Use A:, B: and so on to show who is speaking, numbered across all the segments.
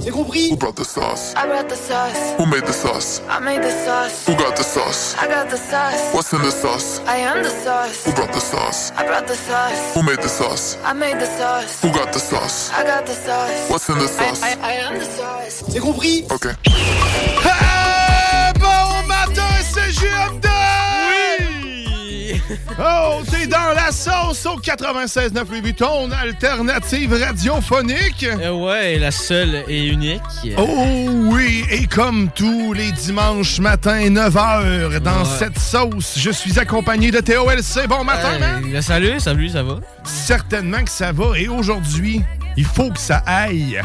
A: C'est compris?
B: Who brought the sauce?
C: I brought the sauce.
B: Who made the sauce?
C: I made the sauce.
B: Who got the sauce?
C: I got the sauce.
B: What's in the sauce?
C: I am the sauce.
B: Who brought the sauce?
C: I brought the sauce.
B: Who made the sauce?
C: I made the sauce.
B: Who got the sauce?
C: I got the sauce.
B: What's in the
C: I,
B: sauce?
C: I, I am the sauce.
A: C'est compris?
B: Ok.
D: Hey, bon Oh, t'es dans la sauce au 96.9 Louis Vuitton, alternative radiophonique.
E: Euh, ouais, la seule et unique.
D: Oh oui, et comme tous les dimanches matin, 9h, dans
E: Ouais.
D: cette sauce, je suis accompagné de TOLC. Bon matin, man!
E: Salut, salut, ça va?
D: Certainement que ça va. Et aujourd'hui, il faut que ça aille.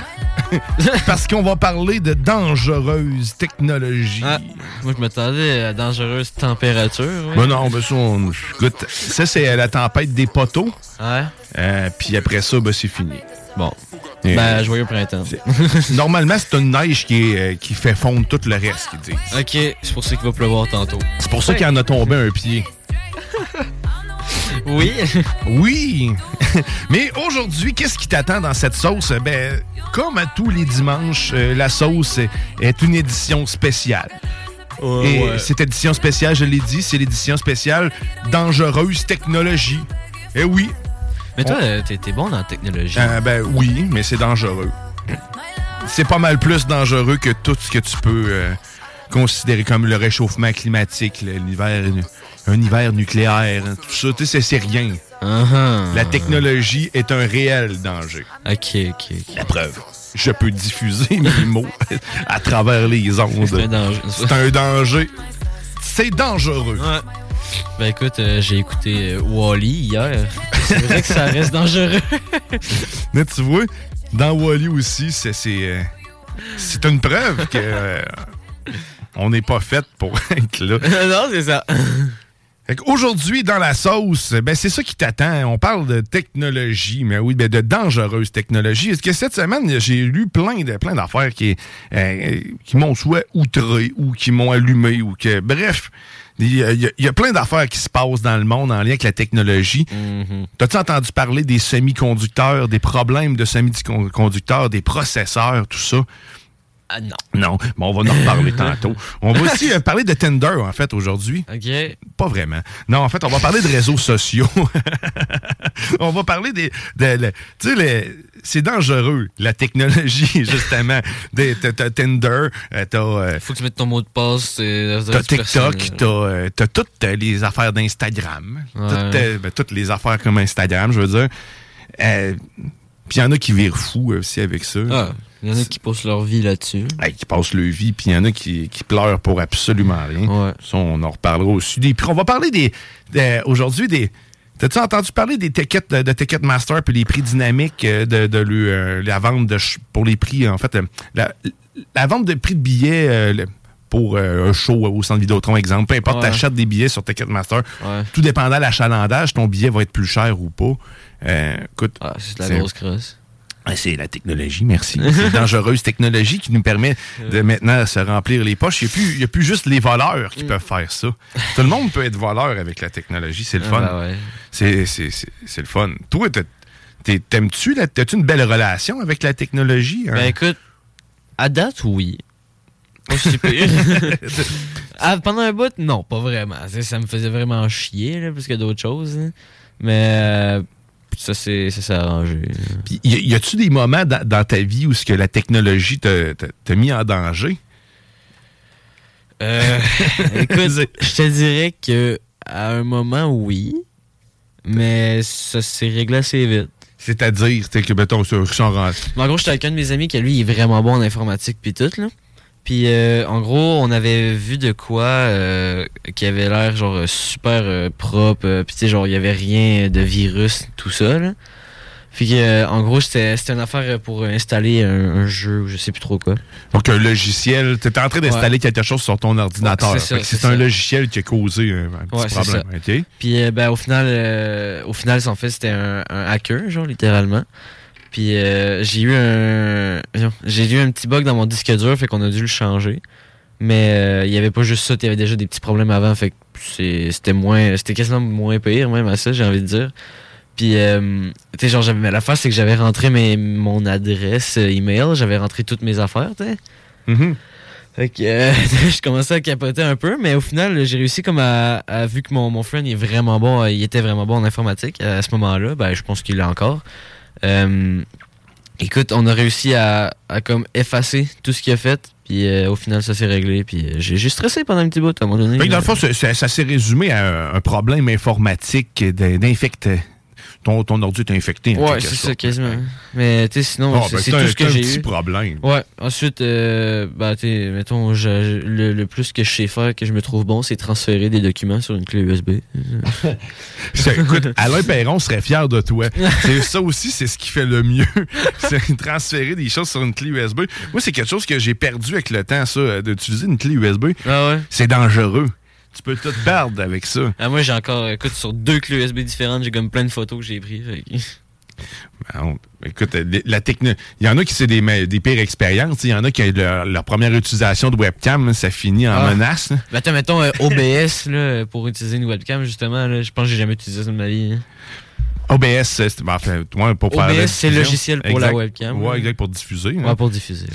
D: Parce qu'on va parler de dangereuses technologies.
E: Ah, moi, je m'attendais à dangereuse température. ouais.
D: Ben non, ben ça, on- écoute, ça c'est euh, la tempête des poteaux.
E: Ouais.
D: Euh, puis après ça, ben c'est fini.
E: Bon.
D: Et-
E: Ben, joyeux printemps.
D: Normalement, c'est une neige qui, est, euh, qui fait fondre tout le reste, qu'ils disent.
E: Ok, c'est pour ça qu'il va pleuvoir tantôt.
D: C'est pour ça qu'il en a tombé un pied.
E: Oui.
D: Oui! Mais aujourd'hui, qu'est-ce qui t'attend dans cette sauce? Ben, comme à tous les dimanches, euh, la sauce est une édition spéciale. Et
E: ouais.
D: cette édition spéciale, je l'ai dit, c'est l'édition spéciale Dangereuse Technologie. Eh oui.
E: Mais toi,
D: On-
E: euh, t'es bon dans la technologie.
D: Euh, ben oui, mais c'est dangereux. C'est pas mal plus dangereux que tout ce que tu peux considérer comme le réchauffement climatique, l'hiver, un hiver nucléaire, hein, tout ça. Tu sais, c'est rien.
E: Uh-huh.
D: La technologie est un réel danger.
E: Ok, ok, ok.
D: La preuve. Je peux diffuser mes mots à travers les ondes.
E: C'est un danger.
D: C'est un danger. C'est dangereux.
E: Ouais. Ben écoute, euh, j'ai écouté euh, Wally hier. C'est vrai que ça reste dangereux.
D: Mais tu vois, dans Wally aussi, c'est c'est euh, une preuve que euh, on n'est pas fait pour être là.
E: non, c'est ça.
D: Aujourd'hui, dans la sauce, ben c'est ça qui t'attend. On parle de technologie, mais oui, ben de dangereuse technologie. Est-ce que cette semaine, j'ai lu plein de plein d'affaires qui, euh, qui m'ont soit outré ou qui m'ont allumé ou que. Bref, il y, a- il y plein d'affaires qui se passent dans le monde en lien avec la technologie. T'as-tu entendu parler des semi-conducteurs, des problèmes de semi-conducteurs, des processeurs, tout ça?
E: Ah non.
D: Non, bon, on va en reparler tantôt. On va aussi euh, parler de Tinder, en fait, aujourd'hui.
E: Ok.
D: Pas vraiment. Non, en fait, on va parler de réseaux sociaux. on va parler des. de- tu sais, c'est dangereux, la technologie, justement. T'as Tinder, euh, t'as. euh,
E: Faut que tu mettes ton mot de passe. euh,
D: T'as. TikTok, t'as toutes les affaires d'Instagram.
E: Ouais.
D: Toutes, ben, toutes les affaires comme Instagram, je veux dire. Euh, Puis il y en a qui virent fous aussi avec ça.
E: Ah, il y en a qui passent leur vie là-dessus.
D: Hey, qui passent leur vie, puis il y en a qui, qui pleurent pour absolument rien.
E: Ouais.
D: Ça, on en reparlera aussi. Puis on va parler des, des- aujourd'hui des. T'as-tu entendu parler des tickets de, de Ticketmaster puis les prix dynamiques euh, de, de le- euh, la vente de pour les prix en fait euh, la, la vente de prix de billets euh, le- pour euh, un show au centre Vidéotron, exemple. Peu importe,
E: Ouais.
D: t'achètes des billets sur Ticketmaster.
E: Ouais.
D: Tout dépendant de l'achalandage, ton billet va être plus cher ou pas. Écoute,
E: Ah, c'est de la grosse crosse.
D: Ah, C'est la technologie, merci. C'est une dangereuse technologie qui nous permet de maintenant se remplir les poches. Il n'y a, a plus juste les voleurs qui peuvent faire ça. Tout le monde peut être voleur avec la technologie, c'est le
E: Ah,
D: fun.
E: bah ouais.
D: C'est- C'est c'est- c'est le fun. Toi, t'aimes-tu, la- t'as-tu une belle relation avec la technologie? hein?
E: Ben écoute, à date, oui. Pas. Ah, pendant un bout, non, pas vraiment. Ça me faisait vraiment chier, là, plus que d'autres choses. là. Mais euh, ça s'est arrangé.
D: Puis, y, a-tu des moments dans, dans ta vie où ce que la technologie t'a mis en danger?
E: Euh, écoute, je te dirais que à un moment, oui. Mais ça s'est réglé assez vite.
D: C'est-à-dire, c'est que, mettons, rentrer.
E: Mais en gros, j'étais avec un de mes amis qui, lui, est vraiment bon en informatique puis tout, là. Puis, euh, en gros, on avait vu de quoi euh, qui avait l'air, genre, super euh, propre. euh, puis, tu sais, genre, il y avait rien de virus, tout ça, là. Puis, euh, en gros, c'était c'était une affaire pour installer un, un jeu ou je sais plus trop quoi.
D: Donc, un logiciel, tu en train d'installer
E: Ouais.
D: quelque chose sur ton ordinateur.
E: C'est
D: un logiciel qui a causé un, petit
E: Ouais,
D: problème. OK?
E: Puis ben, au final, euh, au final, en fait, c'était un, un hacker, genre littéralement. Puis euh, j'ai eu un, j'ai eu un petit bug dans mon disque dur, fait qu'on a dû le changer. Mais euh, il y avait pas juste ça, il y avait déjà des petits problèmes avant, fait que c'était moins, c'était quasiment moins pire même à ça, j'ai envie de dire. Puis, euh, tu sais, genre, j'avais, l'affaire, c'est que j'avais rentré mes, mon adresse euh, email, j'avais rentré toutes mes affaires, tu sais.
D: Mhm.
E: Fait que euh, je commençais à capoter un peu, mais au final, j'ai réussi comme à, à- vu que mon, mon friend il est vraiment bon, il était vraiment bon en informatique à ce moment-là, ben je pense qu'il l'est encore. Euh, écoute, on a réussi à, comme effacer tout ce qu'il a fait, puis euh, au final ça s'est réglé, puis euh, j'ai juste stressé pendant un petit bout à un moment donné.
D: Dans le fond, ça, ça- s'est résumé à un, problème informatique d'in- d'infecter. Ton, ton ordi est infecté. en
E: Ouais, c'est ça, quasiment. Mais tu sais, sinon,
D: Ah,
E: c'est
D: ben, un-
E: tout ce que
D: c'est un
E: j'ai
D: petit
E: eu.
D: problème.
E: Ouais, ensuite, euh, bah, tu mettons, je- le, le plus que je sais faire, que je me trouve bon, c'est transférer des documents sur une clé USB.
D: Écoute, Alain Perron serait fier de toi. Ça aussi, c'est ce qui fait le mieux. c'est transférer des choses sur une clé USB. Moi, c'est quelque chose que j'ai perdu avec le temps, ça, d'utiliser une clé USB.
E: Ah ouais?
D: C'est dangereux. Tu peux tout perdre avec ça.
E: Ah, moi, j'ai encore, écoute, sur deux clés USB différentes, j'ai comme plein de photos que j'ai prises.
D: Ben, écoute, euh, la techno... il y en a qui c'est des, des pires expériences. Il y en a qui, leur, leur première utilisation de webcam, là, ça finit en
E: Ah.
D: menace. là.
E: Ben, attends, mettons, euh, OBS, là, pour utiliser une webcam, justement, je pense que j'ai jamais utilisé ça de ma vie. hein.
D: OBS, c'est ben, enfin, ouais, pour faire la
E: OBS, c'est logiciel pour la webcam.
D: Ouais, exact, pour diffuser. hein.
E: Ouais, pour diffuser.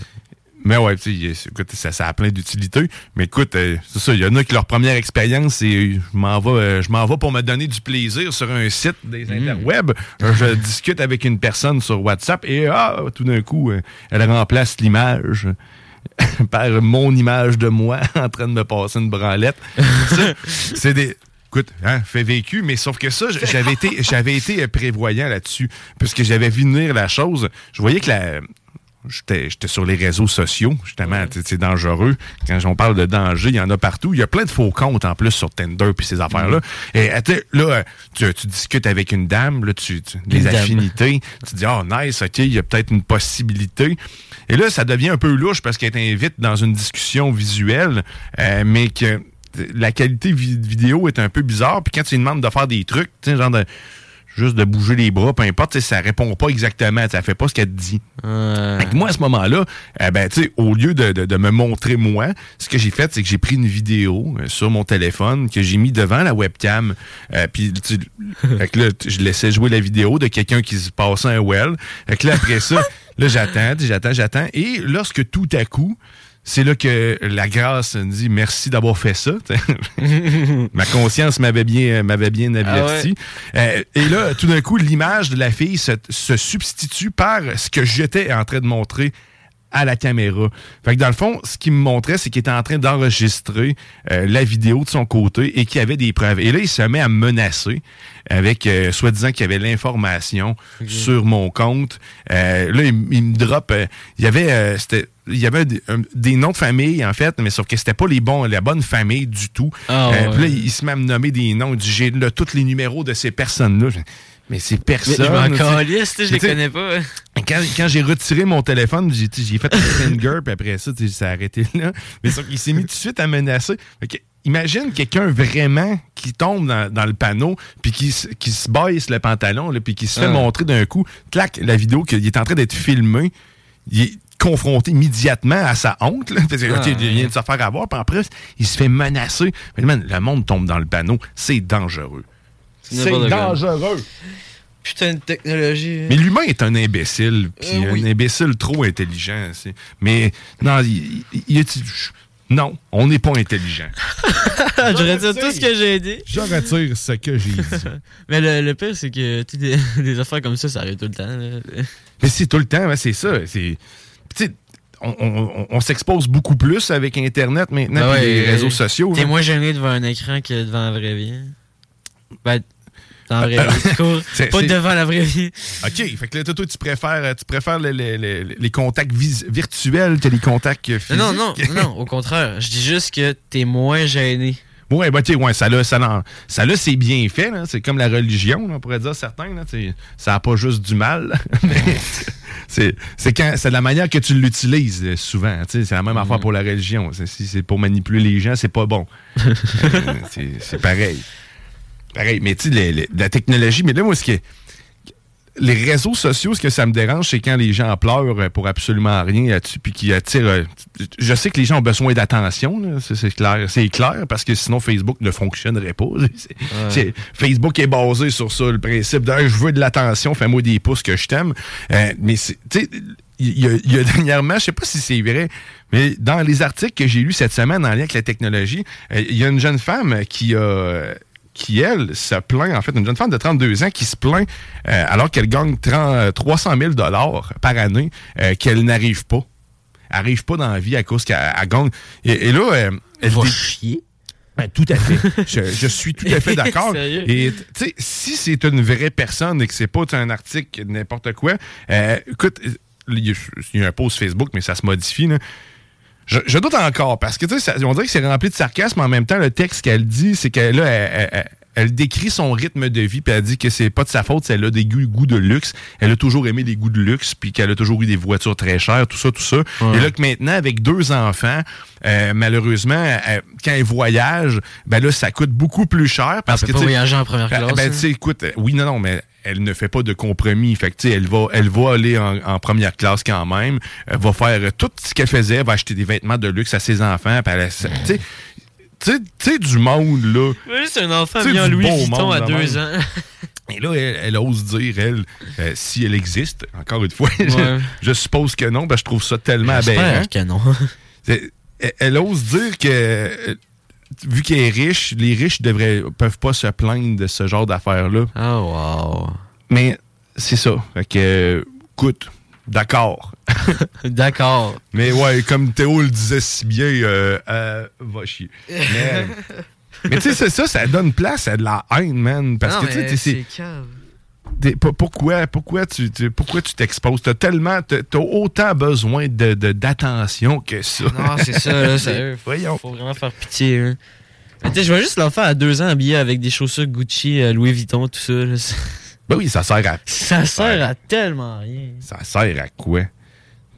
D: Mais ouais, tu écoute, ça, ça a plein d'utilités. Mais écoute, euh, c'est ça, il y en a qui leur première expérience, c'est euh, je m'en vais, euh, je m'en vais pour me donner du plaisir sur un site des
E: Mm.
D: interwebs. Je discute avec une personne sur WhatsApp et ah, tout d'un coup, elle remplace l'image par mon image de moi en train de me passer une branlette. C'est des. Écoute, hein, fait vécu, mais sauf que ça, j'avais été, j'avais été prévoyant là-dessus, puisque j'avais vu venir la chose. Je voyais que la, J'étais j'étais sur les réseaux sociaux, justement. C'est dangereux. Quand on parle de danger, il y en a partout. Il y a plein de faux comptes en plus sur Tinder puis ces affaires-là. Et attends, là, euh, tu, tu discutes avec une dame, là, tu, tu-
E: dame.
D: affinités. Tu dis, oh, nice, OK, il y a peut-être une possibilité. Et là, ça devient un peu louche parce qu'elle t'invite dans une discussion visuelle, euh, mais que la qualité vi- vidéo est un peu bizarre. Puis quand tu lui demandes de faire des trucs, tu sais, genre de juste de bouger les bras, peu importe, ça répond pas exactement, ça fait pas ce qu'elle te dit.
E: Euh,
D: Fait que moi, à ce moment-là, euh, ben, tu sais, au lieu de, de- de me montrer moi, ce que j'ai fait, c'est que j'ai pris une vidéo euh, sur mon téléphone que j'ai mis devant la webcam. Euh, Puis, là, je laissais jouer la vidéo de quelqu'un qui se passait un well. Fait que là, après ça, là, j'attends, j'attends, j'attends. Et lorsque tout à coup, c'est là que la grâce me dit merci d'avoir fait ça. Ma conscience m'avait bien, m'avait bien averti. Euh, et là, tout d'un coup, l'image de la fille se, se substitue par ce que j'étais en train de montrer à la caméra. Fait que dans le fond, ce qu'il me montrait, c'est qu'il était en train d'enregistrer euh, la vidéo de son côté et qu'il y avait des preuves. Et là, il se met à me menacer avec, euh, soi-disant qu'il y avait l'information sur mon compte. Euh, là, il, il me drop... euh, il y avait... euh, c'était il y avait des, noms de famille, en fait, mais sauf que c'était pas les bons, la bonne famille du tout.
E: Ah,
D: Euh,
E: ouais.
D: puis là, il se met à me nommer des noms. Il dit, j'ai là tous les numéros de ces personnes-là. Mais c'est
E: Mais
D: personne.
E: je m'en calisse, je les connais pas.
D: Quand, quand j'ai retiré mon téléphone, j'ai j'ai fait un finger, puis après ça, ça a arrêté là. Mais qu'il s'est mis tout de suite à menacer. Imagine quelqu'un vraiment qui tombe dans, dans le panneau, puis qui, se- qui se baisse le pantalon, là, puis qui se fait
E: Ah.
D: montrer d'un coup, clac, la vidéo qu'il est en train d'être filmé. Il est confronté immédiatement à sa honte, là, parce que,
E: Ah,
D: OK, il vient de se faire avoir, puis après, il se fait menacer. Mais man, le monde tombe dans le panneau. C'est dangereux. C'est dangereux.
E: Putain de technologie.
D: Mais l'humain est un imbécile, puis
E: Euh, oui.
D: un imbécile trop intelligent. c'est- Mais non, il, il- il est- non, on n'est pas intelligent.
E: je retire tout ce que j'ai dit.
D: Je retire ce que j'ai dit.
E: Mais le, le pire, c'est que des, des affaires comme ça, ça arrive tout le temps. là.
D: Mais c'est tout le temps, hein, c'est ça. C'est, on, on- on- on s'expose beaucoup plus avec Internet maintenant,
E: Ben
D: puis
E: ouais,
D: les réseaux
E: euh,
D: sociaux.
E: T'es
D: hein.
E: moins gêné devant un écran que devant la vraie vie. Ben, dans la vraie vie. Pas devant la vraie vie.
D: OK, fait que là, toi, tu préfères, euh, tu préfères les, les- les- les contacts virtuels que les contacts physiques?
E: Non, non, non, au contraire. Je dis juste que t'es moins gêné.
D: Bah, tu sais, ouais, ça là, ça, l'en- ça là, c'est bien fait, là. C'est comme la religion, là, on pourrait dire certains, là. Ça n'a pas juste du mal. c'est, c'est la manière que tu l'utilises, euh, souvent. C'est la même affaire pour la religion. Si c'est pour manipuler les gens, c'est pas bon. Euh, c'est pareil. Pareil. Mais tu sais, la technologie, mais là, moi, ce qui est- les réseaux sociaux, ce que ça me dérange, c'est quand les gens pleurent pour absolument rien là-dessus, puis qui attirent. Je sais que les gens ont besoin d'attention, c'est clair, c'est clair, parce que sinon Facebook ne fonctionnerait pas. Facebook est basé sur ça, le principe de je veux de l'attention, fais-moi des pouces que je t'aime. Euh, mais tu sais, il y, a- il y a dernièrement, je sais pas si c'est vrai, mais dans les articles que j'ai lus cette semaine en lien avec la technologie, euh, il y a une jeune femme qui a qui, elle, se plaint, en fait, une jeune femme de 32 ans qui se plaint, euh, alors qu'elle gagne 30, 300 000 par année, euh, qu'elle n'arrive pas. Elle n'arrive pas dans la vie à cause qu'elle elle gagne. Et, et là, euh, elle
E: Va
D: dé-
E: chier.
D: Ben, tout à fait. je, je suis tout à fait d'accord. Et tu sais, si c'est une vraie personne et que c'est pas un article n'importe quoi, euh, écoute, il y, a, il y a un post Facebook, mais ça se modifie. Là. Je, je doute encore parce que tu sais, on dirait que c'est rempli de sarcasme. En même temps, le texte qu'elle dit, c'est qu'elle là, elle, elle- décrit son rythme de vie, puis elle dit que c'est pas de sa faute, si elle a des goûts, goûts de luxe. Elle a toujours aimé les goûts de luxe, puis qu'elle a toujours eu des voitures très chères, tout ça, tout ça. Et là, que maintenant, avec deux enfants, euh, malheureusement, euh, quand elle voyage, ben là, ça coûte beaucoup plus cher parce
E: Elle
D: que
E: peut pas
D: sais,
E: voyager en première
D: ben,
E: classe,
D: ben,
E: hein.
D: écoute, euh, oui, non, non, mais elle ne fait pas de compromis. Fait que, elle va, elle va aller en, en première classe quand même. Elle va faire tout ce qu'elle faisait. Elle va acheter des vêtements de luxe à ses enfants. elle a- tu sais, tu sais, tu sais, du monde, là.
E: Oui, c'est un enfant
D: Tu sais,
E: mis en
D: du
E: Louis
D: beau
E: Vuitton à
D: de
E: deux
D: même.
E: ans.
D: Et là, elle, elle ose dire, elle, euh, si elle existe, encore une fois,
E: Ouais.
D: je, suppose que non, ben, je trouve ça tellement aberrant.
E: J'espère que non.
D: Elle ose dire que, euh, vu qu'elle est riche, les riches devraient, peuvent pas se plaindre de ce genre d'affaires-là.
E: Oh, wow.
D: Mais c'est ça. Fait que, écoute, d'accord.
E: D'accord.
D: Mais ouais, comme Théo le disait si bien, euh, euh, va chier. Mais, mais tu sais, c'est ça, ça donne place à de la haine, man. Parce
E: Non,
D: que, tu sais, c'est- pourquoi, pourquoi tu tu- pourquoi tu t'exposes? T'as tellement, t'as autant besoin de, d'attention que ça.
E: Non, c'est ça, là, sérieux.
D: Voyons.
E: Faut vraiment faire pitié, hein. Je vois juste l'enfant à deux ans habillé avec des chaussures Gucci, euh, Louis Vuitton, tout ça. là.
D: Ben oui, ça sert à
E: Ça sert à tellement rien.
D: ça sert à quoi?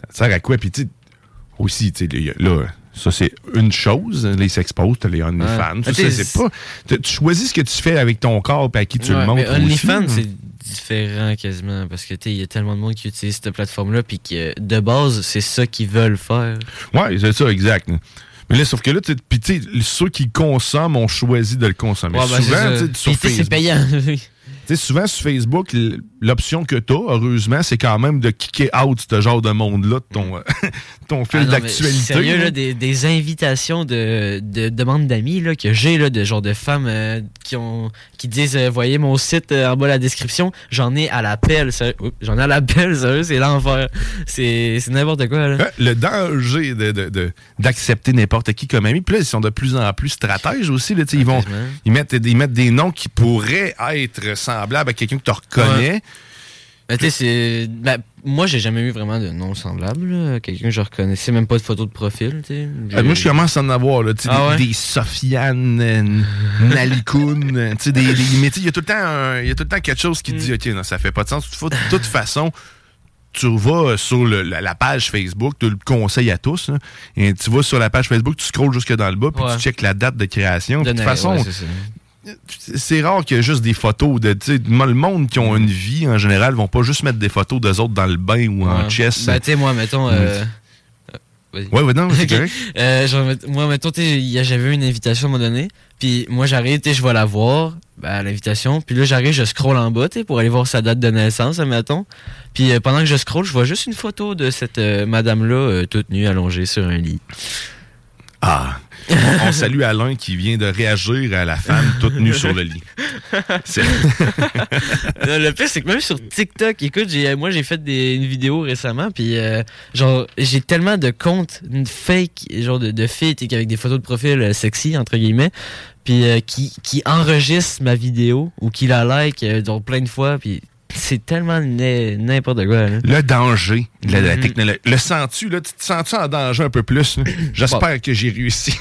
D: Ça sert à quoi? Puis, tu sais, aussi, tu sais, là, ça, c'est une chose, les sexposes, t'as les OnlyFans.
E: Ouais.
D: ça, c'est pas. Tu choisis ce que tu fais avec ton corps et à qui tu
E: Ouais,
D: le montres.
E: OnlyFans,
D: aussi.
E: c'est différent quasiment parce que tu sais, il y a tellement de monde qui utilise cette plateforme-là, puis que de base, c'est ça qu'ils veulent faire.
D: Ouais, c'est ça, exact. Mais là, sauf que là, tu sais, puis tu sais, ceux qui consomment ont choisi de le consommer.
E: Ouais, ben,
D: souvent, tu sais, sur
E: c'est payant.
D: Sais, souvent sur Facebook, l'option que tu as, heureusement, c'est quand même de kicker out ce genre de monde-là de ton, euh, ton fil
E: Ah
D: d'actualité.
E: Sérieux,
D: là.
E: des, des invitations de, de demandes d'amis que j'ai, de genre de femmes euh, qui ont qui disent euh, Voyez mon site euh, en bas de la description, j'en ai à sérieux. Oups, J'en ai à l'appel, sérieux, c'est l'enfer. C'est c'est n'importe quoi. Là.
D: Le danger de- de- de- d'accepter n'importe qui comme ami. Puis là, ils sont de plus en plus stratèges aussi. Là, ils, vont, ils, mettent, ils mettent des noms qui pourraient être semblables à quelqu'un que tu reconnais.
E: Ben, tu sais, c'est. Ben, moi, j'ai jamais eu vraiment de nom semblable. Quelqu'un que je reconnaissais, même pas de photo de profil. tu sais.
D: Euh, moi, je commence à en avoir, là,
E: Ah
D: des,
E: ouais?
D: des Sofiane, euh, Nalikoun, euh, sais, des, des- mais il y a tout le temps, un- il y a tout le temps quelque chose
E: Mm.
D: qui te dit, ok, non, ça fait pas de sens. De toute- façon, tu vas sur le- la, la page Facebook, tu le conseilles à tous, là, et tu vas sur la page Facebook, tu scrolles jusque dans le bas, puis
E: Ouais.
D: tu checkes la date de création. De toute
E: Ouais,
D: façon.
E: C'est
D: rare qu'il y ait juste des photos de, le monde qui ont une vie, en général, vont pas juste mettre des photos d'eux autres dans le bain ou en chess.
E: Ben, tu sais, moi, mettons. euh, vas-y.
D: Ouais, ouais, non, c'est
E: Ok.
D: correct.
E: Euh, genre, moi, mettons, tu sais, il y a- j'avais une invitation à un moment donné. Puis moi, j'arrive, tu je vais la voir, ben, l'invitation. Puis là, j'arrive, je scroll en bas, tu pour aller voir sa date de naissance, mettons. Puis euh, pendant que je scroll, je vois juste une photo de cette euh, madame-là, euh, toute nue, allongée sur un lit.
D: Ah. On salue Alain qui vient de réagir à la femme toute nue sur le lit.
E: Le pire, c'est que même sur TikTok, écoute, j'ai, moi, j'ai fait des, une vidéo récemment, puis euh, genre, j'ai tellement de comptes fake, genre de, de filles avec des photos de profil euh, sexy, entre guillemets, puis euh, qui, qui enregistrent ma vidéo ou qui la like euh, genre, plein de fois, puis c'est tellement n'importe quoi. là.
D: Le danger de la, la
E: Mhm.
D: technologie. Le sens-tu, là? Tu te sens-tu en danger un peu plus? J'espère que j'ai réussi.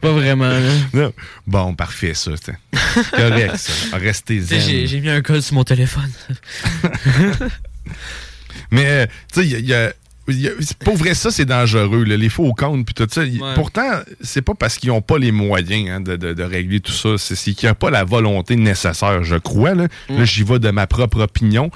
E: Pas vraiment, là.
D: Non. Bon, parfait, ça. Correct, ça. Restez
E: Tu sais,
D: zen.
E: J'ai, mis un code sur mon téléphone.
D: Mais, euh, tu sais, il y a- y pour vrai, ça, c'est dangereux, là, les faux comptes puis tout ça.
E: Ouais.
D: Pourtant, c'est pas parce qu'ils n'ont pas les moyens hein, de, de- de régler tout ça. C'est, c'est qu'il n'y a pas la volonté nécessaire, je crois. Là,
E: Mm.
D: Là, j'y vais de ma propre opinion.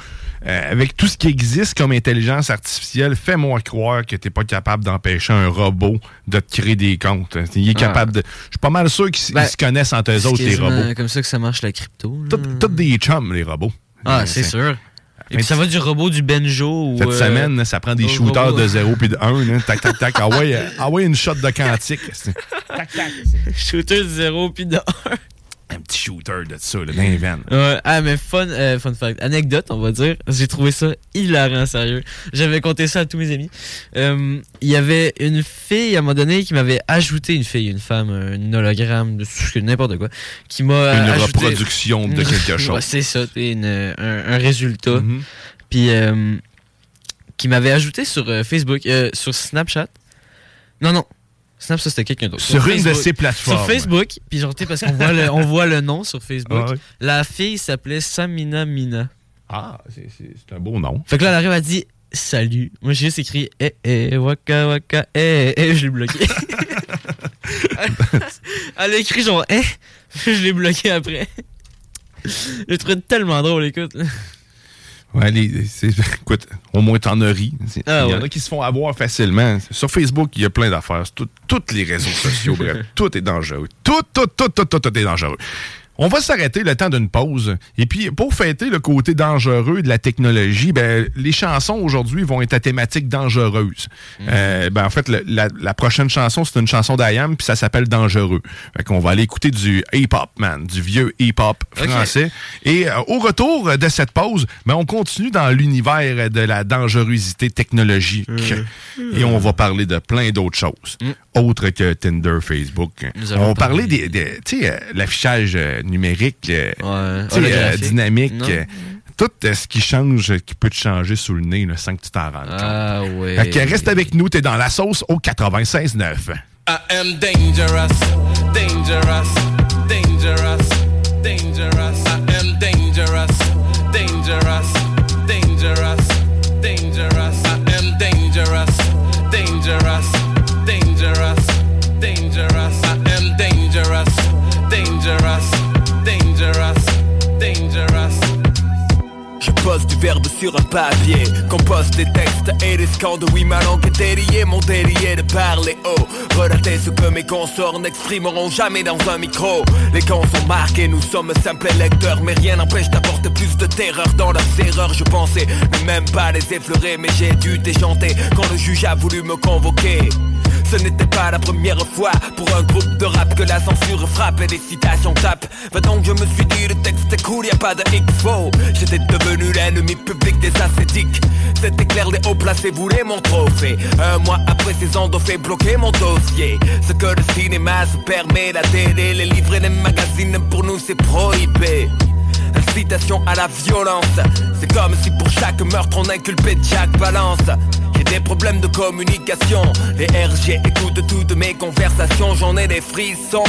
D: Euh, avec tout ce qui existe comme intelligence artificielle, fais-moi croire que tu n'es pas capable d'empêcher un robot de te créer des comptes. Il est
E: Ah.
D: capable de. Je suis pas mal sûr qu'ils
E: Ben,
D: se connaissent entre eux autres, les robots.
E: comme ça que ça marche la crypto.
D: Tout- Toutes des chums, les robots.
E: Ah,
D: Euh,
E: c'est sûr. Et puis ça va du robot du Benjo ou.
D: Cette
E: euh,
D: semaine, ça prend des shooters
E: robot.
D: de 0 puis de 1. Tac, tac, tac. Ah ouais, euh, ah ouais, une shot de quantique. C'est
E: Shooter de 0 puis de 1.
D: Un petit shooter de ça, là, dans les veines.
E: Ouais, ah, mais fun, euh, fun fact. Anecdote, on va dire. J'ai trouvé ça hilarant, sérieux. J'avais compté ça à tous mes amis. Euh, Il y avait une fille, à un moment donné, qui m'avait ajouté une fille, une femme, un hologramme, de n'importe quoi, qui m'a
D: Une
E: ajouté-
D: reproduction de quelque
E: Ouais,
D: chose.
E: c'est ça, une- un, un résultat.
D: Mhm.
E: Puis, euh, qui m'avait ajouté sur Facebook, sur Snapchat. Non, non. Snap, ça, c'était quelqu'un d'autre.
D: Sur une de ces plateformes.
E: Sur Facebook, puis genre, parce qu'on voit, le, on voit le nom sur Facebook.
D: Ah.
E: La fille s'appelait Samina Mina.
D: Ah, c'est- un beau nom.
E: Fait que là, elle arrive, elle dit Salut. Moi, j'ai juste écrit Eh, eh, waka, waka, eh, eh, je l'ai bloqué. elle a écrit genre Eh, je l'ai bloqué après. Je le trouvais tellement drôle, écoute.
D: Ouais, les- c'est- écoute, au moins t'en as ri. C'est- Il
E: Ah
D: y en
E: ouais.
D: a qui se font avoir facilement. Sur Facebook, il y a plein d'affaires. C'est tout- Tous les réseaux sociaux, bref, tout est dangereux. Tout, tout, tout, tout, tout, tout est dangereux. On va s'arrêter le temps d'une pause. Et puis, pour fêter le côté dangereux de la technologie, ben, les chansons aujourd'hui vont être à thématique dangereuse. Euh, ben, en fait, le- la, la prochaine chanson, c'est une chanson d'Ayam, puis ça s'appelle Dangereux. Fait qu'on va aller écouter du hip-hop, man, du vieux hip-hop français. Et euh, au retour de cette pause, ben, on continue dans l'univers de la dangerosité technologique. Et on va parler de plein d'autres choses, autres que Tinder, Facebook.
E: Nous
D: On va parler des, des- euh, l'affichage euh, numérique, euh,
E: Ouais,
D: euh, dynamique,
E: Non?
D: euh, tout euh, ce qui change, qui peut te changer sous le nez là, sans que tu t'en rendes compte.
E: Ah ouais.
D: Fait que reste avec nous, t'es dans la sauce au 96.9.
F: I am dangerous, dangerous, dangerous, dangerous. I am dangerous, dangerous, dangerous, dangerous.
G: Je pose du verbe sur un papier. Compose des textes et des scandes. Oui ma langue est déliée, mon délié de parler haut. Relater ce que mes consorts n'exprimeront jamais dans un micro. Les camps sont marqués, nous sommes simples lecteurs Mais rien n'empêche d'apporter plus de terreur dans leurs erreurs. Je pensais ne même pas les effleurer Mais j'ai dû déchanter quand le juge a voulu me convoquer ce n'était pas la première fois pour un groupe de rap que la censure frappe et les citations tapent. Va donc, je me suis dit, le texte est cool, y a pas de X-Fo. J'étais devenu l'ennemi public des ascétiques. C'était clair, les hauts placés voulaient mon trophée. Un mois après, ces ont fait bloquer mon dossier. Ce que le cinéma se permet, la télé, les livres et les magazines, pour nous c'est prohibé. Incitation à la violence. C'est comme si pour chaque meurtre on inculpait Jack Balance. Des problèmes de communication. Les RG écoutent toutes mes conversations, j'en ai des frissons.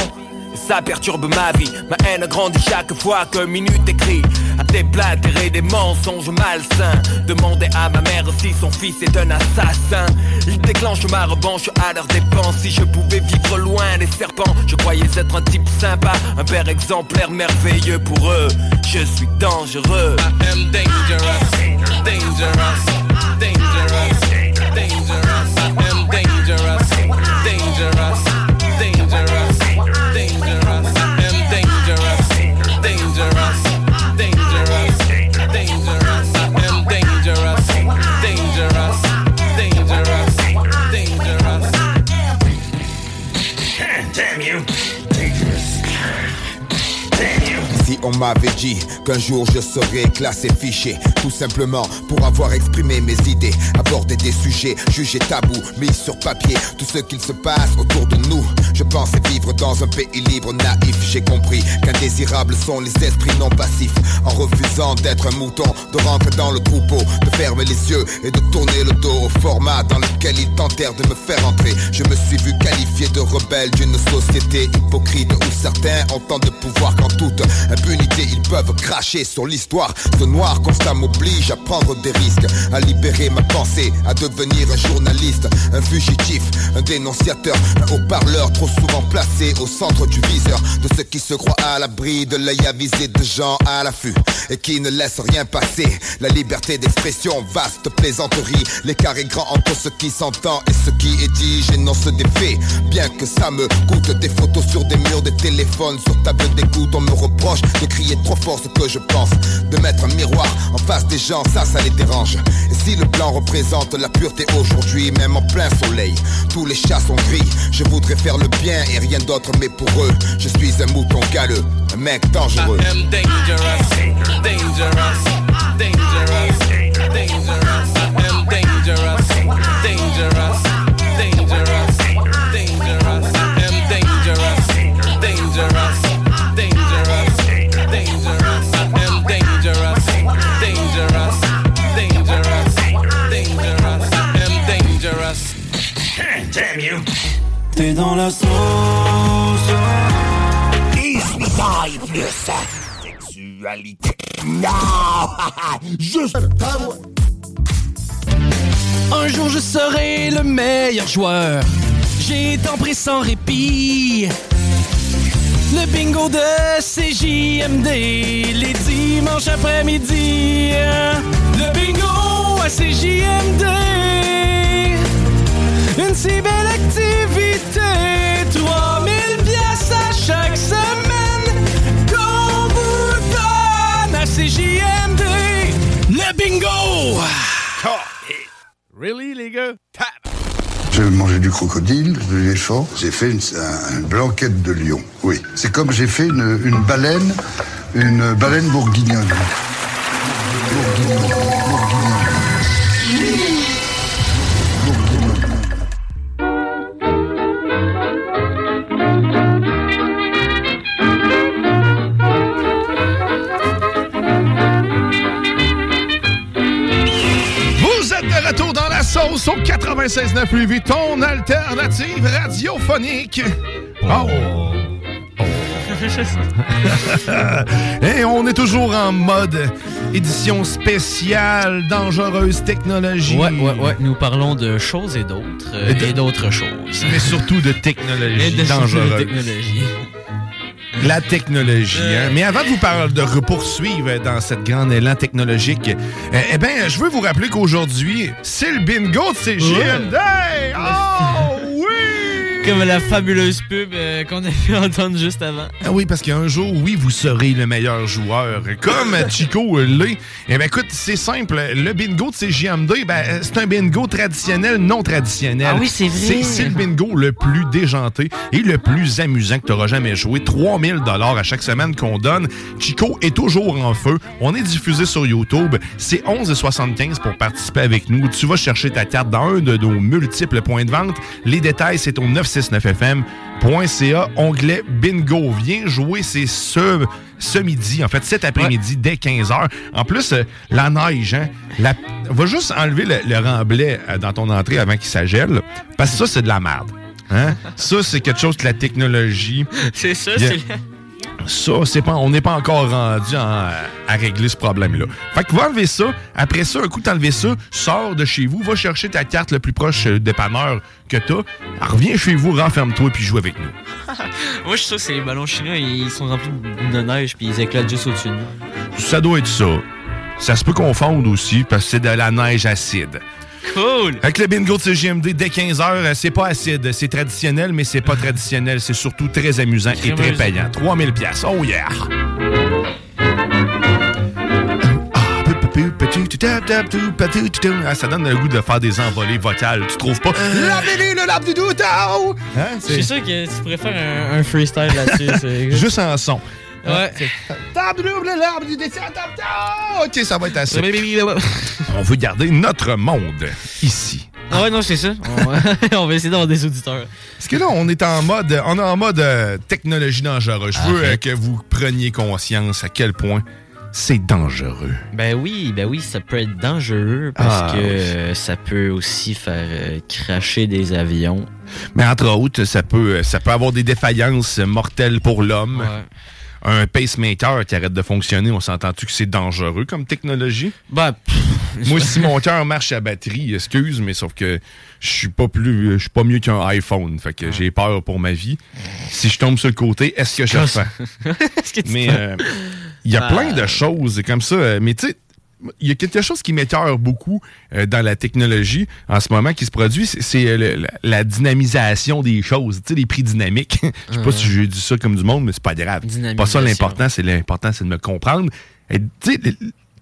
G: Ça perturbe ma vie, ma haine grandit chaque fois que minute écrit. À déblatérer des mensonges malsains. Demander à ma mère si son fils est un assassin. Il déclenche ma revanche à leur dépense. Si je pouvais vivre loin des serpents Je croyais être un type sympa. Un père exemplaire merveilleux pour eux. Je suis dangereux.
F: I am
H: on m'avait dit qu'un jour je serais classé fiché. Tout simplement pour avoir exprimé mes idées Aborder des sujets jugés tabous Mis sur papier. Tout ce qu'il se passe autour de nous Je pensais vivre dans un pays libre naïf. J'ai compris qu'indésirables sont les esprits non passifs. En refusant d'être un mouton De rentrer dans le troupeau De fermer les yeux et de tourner le dos au format Dans lequel ils tentèrent de me faire entrer. Je me suis vu qualifié de rebelle d'une société hypocrite Où certains ont tant de pouvoir qu'en toute ils peuvent cracher sur l'histoire. Ce noir constat m'oblige à prendre des risques À libérer ma pensée, à devenir un journaliste Un fugitif, un dénonciateur Un haut-parleur trop souvent placé au centre du viseur De ceux qui se croient à l'abri de l'œil avisé de gens à l'affût Et qui ne laissent rien passer. La liberté d'expression, vaste plaisanterie L'écart est grand entre ce qui s'entend et ce qui est dit J'énonce des faits, bien que ça me coûte Des photos sur des murs, des téléphones Sur table d'écoute, on me reproche crier trop fort ce que je pense De mettre un miroir en face des gens, ça, ça les dérange. Et si le blanc représente la pureté aujourd'hui Même en plein soleil, tous les chats sont gris. Je voudrais faire le bien et rien d'autre mais pour eux Je suis un mouton galeux, un mec dangereux.
F: Dangerous, dangerous, dangerous, dangerous,
I: Non. Juste.
J: Un jour je serai le meilleur joueur. J'ai tant pris sans répit. Le bingo de CJMD, les dimanches après-midi. Le bingo à CJMD. Une si belle activité. 3000 pièces à chaque semaine. CJMD. Le bingo!
D: Really, les gars? Tap!
K: J'ai mangé du crocodile, de l'éléphant. J'ai fait une, un- une blanquette de lion. Oui. C'est comme j'ai fait une, une baleine, une baleine bourguignonne.
D: Sauce au 96.9 Lévis, ton alternative radiophonique. Oh! Et on est toujours en mode édition spéciale, dangereuse technologie.
E: Ouais, ouais, ouais. Nous parlons de choses et d'autres. euh,
D: Et de-
E: d'autres choses.
D: Mais surtout de technologie
E: Et de
D: dangereuse.
E: technologie.
D: La technologie. hein. Mais avant de vous parler de poursuivre dans cette grande élan technologique, euh, eh bien, je veux vous rappeler qu'aujourd'hui, c'est le bingo de CGMD! Oh!
E: Comme la fabuleuse pub euh, qu'on a pu entendre juste avant.
D: Ah oui, parce qu'un jour, oui, vous serez le meilleur joueur. Comme Chico l'est. Eh bien, écoute, c'est simple. Le bingo de CGM2, ben, c'est un bingo traditionnel, non traditionnel.
E: Ah oui, c'est vrai.
D: C'est le bingo le plus déjanté et le plus amusant que tu auras jamais joué. 3000 dollars à chaque semaine qu'on donne. Chico est toujours en feu. On est diffusé sur YouTube. C'est 11,75 pour participer avec nous. Tu vas chercher ta carte dans un de nos multiples points de vente. Les détails, c'est au 969fm.ca, onglet bingo. Viens jouer, c'est ce ce midi, en fait, cet après-midi, dès 15h. En plus, euh, la neige, hein, la- va juste enlever le, le remblai euh, dans ton entrée avant qu'il s'agèle, parce que ça, c'est de la merde. Hein? Ça, c'est quelque chose que la technologie.
E: C'est ça,
D: a-
E: c'est...
D: ça, c'est pas, on n'est pas encore rendu en- à régler ce problème-là. Fait que va enlever ça. Après ça, un coup t'as enlevé ça, sors de chez vous, va chercher ta carte le plus proche euh, dépanneur que t'as. Reviens chez vous, renferme-toi puis joue avec nous.
E: Moi, je suis sûr que c'est les ballons chinois, ils sont remplis de neige puis ils éclatent juste au-dessus de nous.
D: Ça doit être ça. Ça se peut confondre aussi parce que c'est de la neige acide.
E: Cool!
D: Avec le bingo de CGMD dès 15h, c'est pas acide, c'est traditionnel, mais c'est pas traditionnel. C'est surtout très amusant et très
E: amusant.
D: payant. 3000 pièces. Oh yeah! Ah, ça donne le goût de faire des envolées vocales, tu trouves pas? Lavez-les le lap du doudou! Hein?
E: Je suis sûr que tu pourrais faire un, un freestyle là-dessus. c'est-
D: Juste en son.
E: Ouais.
D: L'arbre du dessin. Ok, ça va être assez. On veut garder notre monde ici.
E: Ah ouais, non, c'est ça. On, on va essayer d'avoir des auditeurs.
D: Parce que là, on est en mode, on est en mode euh, technologie dangereuse. Je veux euh, que vous preniez conscience à quel point c'est dangereux.
E: Ben oui, ben oui, ça peut être dangereux parce
D: Ah,
E: que
D: oui.
E: euh, ça peut aussi faire euh, cracher des avions.
D: Mais entre autres, ça peut, ça peut avoir des défaillances mortelles pour l'homme. Un pacemaker qui arrête de fonctionner, on s'entend-tu que c'est dangereux comme technologie?
E: Ben,
D: Moi, si mon cœur marche à batterie, excuse, mais sauf que je suis pas plus, je suis pas mieux qu'un iPhone. Fait que j'ai peur pour ma vie. Si je tombe sur le côté, est-ce que je le fais? mais euh, il y a
E: Ah.
D: plein de choses comme ça. euh, Mais tu sais, il y a quelque chose qui m'écœure beaucoup euh, dans la technologie en ce moment qui se produit, c'est- euh, la, la dynamisation des choses, tu sais, les prix dynamiques. Je sais pas si j'ai dit ça comme du monde, mais c'est pas grave. Pas ça l'important, c'est l'important, c'est de me comprendre. Tu sais,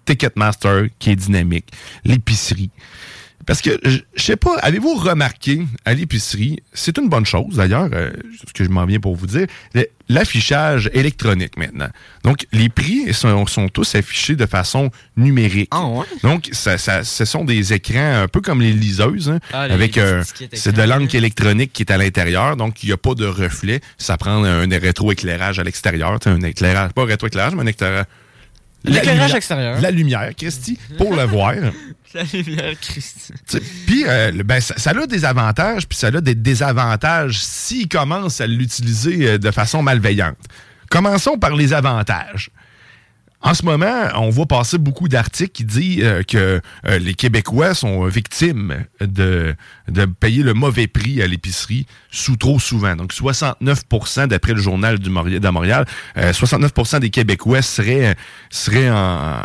D: Ticketmaster qui est dynamique, l'épicerie. Parce que, je sais pas, avez-vous remarqué à l'épicerie, c'est une bonne chose d'ailleurs, euh, ce que je m'en viens pour vous dire, l'affichage électronique maintenant. Donc, les prix sont, sont tous affichés de façon numérique. Donc, ça, ça- ce sont des écrans un peu comme les liseuses, hein,
E: Ah, les
D: avec
E: étiquettes
D: c'est de l'encre électronique qui est à l'intérieur, donc il n'y a pas de reflet. Ça prend un rétroéclairage à l'extérieur, un éclairage, pas un rétroéclairage, mais un éclairage. La
E: L'éclairage
D: lumière-
E: extérieur.
D: La lumière, Christy, pour le voir.
E: La lumière, Christ.
D: Tu sais, Puis, euh, ben, ça, ça a des avantages, puis ça a des désavantages s'ils commencent à l'utiliser euh, de façon malveillante. Commençons par les avantages. En ce moment, on voit passer beaucoup d'articles qui disent euh, que euh, les Québécois sont victimes de, de payer le mauvais prix à l'épicerie sous trop souvent. Donc, 69% d'après le journal du de Montréal, euh, 69% des Québécois seraient, seraient en,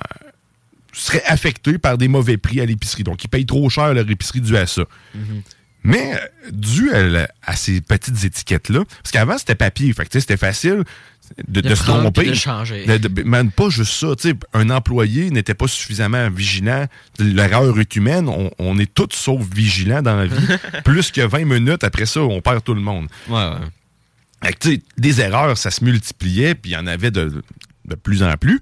D: seraient affectés par des mauvais prix à l'épicerie. Donc, ils payent trop cher leur épicerie dû à ça. Mais euh, dû à, ces petites étiquettes-là, parce qu'avant, c'était papier, fait c'était facile de,
E: De
D: de se tromper.
E: de changer.
D: De- de- man, pas juste ça. Un employé n'était pas suffisamment vigilant. L'erreur est humaine. On, on est tous sauf vigilants dans la vie. Plus que 20 minutes après ça, on perd tout le monde.
E: Ouais,
D: que, des erreurs, ça se multipliait, puis il y en avait de, de plus en plus.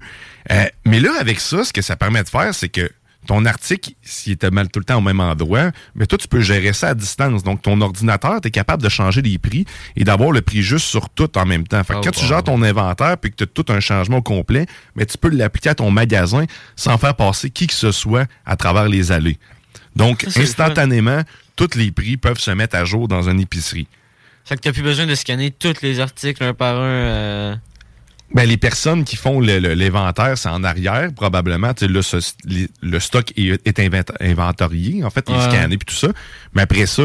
D: Euh, mais là, avec ça, ce que ça permet de faire, c'est que ton article, s'il était mal tout le temps au même endroit, mais toi, tu peux gérer ça à distance. Donc, ton ordinateur, tu es capable de changer les prix et d'avoir le prix juste sur tout en même temps. Fait que
E: Oh,
D: quand tu gères ton inventaire puis que tu as tout un changement complet, mais tu peux l'appliquer à ton magasin sans faire passer qui que ce soit à travers les allées. Donc,
E: Ça,
D: instantanément, tous les prix peuvent se mettre à jour dans une épicerie.
E: Fait que t'as plus besoin de scanner tous les articles un par un. euh,
D: Ben, les personnes qui font le- le- l'inventaire, c'est en arrière, probablement. Tu sais, là, ce- les- le stock est, est inventa- inventorié, en fait, il est
E: Ouais.
D: scanné puis tout ça. Mais après ça,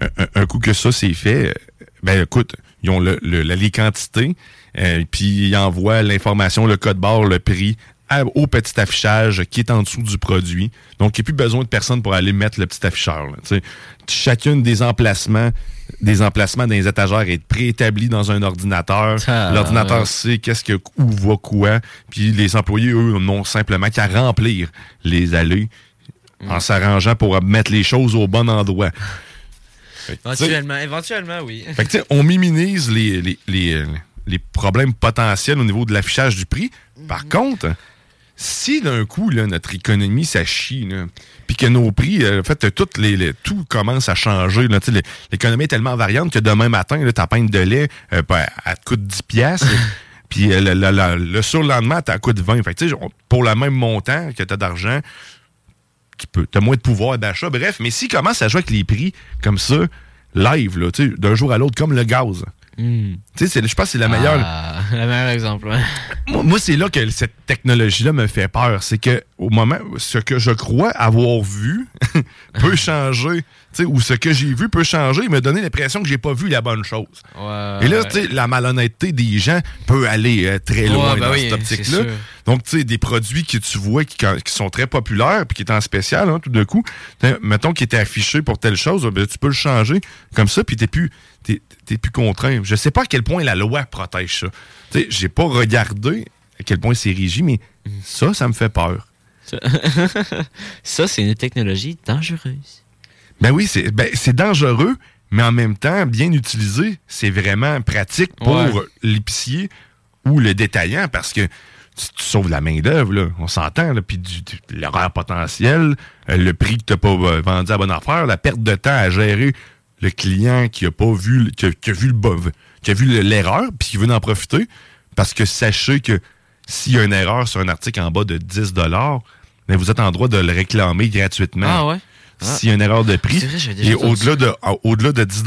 D: un, un- coup que ça c'est fait, ben écoute, ils ont le, le- la- les quantités, euh, puis ils envoient l'information, le code barre, le prix au petit affichage qui est en dessous du produit. Donc, il n'y a plus besoin de personne pour aller mettre le petit afficheur. là. Chacune des emplacements des emplacements dans les étagères est préétabli dans un ordinateur.
E: Ah,
D: L'ordinateur
E: ouais.
D: sait qu'est-ce que où va quoi. Puis les employés, eux, n'ont simplement qu'à remplir les allées
E: Mm.
D: en s'arrangeant pour mettre les choses au bon endroit. Fait
E: Éventuellement, éventuellement, oui.
D: fait que, tu sais, on minimise les, les, les, les problèmes potentiels au niveau de l'affichage du prix. Par contre, si d'un coup, là, notre économie, ça chie, là, puis que nos prix, euh, en fait, toutes les, les- tout commence à changer. là, tu L'économie est tellement variante que demain matin, ta pinte de lait, euh, ben, elle te coûte 10 piastres. Puis euh, le, le- le- le surlendemain, coup de 20. Fait que, tu pour le même montant que t'as d'argent, tu peux, t'as moins de pouvoir d'achat. Bref, mais s'ils commencent à jouer avec les prix comme ça, live, là, tu d'un jour à l'autre, comme le gaz.
E: Hmm.
D: Tu sais, je pense que c'est la meilleure.
E: Ah, le meilleur exemple, ouais.
D: Moi, moi, c'est là que cette technologie-là me fait peur. C'est que au moment, ce que je crois avoir vu peut changer. Ou ce que j'ai vu peut changer et me donner l'impression que j'ai pas vu la bonne chose.
E: Ouais,
D: et là,
E: ouais.
D: la malhonnêteté des gens peut aller euh, très loin
E: Ouais, ben
D: dans
E: oui,
D: cette optique-là. Donc, tu sais, des produits que tu vois qui, qui sont très populaires puis qui est en spécial, hein, tout d'un coup, mettons qu'il était affiché pour telle chose, ben, tu peux le changer comme ça, puis t'es plus, t'es, t'es plus contraint. Je sais pas à quel point la loi protège ça. Tu sais, j'ai pas regardé à quel point c'est régi, mais ça, ça me fait peur.
E: Ça, c'est une technologie dangereuse.
D: Ben oui, c'est ben, c'est dangereux, mais en même temps, bien utilisé, c'est vraiment pratique pour
E: Ouais.
D: l'épicier ou le détaillant parce que tu, tu sauves la main-d'œuvre, là, on s'entend, puis du- du- l'erreur potentielle, euh, le prix que tu n'as pas euh, vendu à bonne affaire, la perte de temps à gérer le client qui a pas vu, le- qui a, qui a vu le qui a vu le- l'erreur, puis qui veut en profiter, parce que sachez que s'il y a une erreur sur un article en bas de 10 ben vous êtes en droit de le réclamer gratuitement.
E: Ah ouais? Ah.
D: S'il y a une erreur de prix.
E: Vrai, j'avais déjà
D: Et
E: entendu
D: au-delà de, au-delà de 10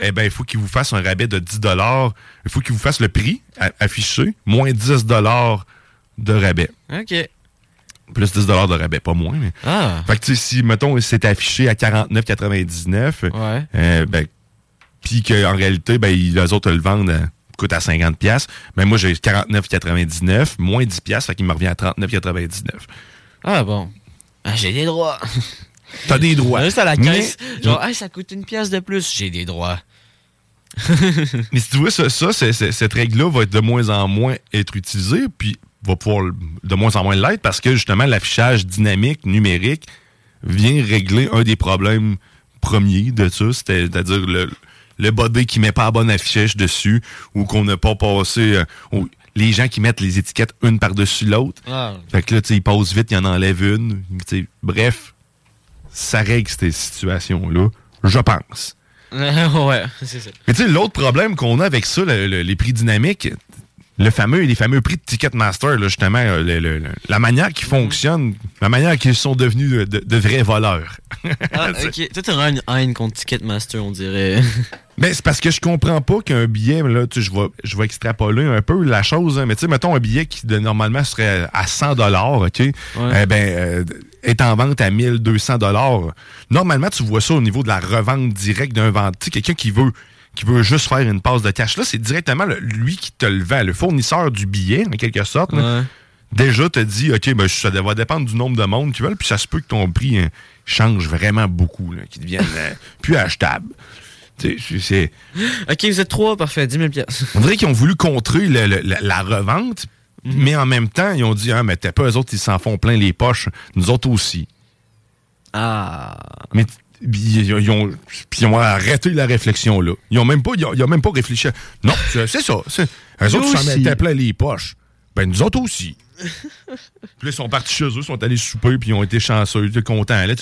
D: eh ben, il faut qu'il vous fasse un rabais de 10 Il faut qu'il vous fasse le prix affiché, moins 10 de rabais.
E: OK.
D: Plus 10 de rabais, pas moins. Mais...
E: Ah.
D: Fait que, si, mettons, c'est affiché à 49,99,
E: Ouais.
D: euh, ben, puis qu'en réalité, ben, les autres le vendent, à- coûte à 50 pièces ben, moi, j'ai 49,99, moins 10 pièces fait qu'il me revient à 39,99.
E: Ah bon. Ah, j'ai des droits.
D: T'as des droits.
E: Juste à la
D: Mais-
E: caisse. Genre, Hey, ça coûte une pièce de plus. J'ai des droits.
D: Mais si tu vois, ça, ça, cette règle-là va être de moins en moins être utilisée, puis va pouvoir de moins en moins l'être parce que justement, l'affichage dynamique, numérique, vient régler un des problèmes premiers de ça, c'est-à-dire le, le body qui met pas la bonne affichage dessus ou qu'on n'a pas passé. euh, ou les gens qui mettent les étiquettes une par-dessus l'autre.
E: Ah.
D: Fait que là, tu sais, ils passent vite, ils en enlèvent une. Bref, ça règle ces situations-là, je pense.
E: ouais, c'est ça.
D: Mais tu sais, l'autre problème qu'on a avec ça, le- le- les prix dynamiques, le fameux, les fameux prix de Ticketmaster, là, justement, euh, le- la manière qu'ils fonctionnent, la manière qu'ils sont devenus de, vrais voleurs.
E: Ah, ok. Toi, t'auras une haine contre Ticketmaster, on dirait.
D: Mais c'est parce que je comprends pas qu'un billet, là, tu je vais, je vais extrapoler un peu la chose, hein, mais tu sais, mettons un billet qui de, normalement serait à 100 OK, eh ben, euh, est en vente à 1200 Normalement, tu vois ça au niveau de la revente directe d'un vendeur. Tu sais, quelqu'un qui veut qui veut juste faire une passe de cash. Là, c'est directement le- lui qui te le vend, le fournisseur du billet, en quelque sorte. là. Déjà, te dit, OK, ben, ça va dépendre du nombre de monde qui veulent, puis ça se peut que ton prix hein, change vraiment beaucoup, qu'il devienne euh, plus achetable.
E: Ok, vous êtes trois, parfait, 10 000 pièces.
D: On dirait qu'ils ont voulu contrer le- le- la, la revente, mais en même temps, ils ont dit Ah, mais t'as pas eux autres, ils s'en font plein les poches. Nous autres aussi.
E: Ah.
D: Mais ils, ils ont, puis ils ont arrêté la réflexion là. Ils ont même pas, ils ont, ils ont même pas réfléchi. à- Non, c'est ça. c'est- Eux autres, ils s'en mettaient plein les poches. Ben, nous autres aussi. Puis là, ils sont partis chez eux, ils sont allés souper, puis ils ont été chanceux, ils étaient contents. Là,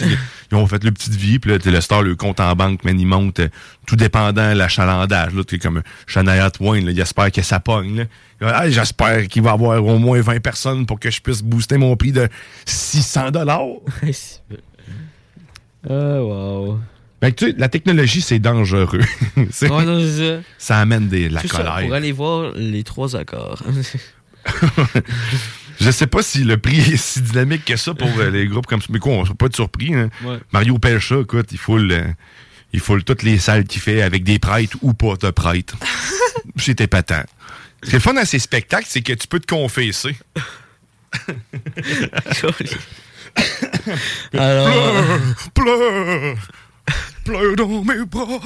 D: ils ont fait le petite vie, puis là, le star, le compte en banque, mais il monte, euh, tout dépendant de l'achalandage. Là, tu sais, comme Shania Twain, là, il espère que ça pogne. Ah, J'espère qu'il va y avoir au moins 20 personnes pour que je puisse booster mon prix de 600 dollars.
E: Ah, wow.
D: Que, tu sais, la technologie, c'est dangereux. C'est-
E: Ouais, non, c'est ça.
D: amène des, de la
E: Tout ça
D: colère.
E: pour aller voir les trois accords.
D: Je sais pas si le prix est si dynamique que ça pour euh, les groupes comme ça. Mais quoi, on ne pas être surpris. hein.
E: Ouais.
D: Mario Pelcha, écoute, il faut le, il faut toutes les salles qu'il fait avec des prêtres ou pas de prêtres. C'est épatant. Ce qui est le fun dans ces spectacles, c'est que tu peux te confesser.
E: Alors.
D: Pleure, pleure dans mes bras.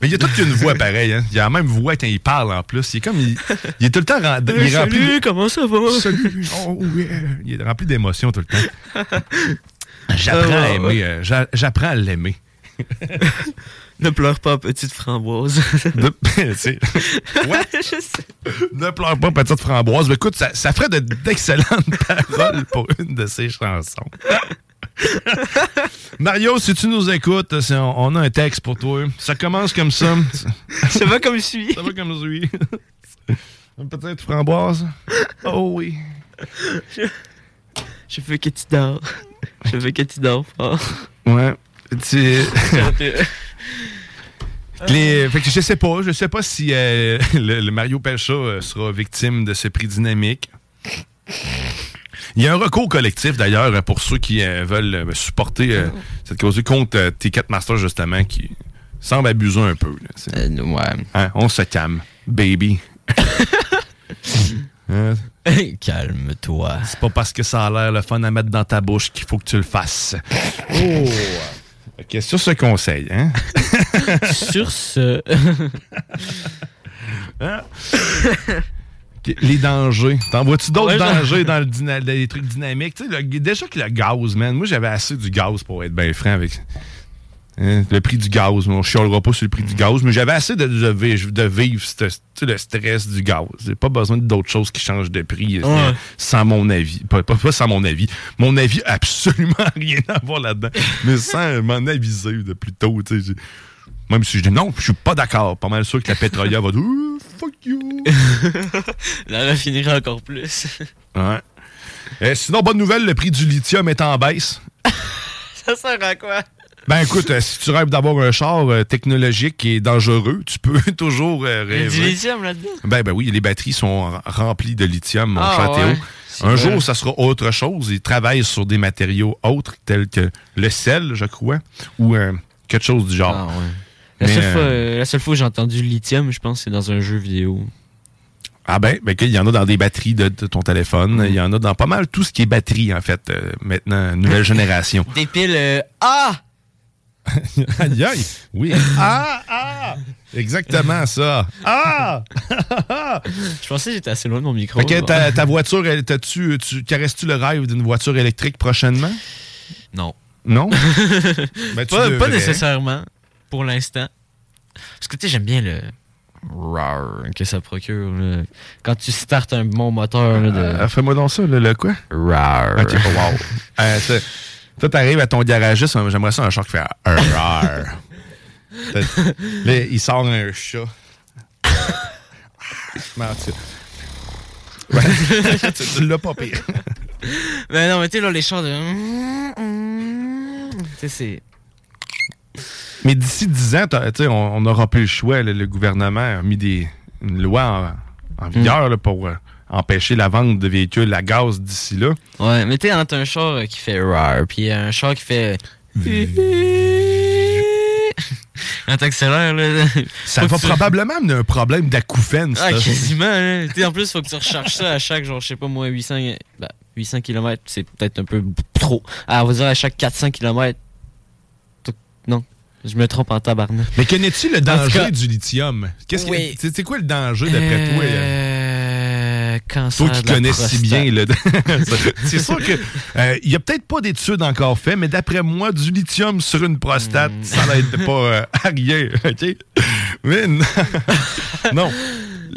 D: Mais il y a toute une voix pareille. Hein. Il y a la même voix quand il parle en plus. Il est comme. Il, il est tout le temps il est rempli
E: Salut, comment ça va?
D: Salut, oh yeah. Il est rempli d'émotions tout le temps. J'apprends à
E: ouais.
D: aimer. euh, j'a- J'apprends à l'aimer.
E: Ne pleure pas, petite framboise.
D: De- tu sais. Ouais.
E: Je sais.
D: Ne pleure pas, petite framboise. Mais écoute, ça, ça ferait de- d'excellentes paroles pour une de ces chansons. Mario, si tu nous écoutes, on, a un texte pour toi. Ça commence comme ça.
E: Ça va comme suit.
D: Ça va comme suit. Peut-être framboise. Oh oui.
E: Je veux que tu dors. Je veux que tu dors fort.
D: Ouais. Tu... Les- fait que je sais pas, je sais pas si euh, le, le Mario Pelcha euh, sera victime de ce prix dynamique. Il y a un recours collectif d'ailleurs euh, pour ceux qui euh, veulent euh, supporter euh, cette cause contre euh, T4 Master justement qui semble abuser un peu. là. C'est- Hein, on se calme, baby. Hein?
E: Calme-toi.
D: C'est pas parce que ça a l'air le fun à mettre dans ta bouche qu'il faut que tu le fasses. Oh! Ok, sur ce conseil, hein?
E: Sur ce.
D: Hein? Les dangers. T'en vois-tu d'autres
E: Ouais,
D: dangers dans, le dyna- dans les trucs dynamiques? Le- déjà que le gaz, man. Moi, j'avais assez du gaz pour être bien franc avec hein, le prix du gaz. On ne chialera pas sur le prix du gaz, mais j'avais assez de, de vivre, de vivre ce- tu sais, le stress du gaz. J'ai pas besoin d'autres choses qui changent de prix euh,
E: Ouais.
D: sans mon avis. Pas, pas- pas sans mon avis. Mon avis a absolument rien à voir là-dedans, mais sans m'en aviser de plus tôt. Même si je dis non, je suis pas d'accord. Pas mal sûr que la pétrolière va dire fuck you.
E: La raffinerie encore plus.
D: Ouais. Euh, sinon, bonne nouvelle, le prix du lithium est en baisse.
E: Ça sert à quoi?
D: Ben écoute, euh, si tu rêves d'avoir un char euh, technologique et dangereux, tu peux toujours euh,
E: Il y a du
D: rêver.
E: lithium là-dedans?
D: Ben, ben oui, les batteries sont remplies de lithium, mon
E: Ah,
D: cher
E: ouais.
D: Un
E: vrai.
D: jour, ça sera autre chose. Ils travaillent sur des matériaux autres, tels que le sel, je crois, ou euh, quelque chose du genre.
E: Ah, ouais. La,
D: Mais,
E: seule
D: euh,
E: fois, euh, la seule fois que j'ai entendu lithium, je pense c'est dans un jeu vidéo.
D: Ah ben, ben, il y en a dans des batteries de, de ton téléphone.
E: Mm.
D: Il y en a dans pas mal tout ce qui est batterie, en fait, euh, maintenant, nouvelle génération.
E: Des piles. euh, Ah!
D: aïe, aïe! Oui. Ah, ah! Exactement ça. Ah!
E: Je pensais que j'étais assez loin de mon micro.
D: Que ta, ta voiture, elle, t'as-tu, tu, caresses-tu le rêve d'une voiture électrique prochainement?
E: Non.
D: Non? Ben, tu
E: pas, nécessairement, pour l'instant. Parce que tu sais, j'aime bien le rar que ça procure. là. Quand tu startes un bon moteur là, de.
D: Euh, Fais-moi donc ça, le, le quoi?
E: Rar.
D: Ok, wow. Euh, toi, t'arrives à ton garagiste, j'aimerais ça un chat qui fait un. Là, il sort un chat. Ouais. tu, tu l'as pas pire.
E: Mais non, mais tu sais, là, les chants de. Tu sais, c'est.
D: Mais d'ici 10 ans, on n'aura plus le choix. là. le gouvernement a mis des, une loi en, en vigueur là, pour euh, empêcher la vente de véhicules à gaz d'ici là.
E: Ouais, mais tu sais, entre un char euh, qui fait rar, puis un char qui fait. Quand t'accélères, là.
D: Ça va
E: tu-
D: probablement amener un problème d'acouphène.
E: Ah, quasiment, sais, en plus, faut que tu recharges ça à chaque, genre, je sais pas moi, 800, bah, 800 km, c'est peut-être un peu trop. Ah, on va dire à chaque 400 km. Non, je me trompe en tabarnak.
D: Mais connais-tu le danger
E: cas-
D: du lithium? Qu'est-ce
E: Oui.
D: c'est c'est quoi le danger d'après toi?
E: Euh, cancer
D: Toi qui connais si bien. là. c'est sûr que euh, il y a peut-être pas d'études encore faites, mais d'après moi, du lithium sur une prostate,
E: Hmm.
D: ça n'aide pas euh, à rien. OK? Mais non. non.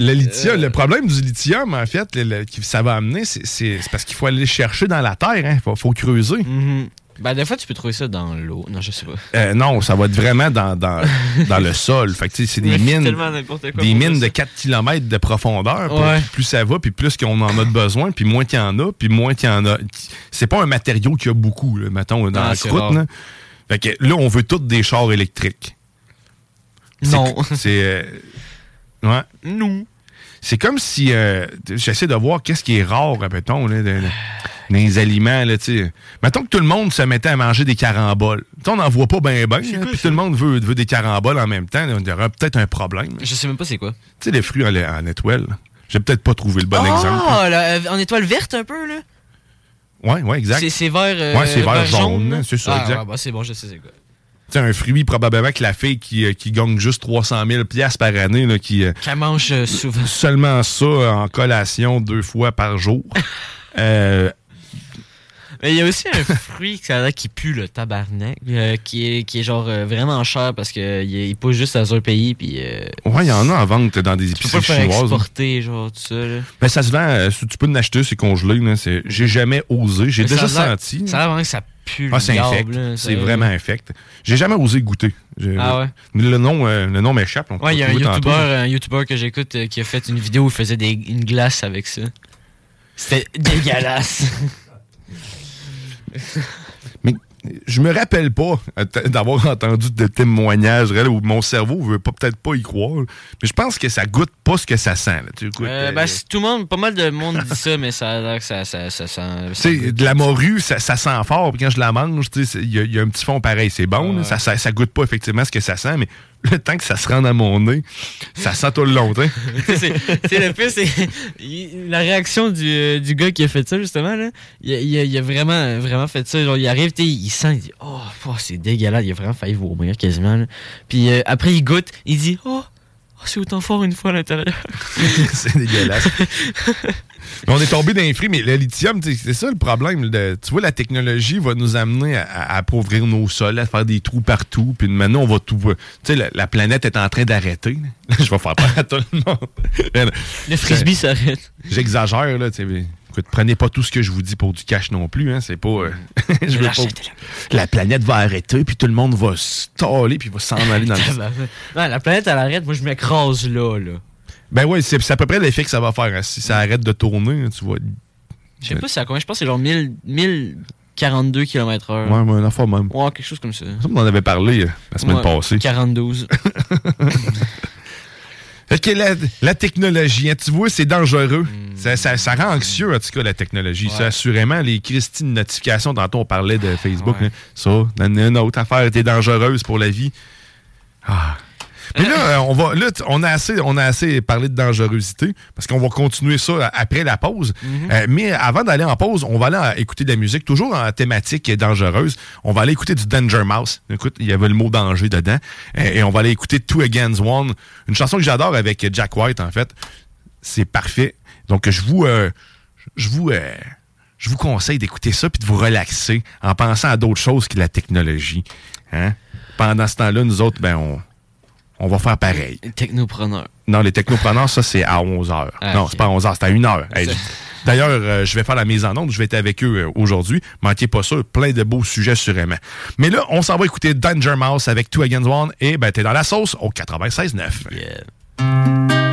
D: Le lithium, le problème du lithium, en fait, le- le- ça va amener, c'est- parce qu'il faut aller le chercher dans la terre. Il faut, faut creuser.
E: Mhm. Ben, des fois, tu peux trouver ça dans l'eau. Non, je sais pas.
D: Euh, non, ça va être vraiment dans, dans, dans le sol. Fait que, c'est des mines, des mines de 4 km de profondeur. Puis. Plus ça va, puis plus qu'on en a de besoin, puis moins qu'il y en a, puis moins qu'il y en a. C'est pas un matériau qu'il y a beaucoup, là, mettons, dans la croûte. Là. Fait que là, on veut tous des chars électriques.
E: Non.
D: C'est. euh, ouais.
E: Non.
D: C'est comme si. euh, J'essaie de voir qu'est-ce qui est rare, mettons, là, de- de- dans les aliments. Là, tu sais. mettons que tout le monde se mettait à manger des caramboles. Tu sais, on n'en voit pas bien, bien. Puis tout le monde veut, veut des caramboles en même temps. Il y aurait peut-être un problème.
E: Je sais même pas c'est quoi.
D: Tu sais, les fruits en, en étoile. J'ai peut-être pas trouvé le bon exemple.
E: Ah, la- euh, en étoile verte un peu, là?
D: Ouais, ouais, exact.
E: C'est- vert. euh,
D: Ouais, c'est vert jaune,
E: là.
D: c'est ça,
E: Ah,
D: exact.
E: ouais, bah, c'est bon, je sais c'est quoi.
D: Tu sais, un fruit, probablement que la fille qui, euh, qui gagne juste 300 000 piastres par année, là, qui
E: Qu'elle mange souvent.
D: seulement ça en collation deux fois par jour. euh,
E: Mais il y a aussi un fruit ça a l'air qui pue le tabarnak, euh, qui, est, qui est genre euh, vraiment cher parce qu'il il, pousse juste dans un pays. Puis, euh,
D: Ouais, il y en a en vente dans des
E: tu peux pas
D: épiceries
E: faire
D: chinoises.
E: exporter, genre tout ça. Là.
D: Ben, ça se vend, euh, si tu peux l'acheter, c'est congelé. J'ai jamais osé. J'ai
E: Mais
D: déjà
E: ça
D: senti.
E: Ça a l'air vraiment que ça pue
D: Ah, c'est infect. C'est vraiment infect. J'ai jamais osé goûter.
E: Ah ouais?
D: Le nom, euh, le nom m'échappe.
E: Ouais, il y a un. YouTuber, un YouTuber que j'écoute euh, qui a fait une vidéo où il faisait des, une glace avec ça. C'était dégueulasse.
D: Mais je me rappelle pas euh, d'avoir entendu de témoignages réels où mon cerveau veut pas peut-être pas y croire. Mais je pense que ça goûte pas ce que ça sent. là. Tu goûtes,
E: Euh,
D: euh,
E: ben, c'est- tout le monde, pas mal de monde dit ça, mais ça a l'air que ça, ça, ça, sent.
D: de la morue, ça, ça sent fort. Puis quand je la mange, il y, a- il y a un petit fond pareil. C'est bon. là. ça, ça goûte pas effectivement ce que ça sent, mais le temps que ça se rende à mon nez, ça sent tout le long.
E: c'est le pire, c'est la réaction du, euh, du gars qui a fait ça, justement. Là, il, a, vraiment, vraiment fait ça. Genre, il arrive, il sent, il dit Oh, c'est dégueulasse. Il a vraiment failli vomir quasiment. Puis euh, après, il goûte, il dit Oh, oh, c'est autant fort une fois à l'intérieur.
D: c'est dégueulasse. On est tombé dans les fruits, mais le lithium, c'est ça le problème. de- tu vois, la technologie va nous amener à, à appauvrir nos sols, à faire des trous partout. Puis maintenant, on va tout. Tu sais, la, la planète est en train d'arrêter. Je vais faire peur à tout le monde.
E: Le frisbee s'arrête.
D: J'exagère, là. tu sais, Écoute, prenez pas tout ce que je vous dis pour du cash non plus. Hein, c'est pas. euh, je veux pas- La planète va arrêter, puis tout le monde va se taler, puis va s'en aller dans le.
E: Ouais, la planète, elle arrête. Moi, je m'écrase là, là.
D: Ben ouais, c'est à peu près l'effet que ça va faire. hein. Si ça arrête de tourner, tu vois.
E: Je sais pas c'est à combien. Je pense que c'est genre 1000, 1042 km/h.
D: Ouais, ouais, une affaire même.
E: Ouais, quelque chose comme ça.
D: Ça, on en avait parlé euh, la semaine
E: Ouais,
D: passée.
E: 42.
D: Ok, la, la technologie, hein, tu vois, c'est dangereux. Ça, ça- ça rend anxieux, en tout cas, la technologie. Ça, assurément, les Christine notifications, tantôt, on parlait de Facebook. hein. ça, une, une autre affaire était dangereuse pour la vie. Ah. Mais là, euh, on va, là, on a assez, on a assez parlé de dangerosité parce qu'on va continuer ça euh, après la pause. Euh, mais avant d'aller en pause, on va aller écouter de la musique, toujours en thématique dangereuse. On va aller écouter du Danger Mouse. Écoute, il y avait le mot danger dedans. Et on va aller écouter Two Against One, une chanson que j'adore avec Jack White, en fait. C'est parfait. Donc, je vous, euh, je vous, euh, je vous conseille d'écouter ça puis de vous relaxer en pensant à d'autres choses que la technologie. Hein? Pendant ce temps-là, nous autres, ben, on, on va faire pareil.
E: Technopreneur.
D: Non, les technopreneurs, ça, c'est à 11h.
E: Ah,
D: non,
E: ok.
D: c'est pas à 11h, c'est à 1h.
E: C'est-
D: D'ailleurs, euh, je vais faire la mise en onde. Je vais être avec eux euh, aujourd'hui. Manquez pas ça. Plein de beaux sujets sûrement. Mais là, on s'en va écouter Danger Mouse avec Two Against One. Et ben, t'es dans la sauce au 96.9.
L: Make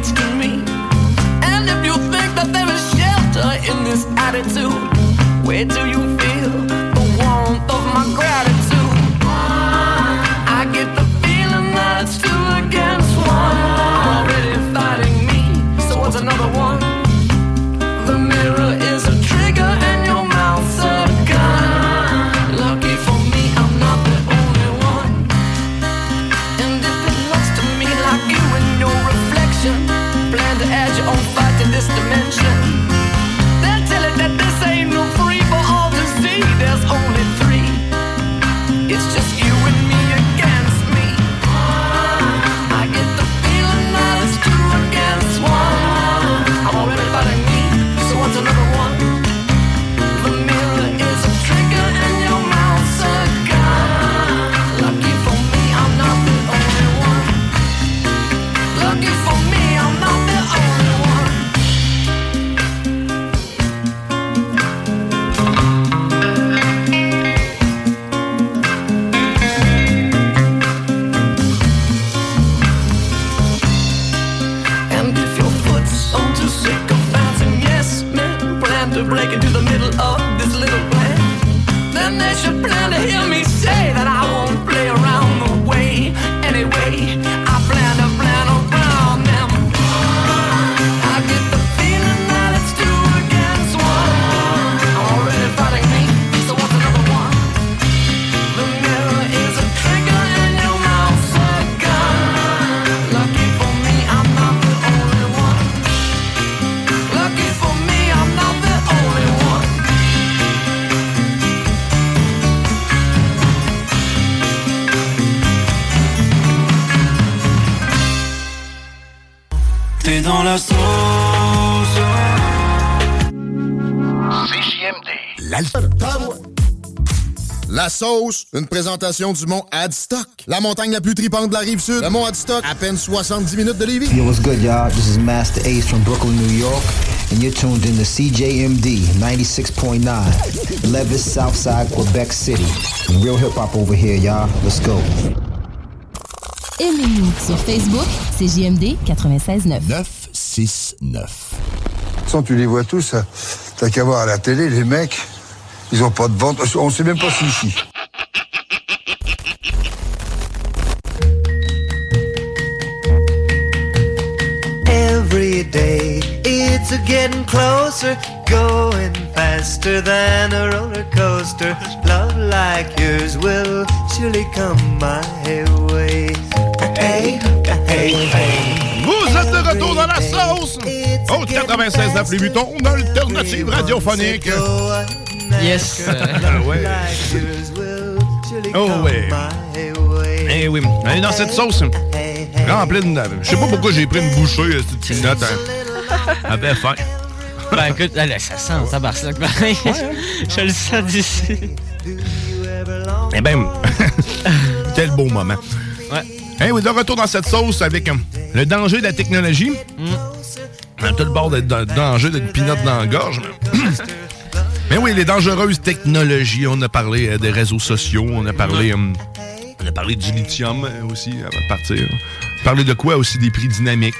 L: ever to me. And if you think that there is shelter in this attitude, where do you
M: sauce,
N: une présentation du mont Adstock. La montagne la plus tripante de la rive sud. Le mont Adstock, à peine 70 minutes de Lévis.
O: Yo, what's good, y'all? This is Master Ace from Brooklyn, New York, and you're tuned in to CJMD 96.9, Levis, Southside, Quebec City. Real hip hop over here, y'all. Let's go.
P: Aimez-nous sur Facebook, c'est JMD 96.9.
K: 969. Sans tu les vois tous, t'as qu'à voir à la télé, les mecs, ils ont pas de vente. On sait même pas si ici.
Q: Every day it's a getting closer, going faster than a roller coaster. Love like yours will surely come my way. Hey, hey, hey.
D: Vous êtes de retour dans la sauce! Au 96 9 les butons, alternative radiophonique.
E: Yes!
D: Ah ouais. Oh ouais. Eh oui. Allez, dans cette sauce, remplie de... Je sais pas pourquoi j'ai pris une bouchée, euh, cette petite note. Hein. Avait faim.
E: Ben écoute, allez, ça sent ça tabarnak pareil. Je le sens d'ici.
D: Eh ben, quel beau moment.
E: Ouais.
D: Eh oui, de retour dans cette sauce avec euh, le danger de la technologie. A tout le bord de, de- danger d'une pinotte dans la gorge. mais- oui, les dangereuses technologies. On a parlé euh, des réseaux sociaux, on a parlé, euh, on a parlé du lithium euh, aussi avant de partir. On a parlé de quoi aussi des prix dynamiques?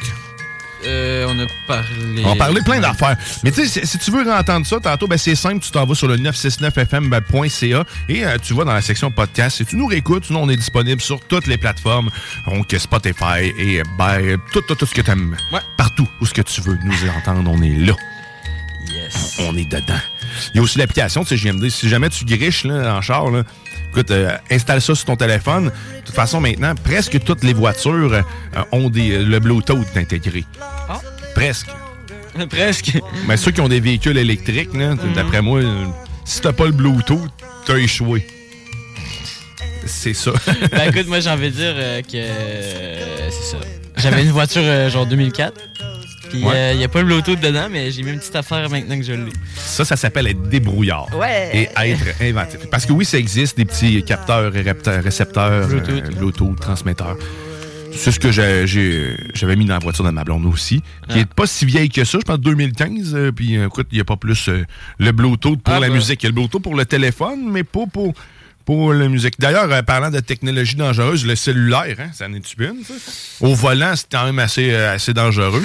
E: Euh, on a parlé.
D: On a parlé plein d'affaires. Mais tu sais, si- si tu veux entendre ça tantôt, ben c'est simple, tu t'en vas sur le 969fm.ca et euh, tu vas dans la section podcast et tu nous réécoutes. Sinon, on est disponible sur toutes les plateformes, donc Spotify et ben, tout, tout, tout ce que tu aimes. Partout où ce que tu veux nous entendre, on est là.
E: Yes.
D: On est dedans. Il y a aussi l'application de CGMD. Si jamais tu griches là, en char, là, écoute, euh, installe ça sur ton téléphone. De toute façon, maintenant, presque toutes les voitures euh, ont des, le Bluetooth intégré.
E: Ah.
D: Presque.
E: Presque.
D: Mais ceux qui ont des véhicules électriques, là, d'après moi, euh, si t'as pas le Bluetooth, t'as échoué. C'est ça.
E: ben écoute, moi j'ai envie de dire euh, que. euh, c'est ça. J'avais une voiture euh, genre 2004. Puis il
D: Ouais.
E: n'y a pas le Bluetooth dedans, mais j'ai mis une petite affaire maintenant que je l'ai.
D: Ça, ça s'appelle être débrouillard.
E: Ouais.
D: Et être inventif. Parce que oui, ça existe, des petits capteurs récepteurs,
E: Bluetooth.
D: euh, Bluetooth, transmetteurs. C'est ce que j'avais mis dans la voiture de ma blonde aussi, qui
E: Ah.
D: est pas si vieille que ça, je pense 2015. euh, puis euh, écoute, il n'y a pas plus euh, le Bluetooth pour
E: Ah,
D: la
E: bah.
D: musique. Il y a le Bluetooth pour le téléphone, mais pas pour, pour la musique. D'ailleurs, euh, parlant de technologie dangereuse, le cellulaire, hein, ça en est une, ça? Au volant, c'est quand même assez, euh, assez dangereux.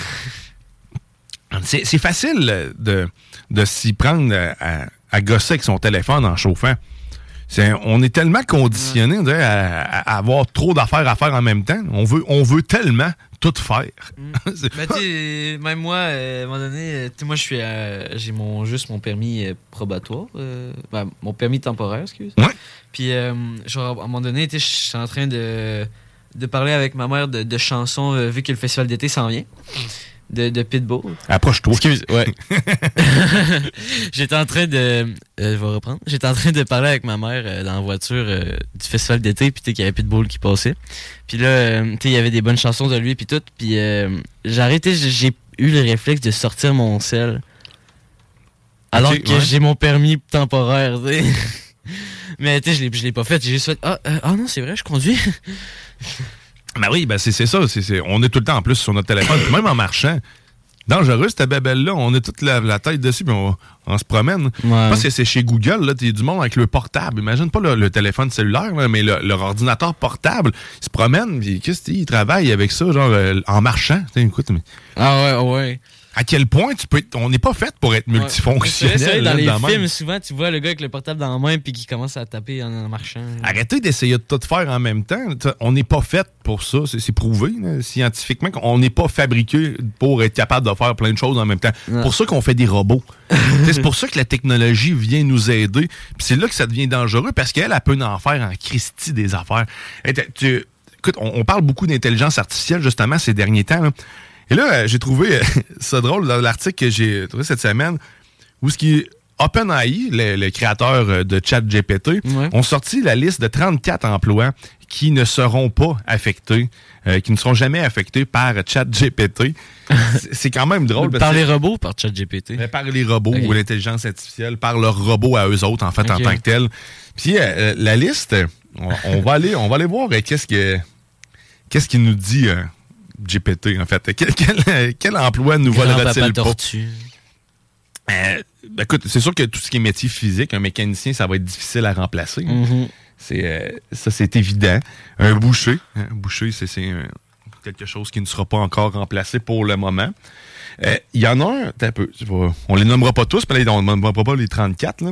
D: C'est facile de, de s'y prendre à, à gosser avec son téléphone en chauffant. C'est- on est tellement conditionné à, à avoir trop d'affaires à faire en même temps. On veut, on veut tellement tout faire. C'est-
E: Ben, même moi, euh, à un moment donné, euh, moi, je suis, euh, j'ai mon, juste mon permis euh, probatoire, ben, mon permis temporaire, excuse. Puis, euh, genre, à un moment donné, je suis en train de, de parler avec ma mère de, de chansons, vu que le festival d'été s'en vient, de, de Pitbull.
D: Approche-toi.
E: Excuse, ouais. J'étais en train de. euh, je vais reprendre. J'étais en train de parler avec ma mère euh, dans la voiture euh, du festival d'été, puis tu sais, qu'il y avait Pitbull qui passait. Puis là, euh, tu sais, il y avait des bonnes chansons de lui, puis tout. Puis euh, j'ai arrêté, j'ai- eu le réflexe de sortir mon sel. Alors que
D: ouais.
E: j'ai mon permis temporaire, tu sais. Mais tu sais, je l'ai- je l'ai pas fait. J'ai juste fait Ah, euh, ah non, c'est vrai, je conduis.
D: Ben oui, ben c'est c'est ça. c'est- c'est- on est tout le temps en plus sur notre téléphone, puis même en marchant. Dangereux, cette babelle-là. On a toute la, la tête dessus, puis on, on se promène. Parce que c'est chez Google, là, t'es du monde avec le portable. Imagine pas le, le téléphone cellulaire, là, mais le- leur ordinateur portable. Ils se promènent, puis qu'est-ce qu'ils travaillent avec ça, genre, euh, en marchant. Écoute, mais.
E: Ah ouais, ouais.
D: À quel point tu peux être- On n'est pas fait pour être multifonctionnel.
E: C'est vrai,
D: là,
E: dans les
D: même.
E: films, souvent, tu vois le gars avec le portable dans la main, puis qui commence à taper en, en marchant.
D: Arrêtez d'essayer de tout faire en même temps. On n'est pas fait pour ça. C'est c'est prouvé là, scientifiquement qu'on n'est pas fabriqué pour être capable de faire plein de choses en même temps.
E: Ouais.
D: pour ça qu'on fait des robots. C'est pour ça que la technologie vient nous aider. Puis c'est là que ça devient dangereux parce qu'elle, elle peut en faire en Christie des affaires. Tu- écoute, on, on parle beaucoup d'intelligence artificielle justement ces derniers temps. là. Et là, euh, j'ai trouvé euh, ça drôle dans l'article que j'ai trouvé cette semaine où ce qui OpenAI, le, le créateur euh, de ChatGPT, ont sorti la liste de 34 emplois qui ne seront pas affectés, euh, qui ne seront jamais affectés par ChatGPT. C'est- quand même drôle.
E: Par les robots par ChatGPT?
D: mais par les robots ou l'intelligence artificielle, par leurs robots à eux autres, en fait, en tant que tel. Puis euh, la liste, on, on va aller, on va aller voir euh, qu'est-ce que qu'est-ce qu'il nous dit GPT, en fait. Quel, quel- quel emploi nous volera-t-il pas?
E: tortue.
D: Euh, ben, écoute, c'est sûr que tout ce qui est métier physique, un mécanicien, ça va être difficile à remplacer.
E: Mhm.
D: C'est euh, ça, c'est évident. Un boucher, hein, boucher, c'est euh, quelque chose qui ne sera pas encore remplacé pour le moment. Euh, Il y en a un, un peu, on les nommera pas tous, mais là, on ne nommera pas les 34. Là.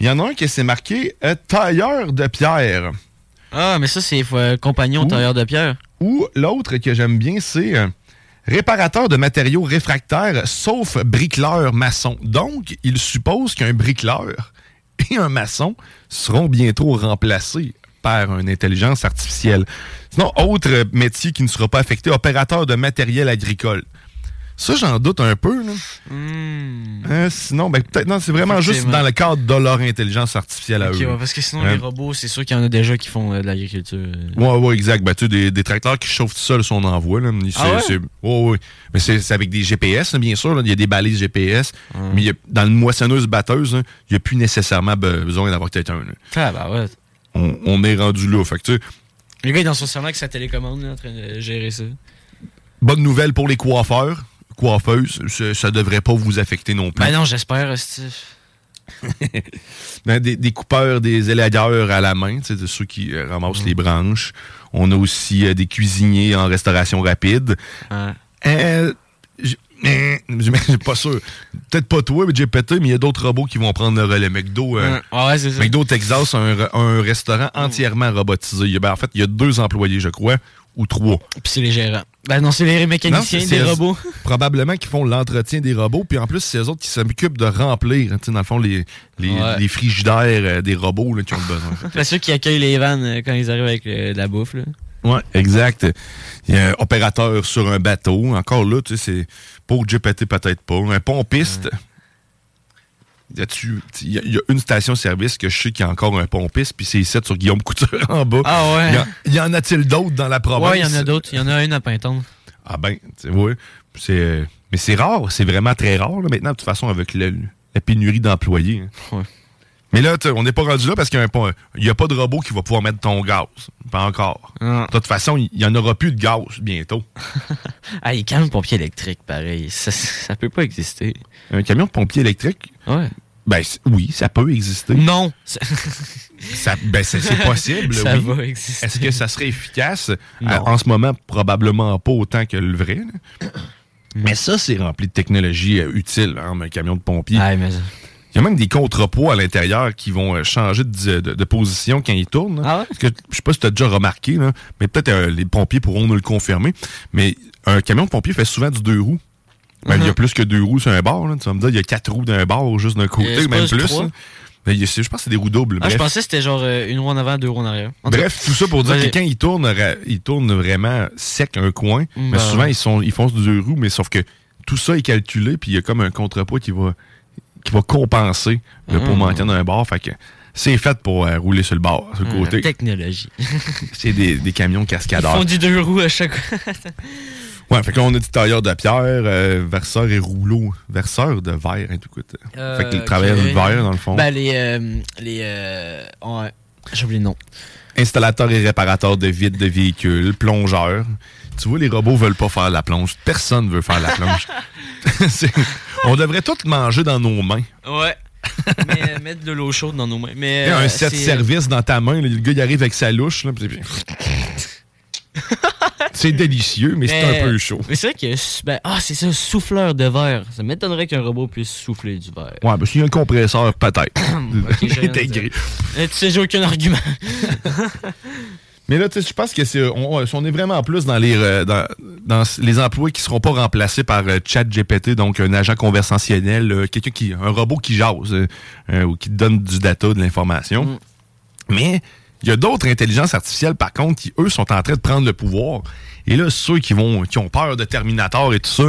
D: Il y en a un qui s'est marqué euh, tailleur de pierre.
E: Ah, mais ça, c'est euh, compagnon tailleur de pierre.
D: Ou l'autre que j'aime bien, c'est euh, réparateur de matériaux réfractaires, sauf bricoleur maçon. Donc, il suppose qu'un bricoleur et un maçon seront bientôt remplacés par une intelligence artificielle. Sinon, autre métier qui ne sera pas affecté, opérateur de matériel agricole. Ça, j'en doute un peu. là. Hein, sinon, ben, peut-être, non, c'est vraiment juste dans le cadre de leur intelligence artificielle à eux.
E: ouais, parce que sinon,
D: Hein?
E: les robots, c'est sûr qu'il y en a déjà qui font euh, de l'agriculture.
D: Ouais, ouais, exact. Ben, tu des, des tracteurs qui chauffent tout seuls si on envoie. Là. C'est-
E: Ah ouais?
D: ouais. Mais c'est avec des GPS, là, bien sûr. là. Il y a des balises GPS. Mais y a- dans le moissonneuse-batteuse, hein, il n'y a plus nécessairement be- besoin d'avoir quelqu'un. là.
E: Ah, bah ouais.
D: On, on est rendu là. Fait que,
E: Le gars est dans son salon avec sa télécommande, là, en train de gérer ça.
D: bonne nouvelle pour les coiffeurs, coiffeuses. Ça, ça devrait pas vous affecter non plus.
E: Ben non, j'espère, Steve.
D: Ben, des, des coupeurs, des élagueurs à la main, de ceux qui euh, ramassent les branches. On a aussi euh, des cuisiniers en restauration rapide. Euh, j- euh, j'ai pas sûr. Peut-être pas toi, mais j'ai pété, mais il y a d'autres robots qui vont prendre le relais. McDo, euh.
E: Ah ouais, c'est ça.
D: McDo Texas a un, re- un restaurant entièrement robotisé. Ben, en fait, il y a deux employés, je crois, ou trois.
E: Puis c'est les gérants. Ben non, c'est les mécaniciens
D: Non,
E: des robots.
D: Probablement qui font l'entretien des robots. Puis en plus, c'est eux autres qui s'occupent de remplir, tu sais, dans le fond, les, les,
E: Ouais.
D: les frigidaires euh, des robots là, qui ont besoin.
E: C'est ceux qui accueillent les vannes euh, quand ils arrivent avec euh, de la bouffe. Là.
D: Ouais, exact. Il y a un opérateur sur un bateau. Encore là, tu sais, c'est pour GPT peut-être pas. Un pompiste. Il y, a- il y a une station-service que je sais qu'il y a encore un pompiste, puis c'est ici sur Guillaume Couture en bas.
E: Ah ouais?
D: Il y en- Il y, en a-t-il d'autres dans la province?
E: Ouais, il y en a d'autres. Il y en a une à Pinton.
D: Ah ben. C'est, euh, mais c'est rare, c'est vraiment très rare là, maintenant, de toute façon, avec le- la pénurie d'employés. hein. Mais là, on n'est pas rendu là parce qu'il n'y a, pas- a de robot qui va pouvoir mettre ton gaz. Pas encore. De toute façon, il n'y en aura plus de gaz bientôt.
E: Ah, il camion de pompier électrique, pareil. Ça, ça peut pas exister.
D: Un camion de pompier électrique?
E: Ouais.
D: Ben oui, ça peut exister.
E: Non.
D: Ça, ben, c'est possible.
E: Ça
D: oui.
E: va exister.
D: Est-ce que ça serait efficace?
E: Non.
D: Euh, en ce moment, probablement pas autant que le vrai. là. Mais ça, c'est rempli de technologie euh, utile, hein, un camion de pompier. Il y a même des contrepoids à l'intérieur qui vont euh, changer de, de- de position quand ils tournent. là. Parce que, je sais pas si tu as déjà remarqué, là, mais peut-être euh, les pompiers pourront nous le confirmer. Mais un camion de pompier fait souvent du deux roues. Ben, Il y a
E: Mhm.
D: plus que deux roues sur un bord. là. Tu vas me dire, il y a quatre roues d'un bord, juste d'un
E: Euh,
D: côté,
E: pas
D: même plus. Ben, je pense que c'est des roues doubles.
E: Ah, je pensais que c'était genre euh, une roue en avant, deux roues en arrière. En
D: Bref, tout ça pour dire que quand ils tournent, ils tournent vraiment sec un coin,
E: Mm,
D: mais
E: ben
D: souvent
E: ouais.
D: ils sont ils du deux roues, mais sauf que tout ça est calculé, puis il y a comme un contrepoids qui va qui va compenser là, pour
E: Mm.
D: monter d'un bord. Fait que c'est fait pour euh, rouler sur le bord, sur le
E: Ah,
D: côté.
E: technologie.
D: c'est des, des camions
E: Ils
D: cascadeurs.
E: font du deux roues à chaque fois.
D: Ouais, fait que là, on a dit tailleur de pierre, euh, verseur et rouleau. Verseur de verre, hein, tout.
E: Euh,
D: fait que les travailleurs
E: ok.
D: du verre, dans le fond.
E: Ben, les. euh, les euh, ouais. J'ai oublié le nom.
D: Installateur et réparateur de vides de véhicules, plongeur. Tu vois, les robots veulent pas faire la plonge. Personne veut faire la plonge. On devrait tout manger dans nos mains.
E: Ouais. Mais, mettre de l'eau chaude dans nos mains. Mais,
D: Il y a
E: euh,
D: un set service dans ta main. le gars, il arrive avec sa louche. là, puis c'est- délicieux, mais, c'est un peu chaud.
E: Mais c'est vrai que. Ben, ah, c'est ça, souffleur de verre. Ça m'étonnerait qu'un robot puisse souffler du verre.
D: Ouais, ben s'il y a un compresseur, peut-être.
E: Ok, j'ai rien à
D: Intégré.
E: Euh, Tu sais, j'ai aucun argument.
D: Mais là, tu sais, je pense que c'est, on, on est vraiment plus dans les, euh, dans, dans les emplois qui seront pas remplacés par euh, ChatGPT, donc un agent conversationnel, euh, quelqu'un qui, un robot qui jase euh, euh, ou qui te donne du data, de l'information. Mais il y a d'autres intelligences artificielles, par contre, qui eux sont en train de prendre le pouvoir. Et là, ceux qui vont, qui ont peur de Terminator et tout ça,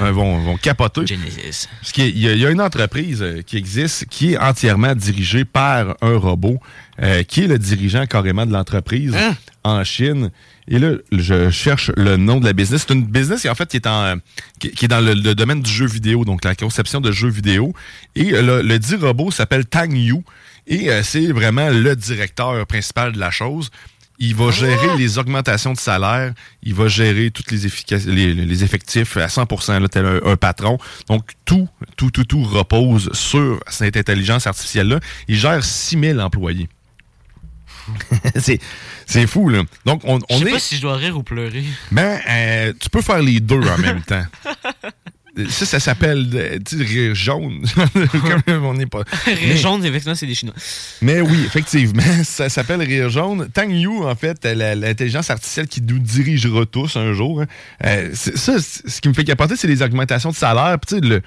D: euh, vont, vont capoter.
E: Genesis.
D: Parce qu'il y, a- il y a une entreprise euh, qui existe qui est entièrement dirigée par un robot, euh, qui est le dirigeant carrément de l'entreprise en Chine. Et là, je cherche le nom de la business. C'est une business qui, en fait, qui est, en, qui, qui est dans le, le domaine du jeu vidéo, donc la conception de jeux vidéo. Et le, le dit robot s'appelle Tang Yu. Et euh, c'est vraiment le directeur principal de la chose. Il va gérer les augmentations de salaire, il va gérer toutes les, les, les effectifs à 100%, là, tel un, un patron. Donc, tout, tout, tout, tout repose sur cette intelligence artificielle-là. Il gère 6000 employés. c'est, fou, là. Donc, on,
E: Je
D: on
E: sais
D: est...
E: pas si je dois rire ou pleurer.
D: Ben, euh, tu peux faire les deux en même temps. Ça, ça s'appelle, euh, rire jaune. Comme on n'est pas...
E: Rire jaune, effectivement, c'est des Chinois.
D: Mais oui, effectivement, ça s'appelle Rire jaune. Tang Yu, en fait, la- l'intelligence artificielle qui nous dirigera tous un jour. hein. Euh, ça, ce qui me fait capoter, c'est les augmentations de salaire. Puis, le...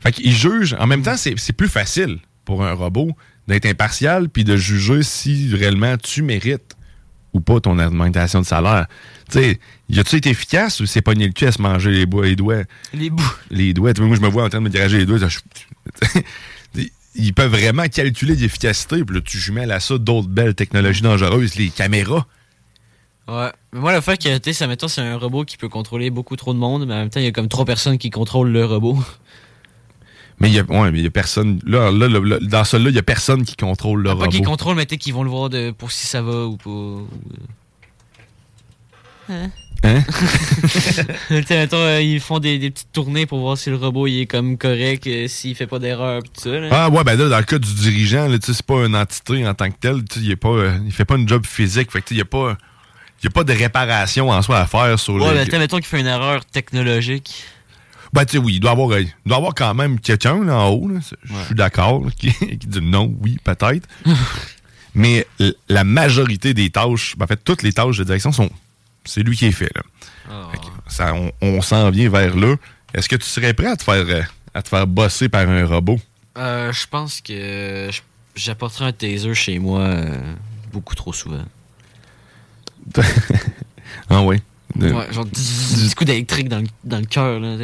D: Fait qu'il juge. En même temps, c'est c'est plus facile pour un robot d'être impartial puis de juger si réellement tu mérites ou pas ton augmentation de salaire. Tu sais, y a-tu été efficace ou c'est pogné le cul à se manger les, bois, les doigts?
E: Les bouts.
D: Les doigts. Tu moi, je me vois en train de me diriger les doigts. Ils peuvent vraiment calculer l'efficacité. Puis là, tu jumelles à ça d'autres belles technologies dangereuses, les caméras.
E: Ouais. Mais moi, le fait que, tu sais, ça, mettons, c'est un robot qui peut contrôler beaucoup trop de monde, mais en même temps, il y a comme trois personnes qui contrôlent le robot.
D: Mais il y a, ouais, mais il y a personne. Là, là, là, là, dans celui-là, il y a personne qui contrôle le
E: Pas
D: robot.
E: qu'ils contrôlent, mais peut-être qu'ils vont le voir de, pour si ça va ou pas. ou,
D: Hein?
E: mettons, euh, ils font des, des petites tournées pour voir si le robot il est comme correct, euh, s'il fait pas d'erreur, tout ça. Là.
D: Ah ouais, ben là, dans le cas du dirigeant, c'est pas une entité en tant que telle. Il, est pas, euh, il fait pas une job physique. Fait que il y a pas. Il a pas de réparation en soi à faire sur
E: ouais,
D: le.
E: tu sais, mettons qu'il fait une erreur technologique.
D: Ben, tu sais, oui, il doit y avoir, il doit avoir quand même quelqu'un là, en haut, je suis d'accord, qui, qui dit non, oui, peut-être. Mais la majorité des tâches, ben, en fait, toutes les tâches de direction sont. C'est lui qui est fait, là. Ça, on on s'en vient vers là. Est-ce que tu serais prêt à te faire, euh, à te faire bosser par un robot?
E: Euh, je pense que j'apporterai un taser chez moi euh, beaucoup trop souvent.
D: ah ouais. De-
E: Ouais, genre 10 coups d'électrique dans, le- dans le cœur. là.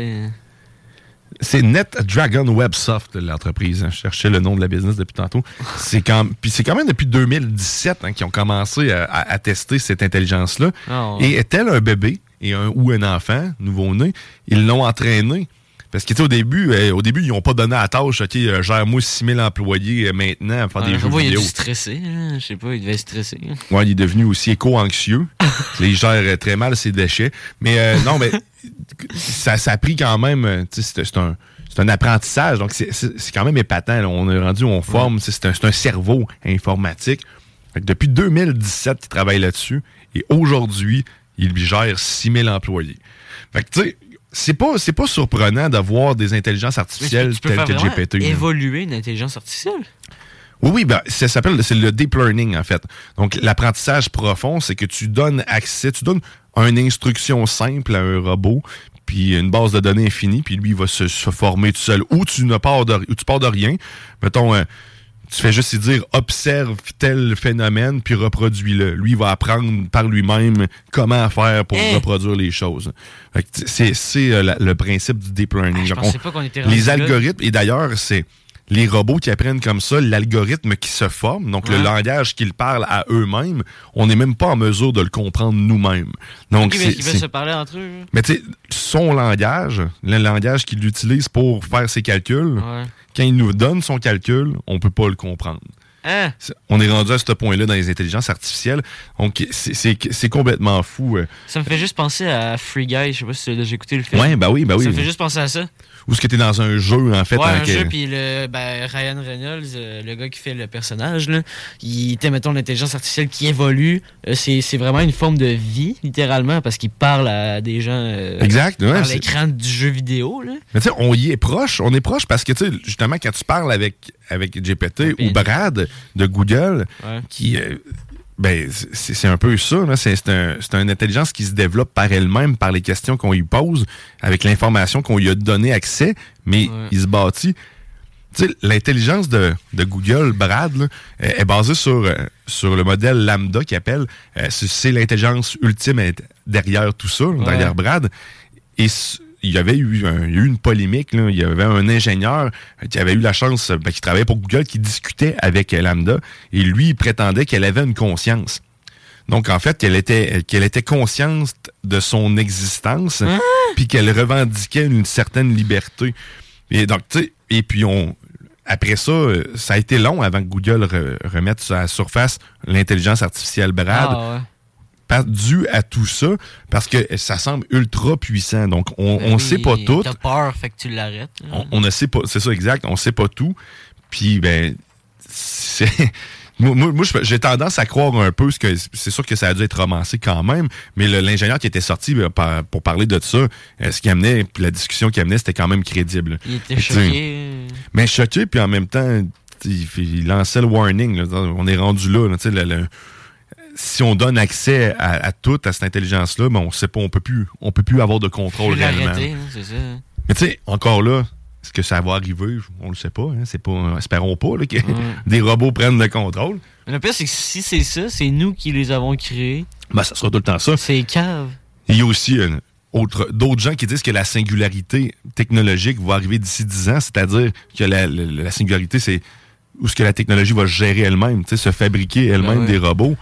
D: C'est NetDragon Websoft, l'entreprise. hein. Je cherchais le nom de la business depuis tantôt. C'est quand, puis c'est quand même depuis 2017 hein, qu'ils ont commencé à, tester cette intelligence-là.
E: Ah ouais.
D: Et tel un bébé et un, ou un enfant nouveau-né, ils l'ont entraîné. Parce que, tu sais, au début, euh, au début, ils n'ont pas donné la tâche, OK, euh, gère-moi 6000 employés euh, maintenant à faire
E: Ouais,
D: des jeux
E: il a
D: vidéo.
E: dû stresser. hein. Je sais pas, il devait stresser.
D: Ouais, il est devenu aussi éco-anxieux. il gère très mal ses déchets. Mais euh, non, mais ça, ça a pris quand même. euh, tu sais, C'est un, c'est un apprentissage. Donc, c'est- quand même épatant. là. On est rendu on forme. C'est un, c'est un cerveau informatique. Fait que depuis 2017, il travaille là-dessus. Et aujourd'hui, il lui gère 6000 employés. Fait que, tu sais, c'est pas, c'est pas surprenant d'avoir des intelligences artificielles telles que GPT.
E: évoluer une intelligence artificielle?
D: Oui, oui, ben, ça s'appelle, c'est le deep learning, en fait. Donc, l'apprentissage profond, c'est que tu donnes accès, tu donnes une instruction simple à un robot, puis une base de données infinie, puis lui, il va se, se former tout seul. Ou tu ne pars de, ou tu pars de rien. Mettons, euh, tu fais juste dire observe tel phénomène puis reproduis-le. Lui il va apprendre par lui-même comment faire pour
E: Eh.
D: reproduire les choses. C'est c'est, euh, le principe du deep learning.
E: Ah, je
D: Donc,
E: pensais
D: on-
E: pas qu'on était
D: les
E: là.
D: algorithmes et d'ailleurs c'est les robots qui apprennent comme ça, l'algorithme qui se forme, donc le langage qu'ils parlent à eux-mêmes, on n'est même pas en mesure de le comprendre nous-mêmes. Donc,
E: ils veulent se parler entre eux. là.
D: mais tu sais, son langage, le langage qu'il utilise pour faire ses calculs,
E: Ouais.
D: quand il nous donne son calcul, on peut pas le comprendre.
E: Hein?
D: On est rendu à ce point-là dans les intelligences artificielles. Donc, c'est- complètement fou. euh.
E: Ça me fait juste penser à Free Guy. Je sais pas si déjà écouté le film.
D: Ouais, bah oui, bah oui.
E: Ça me fait juste penser à ça.
D: Ou est-ce que tu es dans un jeu, en fait?
E: ouais, un jeu, puis le, ben, Ryan Reynolds, euh, le gars qui fait le personnage, là, il était, mettons, l'intelligence artificielle qui évolue. Euh, c'est vraiment une forme de vie, littéralement, parce qu'il parle à des gens euh,
D: Exact, ouais,
E: par
D: c'est-
E: l'écran du jeu vidéo. Là.
D: Mais tu sais, on y est proche. On est proche parce que, tu sais, justement, quand tu parles avec, avec GPT ou Brad de Google,
E: Ouais.
D: qui. Ben, c'est un peu ça. C'est un- une intelligence qui se développe par elle-même, par les questions qu'on lui pose, avec l'information qu'on lui a donné accès, mais
E: Ouais.
D: il se bâtit. Tu sais, l'intelligence de, de Google, Brad, là, est est basée sur, euh, sur le modèle Lambda qui appelle. euh, c'est l'intelligence ultime derrière tout ça, derrière Brad. Et il y avait eu, un- il y a eu une polémique. là. Il y avait un ingénieur qui avait eu la chance, ben, qui travaillait pour Google, qui discutait avec Lambda. Et lui, il prétendait qu'elle avait une conscience. Donc, en fait, qu'elle était, qu'elle était consciente de son existence, puis qu'elle revendiquait une certaine liberté. Et donc, tu sais, et puis on, après ça, euh, ça a été long avant que Google re- remette à la surface l'intelligence artificielle Brad.
E: Ah, ouais.
D: Dû à tout ça, parce que ça semble ultra puissant. Donc, on
E: Ben
D: ne
E: oui,
D: sait pas tout.
E: T'as peur, fait que tu l'arrêtes.
D: On, on ne sait pas, c'est ça exact, on sait pas tout. Puis, ben, c'est. Moi, j'ai tendance à croire un peu, ce que c'est sûr que ça a dû être romancé quand même, mais l'ingénieur qui était sorti ben, pour parler de ça, euh, ce qui amenait, puis la discussion qu'il amenait, c'était quand même crédible.
E: Il était choqué.
D: Mais choqué, puis en même temps, il, lançait le warning. là. on est rendu là. là, tu sais, le- le- si on donne accès à, à tout, à cette intelligence-là, ben, on sait pas, on peut plus, on peut plus avoir de contrôle réellement.
E: hein, c'est ça.
D: Mais tu sais, encore là, est-ce que ça va arriver? On le sait pas. Hein? C'est pas espérons pas là, que des robots prennent le contrôle.
E: Mais le pire, c'est que si c'est ça, c'est nous qui les avons créés.
D: Ben, ça sera tout le temps ça.
E: C'est cave.
D: Il y a aussi autre- d'autres gens qui disent que la singularité technologique va arriver d'ici 10 ans, c'est-à-dire que la, la- la singularité, c'est où ce que la technologie va se gérer elle-même, se fabriquer elle-même
E: Ben
D: des robots.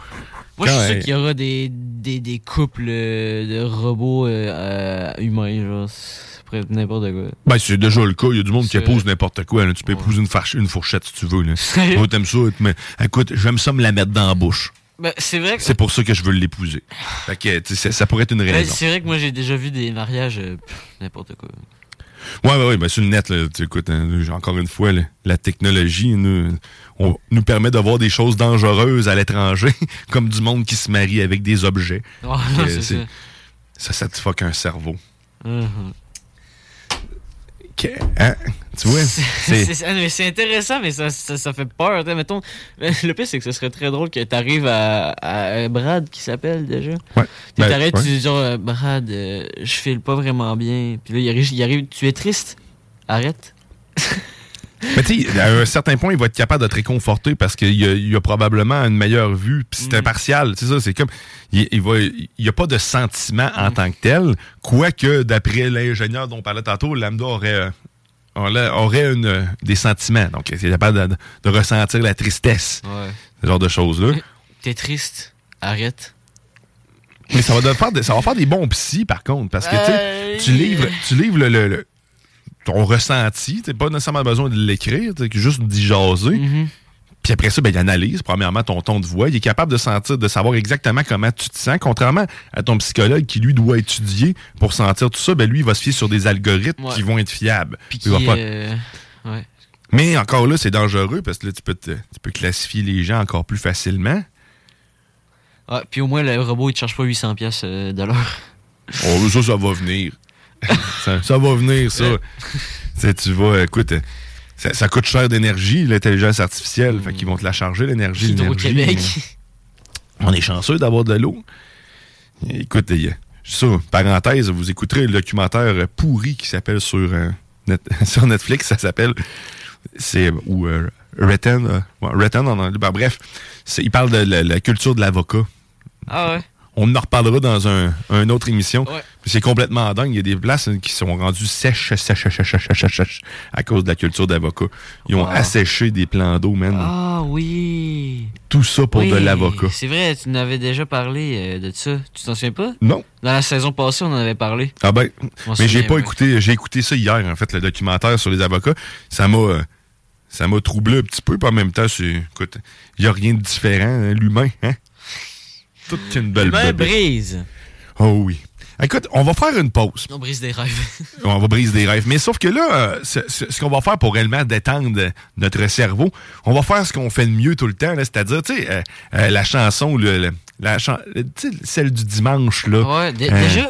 E: Moi, je suis sûr qu'il y aura des, des, des couples euh, de robots euh, euh, humains, genre. N'importe quoi.
D: Ben, c'est déjà le cas. Il y a du monde qui épouse n'importe quoi. là. Tu peux épouser une, farche- une fourchette si tu veux. Là. Moi, t'aimes ça. Mais, écoute, j'aime ça me la mettre dans la bouche.
E: Ben, c'est vrai que.
D: C'est pour ça que je veux l'épouser. Fait que, ça- pourrait être une
E: Ben,
D: raison.
E: c'est vrai que moi, j'ai déjà vu des mariages, euh, n'importe quoi.
D: Ouais, ouais, ouais, ben sur le net, là, tu écoutes, hein, encore une fois, là, la technologie nous, on- nous permet de voir des choses dangereuses à l'étranger, comme du monde qui se marie avec des objets.
E: Ça.
D: ça satisfaque un cerveau.
E: Mhm.
D: Que- hein? Tu vois?
E: C'est- intéressant, mais ça, ça, ça fait peur. Mettons, le pire, c'est que ce serait très drôle que tu arrives à, à Brad, qui s'appelle déjà.
D: Ouais.
E: Tu
D: Ben, ouais.
E: tu dis genre, euh, Brad, euh, je file pas vraiment bien. Puis là, il arrive, il arrive, tu es triste. Arrête.
D: Mais tu sais, à un certain point, il va être capable de te réconforter parce qu'il y a, il a probablement une meilleure vue. Puis
E: Mm.
D: c'est impartial. C'est ça, c'est comme. Il il va- il n'y a pas de sentiment
E: Mm.
D: en tant que tel. Quoique, d'après l'ingénieur dont on parlait tantôt, Lambda aurait, euh, aurait, aurait une, des sentiments. Donc, il est capable de, de ressentir la tristesse?
E: Ouais.
D: Ce genre de choses-là.
E: T'es triste? Arrête.
D: Mais ça va, de faire des, ça va faire des bons psys, par contre. Parce que tu
E: Euh,
D: livres, tu livres le, le- le- ton ressenti. Tu pas nécessairement besoin de l'écrire, t'as juste d'y jaser.
E: Mm-hmm.
D: Puis après ça, ben, il analyse, premièrement, ton ton de voix. Il est capable de sentir, de savoir exactement comment tu te sens. Contrairement à ton psychologue qui, lui, doit étudier pour sentir tout ça, ben, lui, il va se fier sur des algorithmes
E: Ouais.
D: qui vont être fiables.
E: Puis
D: Il va
E: qui,
D: pas-
E: euh, ouais.
D: Mais encore là, c'est dangereux parce que là, tu peux, te- tu peux classifier les gens encore plus facilement.
E: Ouais, puis au moins, le robot, il te charge pas 800$ piastres, euh, de l'heure.
D: Oh, ça, ça va venir. ça, ça va venir, ça. Tu vas, écoute, ça, ça coûte cher d'énergie, l'intelligence artificielle. Fait qu'ils vont te la charger, l'énergie. l'énergie.
E: Hydro-Québec.
D: On est chanceux d'avoir de l'eau. Écoute, ça, parenthèse, vous écouterez le documentaire pourri qui s'appelle sur, euh, Net- sur Netflix, ça s'appelle. C'est. Ou euh, Written, euh, ouais, Written en anglais. Ben, bref, il parle de la, la culture de l'avocat.
E: Ah ouais?
D: On en reparlera dans un, une autre émission. C'est complètement dingue. Il y a des places qui sont rendues sèches, sèches, sèches, sèches, sèches, sèches, à cause de la culture d'avocat. Ils ont
E: Wow.
D: asséché des plans d'eau, man.
E: Ah oui.
D: Tout ça pour
E: Oui,
D: de l'avocat.
E: C'est vrai, tu nous avais déjà parlé euh, de ça. Tu t'en souviens pas?
D: Non.
E: Dans la saison passée, on en avait parlé.
D: Ah ben, mais j'ai pas écouté, j'ai écouté ça hier, en fait, le documentaire sur les avocats. Ça m'a, euh, ça m'a troublé un petit peu, puis en même temps, c'est, écoute, il y a rien de différent, hein, l'humain, hein? Toute une belle bébête.
E: brise.
D: Oh oui. Écoute, on va faire une pause.
E: On brise des rêves.
D: On va briser des rêves. Mais sauf que là, euh, ce, ce- ce qu'on va faire pour réellement détendre notre cerveau, on va faire ce qu'on fait de mieux tout le temps, là, c'est-à-dire, tu sais, euh, euh, la chanson, le, le- la chan- le- tu sais, celle du dimanche, là.
E: Ouais, dé- déjà?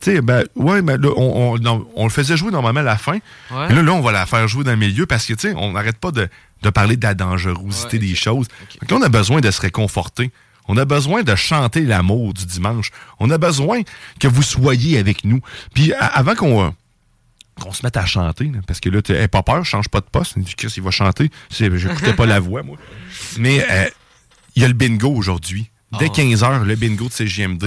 D: Tu sais, ben, ouais, mais là, on, on- non, on le faisait jouer normalement à la fin.
E: Ouais.
D: Mais là, là, on va la faire jouer dans le milieu parce que, tu sais, on n'arrête pas de, de parler de la dangerosité des choses. Donc là, on a besoin de se réconforter. On a besoin de chanter l'amour du dimanche. On a besoin que vous soyez avec nous. Puis avant qu'on euh, qu'on se mette à chanter, parce que là, tu pas peur, change pas de poste. Il dit, Chris, il va chanter. Je n'écoutais pas la voix, moi. Mais euh, il y a le bingo aujourd'hui. Dès
E: Oh.
D: 15h, le bingo de CGMD.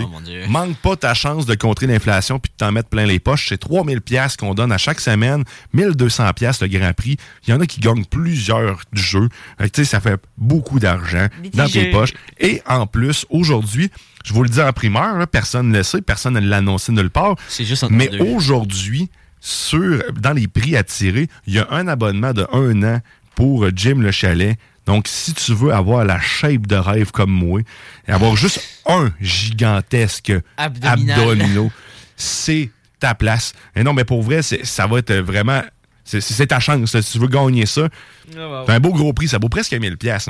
D: Manque pas ta chance de contrer l'inflation puis de t'en mettre plein les poches. C'est 3000 pièces qu'on donne à chaque semaine, 1200 pièces le Grand Prix. Il y en a qui gagnent plusieurs jeux. Fait sais, ça fait beaucoup d'argent dans tes
E: jeux.
D: poches. Et en plus, aujourd'hui, je vous le dis en primeur, là, personne ne le sait, personne ne l'a annoncé nulle part.
E: C'est juste
D: Mais aujourd'hui, sur, dans les prix à tirer, il y a un abonnement de un an pour euh, Jim Le Chalet. Donc, si tu veux avoir la shape de rêve comme moi, et avoir juste un gigantesque
E: Abdominal.
D: abdominaux, c'est ta place. Et non, mais pour vrai, ça va être vraiment... C'est ta chance. là. Si tu veux gagner ça, c'est un beau gros prix. Ça vaut presque 1000 pièces.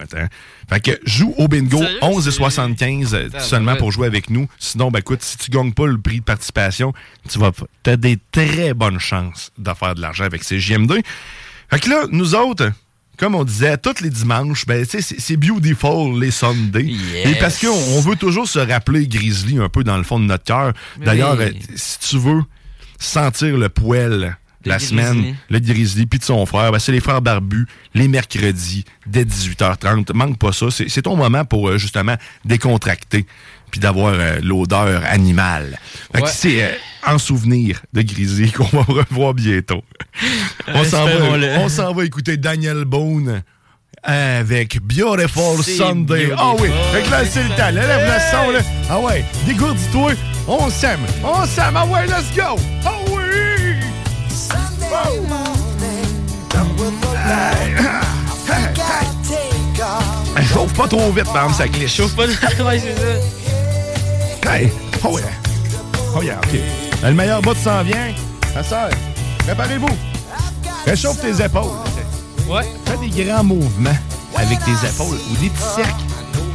D: Attends. Fait que joue au bingo
E: Sérieux?
D: 11 et 75 euh,
E: Attends,
D: seulement
E: ouais.
D: pour jouer avec nous. Sinon, ben écoute, si tu gagnes pas le prix de participation, tu vas as des très bonnes chances de faire de l'argent avec ces JM2. Fait que là, nous autres, comme on disait, tous les dimanches, ben, c'est beautiful les Sundays. Et parce qu'on on veut toujours se rappeler Grizzly un peu dans le fond de notre cœur. D'ailleurs,
E: oui.
D: euh, si tu veux sentir le poêle
E: Le
D: la
E: Grizzly.
D: semaine, le Grizzly, puis de son frère, ben, c'est les frères barbus, les mercredis, dès 18h30. Manque pas ça. C'est c'est ton moment pour euh, justement décontracter puis d'avoir euh, l'odeur animale. Fait que
E: Ouais.
D: c'est euh, en souvenir de Grizzly qu'on va revoir bientôt. on s'en va,
E: Espérons-le.
D: on s'en va écouter Daniel Boone avec Beautiful
E: C'est
D: Sunday.
E: beautiful.
D: Ah oui, fait que là, c'est le temps. Là, lève le son, là. Ah ouais, dégourdis-toi. On s'aime. On s'aime. Ah ouais, let's go. Ah oui. Hey, Chauffe pas trop vite, par exemple, ça glisse. Chauffe
E: pas ouais, c'est ça.
D: Hey, oh yeah. Oh yeah, OK. Le meilleur bout s'en vient. Ça sert. Préparez-vous. Réchauffe tes épaules.
E: Ouais.
D: Fais des grands mouvements avec tes épaules ou des petits cercles.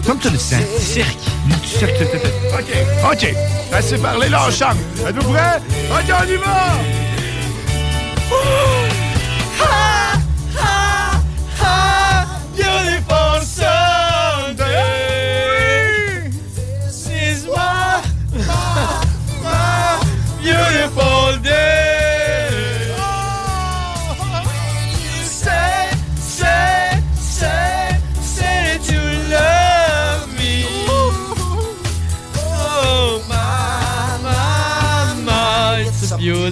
D: Comme tu le sens.
E: Cirque.
D: Des petits cercles. OK. OK. Assez parlé, là, on chante. Êtes-vous prêts? OK, on y va!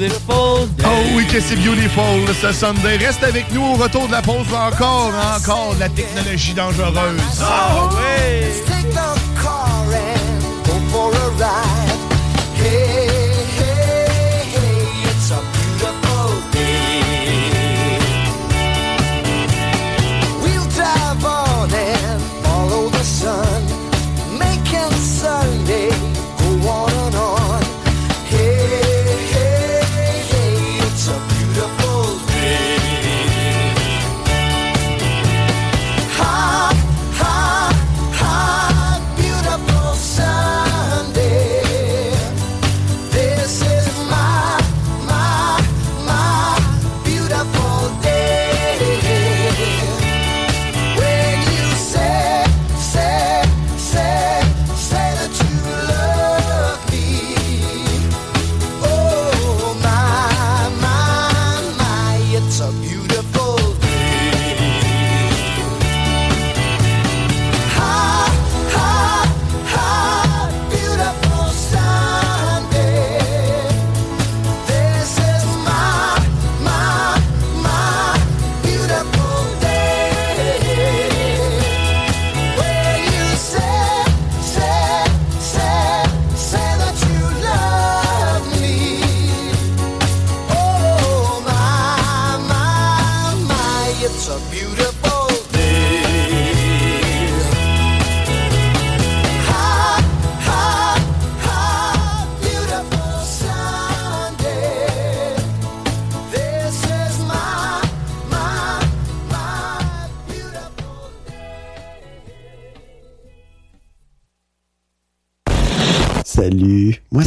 F: Beautiful day. Oh
D: oui, que c'est beautiful ce Sunday. Reste avec nous au retour de la pause. Encore, encore de la technologie dangereuse.
F: Oh oui.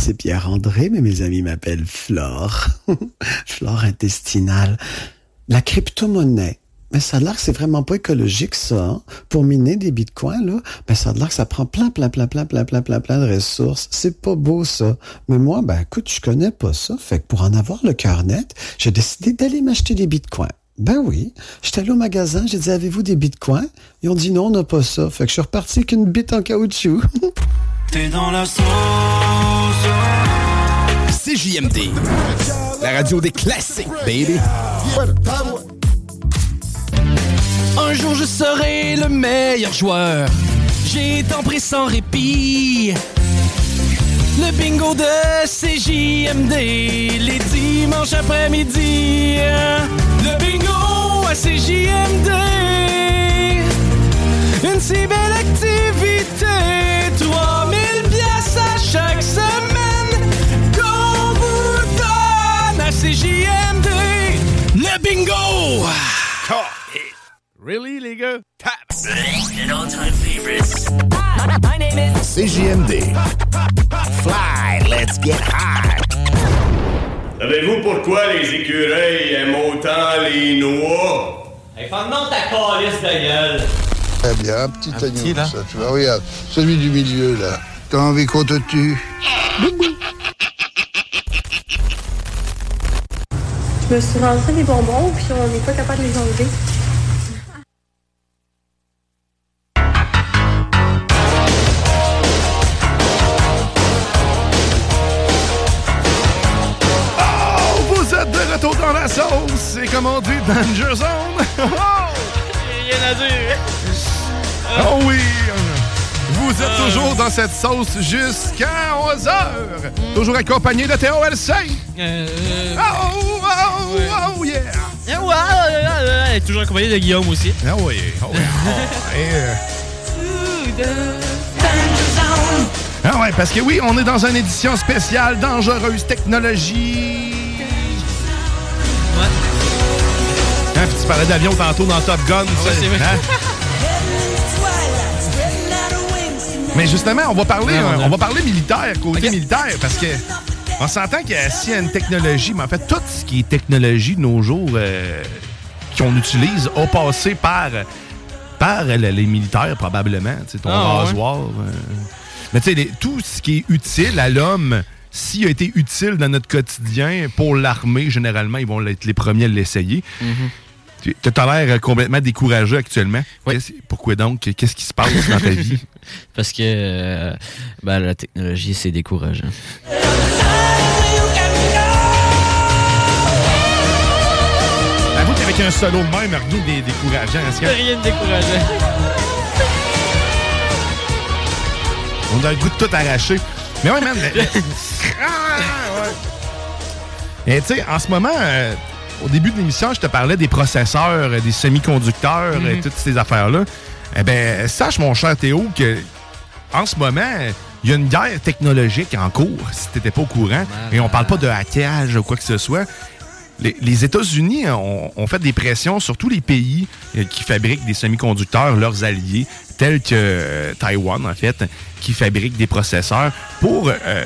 R: C'est Pierre-André, mais mes amis m'appellent Flore. Flore intestinale. La crypto-monnaie. Mais ça a l'air que c'est vraiment pas écologique, ça. hein. Pour miner des bitcoins, là, ben ça a l'air que ça prend plein, plein, plein, plein, plein, plein, plein, plein de ressources. C'est pas beau, ça. Mais moi, ben écoute, je connais pas ça. Fait que pour en avoir le cœur net, j'ai décidé d'aller m'acheter des bitcoins. Ben oui. J'étais allé au magasin, j'ai dit, avez-vous des bitcoins? Ils ont dit non, on n'a pas ça. Fait que je suis reparti avec une bite en caoutchouc.
F: T'es dans la sauce.
S: CJMD. La radio des classiques, baby.
J: Un jour je serai le meilleur joueur. J'ai tant pris sans répit. Le bingo de CJMD, les dimanches après-midi. Le bingo à CJMD. Une si belle activité. Bingo!
D: Really, les gars?
F: An all-time favorites.
S: CJMD. Fly, let's get high.
T: Savez-vous pourquoi les écureuils aiment autant les noix?
A: Hey, ferme-donc ta calice de gueule.
K: Très bien, un petit agneau, ça, tu vois, regarde, celui du milieu, là. T'as envie qu'on te tue?
U: Je me suis rentré des bonbons, puis on n'est pas capable de les enlever.
D: Oh, vous êtes de retour dans la sauce. C'est comme on dit Danger Zone.
E: Rien à dire.
D: Oh oui! Vous êtes toujours dans cette sauce jusqu'à 11h. Toujours accompagné de Théo LC.
E: Euh,
D: Oh, oh, oh, yeah!
E: Eh ouais, ouais, ouais, ouais, toujours accompagné de Guillaume aussi.
D: Ah oui, oh. Et, Ah ouais, parce que oui, on est dans une édition spéciale Dangereuse Technologie. Hein, puis tu parlais d'avion tantôt dans Top Gun.
E: Ouais, c'est vrai.
D: hein? Mais justement, on va parler, euh,
E: a-
D: on va parler militaire, côté militaire, parce que on s'entend que s'il y a une technologie, mais en fait, tout ce qui est technologie de nos jours euh, qu'on utilise a passé par, par le- les militaires, probablement. Ton
E: Ah, ouais.
D: rasoir. euh. Mais tu sais, tout ce qui est utile à l'homme, s'il a été utile dans notre quotidien, pour l'armée, généralement, ils vont être les premiers à l'essayer. Tu as l'air complètement découragé actuellement. Pourquoi donc? Qu'est-ce qui se passe dans ta vie?
E: Parce que euh, ben, la technologie, c'est décourageant.
D: Avoue qu'avec un solo de même, rien de décourageant. Est-ce que-
E: Rien de décourageant.
D: On a le goût de tout arracher. Mais ouais, man. mais- Ah, ouais. Et tu sais, en ce moment, euh, au début de l'émission, je te parlais des processeurs, euh, des semi-conducteurs, et
E: Mhm.
D: toutes ces affaires-là. Eh ben, sache, mon cher Théo, que en ce moment, il y a une guerre technologique en cours, si tu n'étais pas au courant. Et on parle pas de hackage ou quoi que ce soit. Les, les États-Unis ont, ont fait des pressions sur tous les pays euh, qui fabriquent des semi-conducteurs, leurs alliés, tels que euh, Taïwan, en fait, qui fabriquent des processeurs pour euh,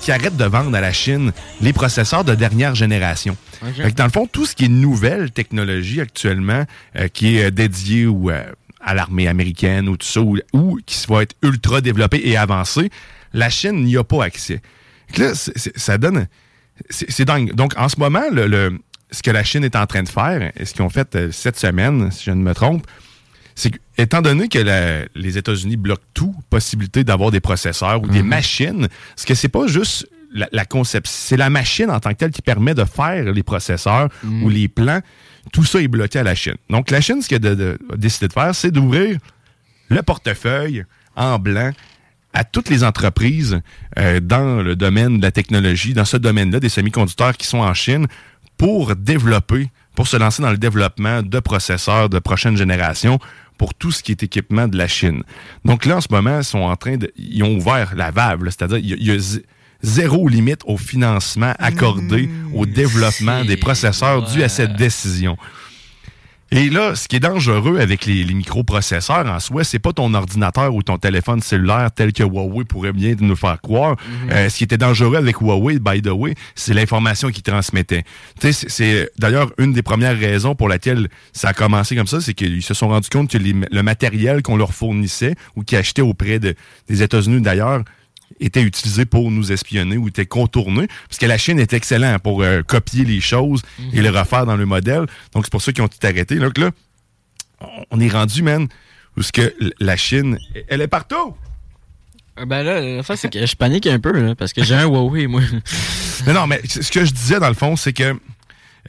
D: qu'ils arrêtent de vendre à la Chine les processeurs de dernière génération.
E: Ok.
D: Fait que dans le fond, tout ce qui est nouvelle technologie actuellement, euh, qui est euh, dédié ou, euh, à l'armée américaine ou tout ça, ou, ou qui va être ultra développé et avancé, la Chine n'y a pas accès. Que là, ça donne... C'est c'est dingue. Donc, en ce moment, le, le- ce que la Chine est en train de faire, et ce qu'ils ont fait euh, cette semaine, si je ne me trompe, c'est que, étant donné que la- les États-Unis bloquent tout, possibilité d'avoir des processeurs ou des machines, ce que c'est pas juste la, la conception, c'est la machine en tant que telle qui permet de faire les processeurs ou les plans. Tout ça est bloqué à la Chine. Donc, la Chine, ce qu'elle a, a décidé de faire, c'est d'ouvrir le portefeuille en blanc à toutes les entreprises euh, dans le domaine de la technologie, dans ce domaine-là, des semi-conducteurs qui sont en Chine, pour développer pour se lancer dans le développement de processeurs de prochaine génération pour tout ce qui est équipement de la Chine. Donc là, en ce moment, ils sont en train de... Ils ont ouvert la valve, c'est-à-dire il y a- y zéro limite au financement accordé au développement des processeurs dû à cette décision. Et là, ce qui est dangereux avec les, les microprocesseurs en soi, c'est pas ton ordinateur ou ton téléphone cellulaire tel que Huawei pourrait bien nous faire croire. Euh, ce qui était dangereux avec Huawei, by the way, c'est l'information qu'ils transmettaient. Tu sais, c'est- c'est d'ailleurs une des premières raisons pour laquelle ça a commencé comme ça, c'est qu'ils se sont rendus compte que les- le matériel qu'on leur fournissait ou qu'ils achetaient auprès de- des États-Unis d'ailleurs était utilisé pour nous espionner ou était contourné, parce que la Chine est excellente pour euh, copier les choses et les refaire dans le modèle. Donc, c'est pour ça qu'ils ont tout arrêté. Donc là, on- est rendu, man, où ce que la Chine, elle est partout!
E: Euh, Ben là, la fin, c'est que je panique un peu, là, parce que j'ai un Huawei, moi.
D: Mais non, mais ce que je disais dans le fond, c'est que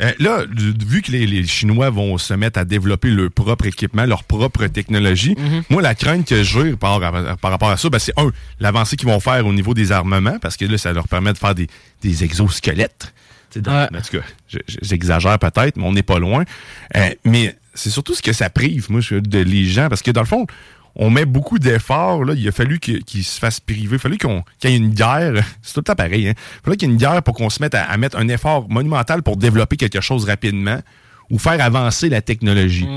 D: euh, là, vu que les, les Chinois vont se mettre à développer leur propre équipement, leur propre technologie, moi, la crainte que j'ai par, par rapport à ça, ben, c'est un, l'avancée qu'ils vont faire au niveau des armements, parce que là, ça leur permet de faire des, des exosquelettes. En tout cas, je- je- j'exagère peut-être, mais on n'est pas loin. Euh, mais c'est surtout ce que ça prive, moi, de les gens, parce que dans le fond, on met beaucoup d'efforts. Là. Il a fallu qu'ils se fassent priver. Il a fallu qu'on- qu'il y ait une guerre. C'est tout le temps pareil. Hein? Il a fallu qu'il y ait une guerre pour qu'on se mette à, à mettre un effort monumental pour développer quelque chose rapidement ou faire avancer la technologie.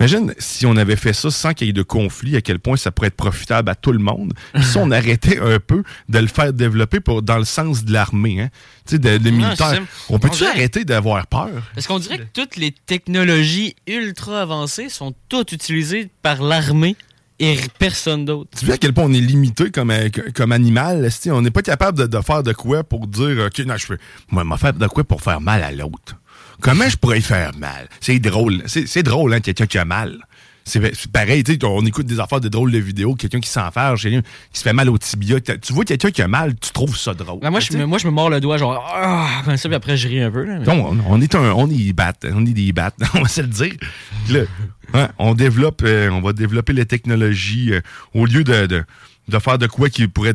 D: Imagine si on avait fait ça sans qu'il y ait de conflit, à quel point ça pourrait être profitable à tout le monde. Puis si on arrêtait un peu de le faire développer pour, dans le sens de l'armée, hein? Tu sais, de, de militaire. On peut-tu
E: dirait-
D: arrêter d'avoir peur?
E: Parce qu'on dirait que toutes les technologies ultra avancées sont toutes utilisées par l'armée et personne d'autre.
D: Tu vois à quel point on est limité comme, euh, comme animal? On n'est pas capable de, faire de quoi pour dire, OK, non, je fais, moi, m'a faire de quoi pour faire mal à l'autre? Comment je pourrais faire mal? C'est drôle. C'est c'est drôle, hein, quelqu'un qui a mal. C'est pareil, tu sais, on écoute des affaires de drôles de vidéos, quelqu'un qui quelqu'un qui se fait mal au tibia. Tu vois quelqu'un qui a mal, tu trouves ça drôle.
E: Ben, moi, je me, moi, je me mords le doigt, genre, ah, comme ça, puis après, je ris un peu. Là, mais-
D: on, on est un, on est des battes, on est des battes, on va se le dire. Là, hein, on développe, euh, on va développer les technologies euh, au lieu de, de, de faire de quoi qui pourrait,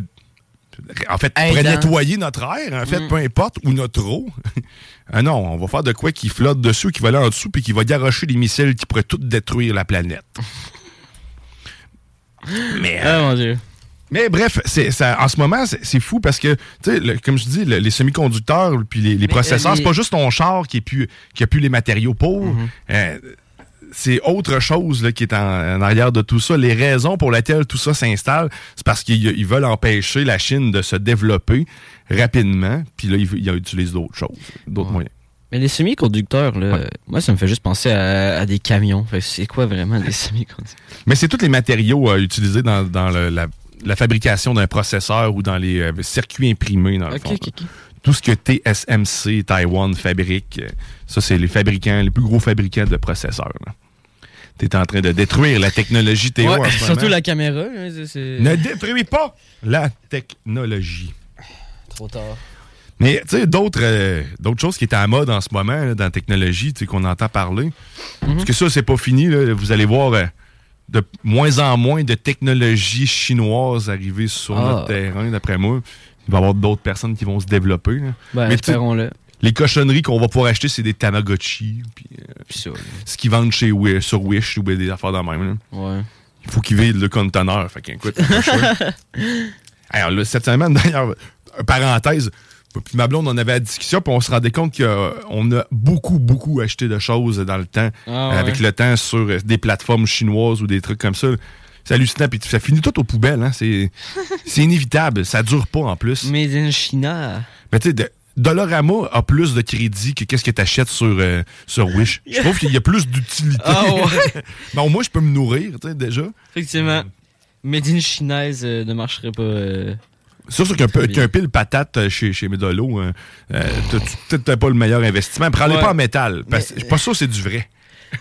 D: en fait, pourrait nettoyer notre air, en fait,
E: Mm.
D: peu importe, ou notre eau. ah non, on va faire de quoi qui flotte dessus, qui va aller en dessous, puis qui va garocher des missiles qui pourraient tout détruire la planète. Mais,
E: Ah, mon Dieu.
D: mais bref, c'est, ça, en ce moment, c'est, fou parce que, tu sais, le- comme je dis, le- les semi-conducteurs puis les, les processeurs,
E: euh, les-
D: c'est pas juste ton char qui, est qui a plus les matériaux pour.
E: Mm-hmm.
D: Euh, c'est autre chose là, qui est en, en arrière de tout ça. Les raisons pour lesquelles tout ça s'installe, c'est parce qu'ils ils veulent empêcher la Chine de se développer rapidement. Puis là, ils, ils utilisent d'autres choses, d'autres moyens.
E: Mais les semi-conducteurs, là, moi, ça me fait juste penser à, à des camions. C'est quoi vraiment des semi-conducteurs?
D: Mais c'est tous les matériaux euh, utilisés dans, dans le- la, la fabrication d'un processeur ou dans les euh, circuits imprimés, dans le fond. Tout ce que TSMC, Taiwan fabrique, euh, ça, c'est les fabricants, les plus gros fabricants de processeurs. Tu es en train de détruire la technologie Théo
E: Ouais, surtout la caméra. hein,
D: Ne détruis pas la technologie.
E: Trop tard.
D: Mais tu sais, d'autres euh, d'autres choses qui étaient à mode en ce moment là, dans la technologie, tu qu'on entend parler.
E: Mhm.
D: Parce que ça, c'est pas fini. là. Vous allez voir euh, de moins en moins de technologies chinoises arriver sur
E: Ah.
D: notre terrain, d'après moi. Il va y avoir d'autres personnes qui vont se développer. là.
E: Ben,
D: Mais
E: espérons-le.
D: Les cochonneries qu'on va pouvoir acheter, c'est des Tamagotchi. Puis, euh, ce qu'ils vendent chez Wish, sur Wish ou des affaires de même. là.
E: Ouais.
D: Il faut qu'ils vident le conteneur. Fait qu'écoute. Alors là, cette semaine, d'ailleurs, euh, parenthèse, puis ma blonde, on avait la discussion, puis on se rendait compte qu'on a beaucoup, beaucoup acheté de choses dans le temps,
E: Ah,
D: euh,
E: ouais.
D: avec le temps sur euh, des plateformes chinoises ou des trucs comme ça. C'est hallucinant, puis ça finit tout aux poubelles. Hein? C'est c'est inévitable, ça dure pas en plus.
E: Made in China.
D: Mais tu sais, Dollarama a plus de crédit que qu'est-ce que tu achètes sur, euh, sur Wish. Je trouve qu'il y a plus d'utilité.
E: Ah ouais.
D: Mais au moins, je peux me nourrir, tu sais, déjà.
E: Effectivement. Made in chinaise euh, ne marcherait pas. euh,
D: C'est sûr qu'un pile patate euh, chez, chez Medolo, euh, euh, peut-être t'as pas le meilleur investissement. Prends-les
E: Ouais.
D: pas en métal. Parce que je suis pas sûr que c'est du vrai.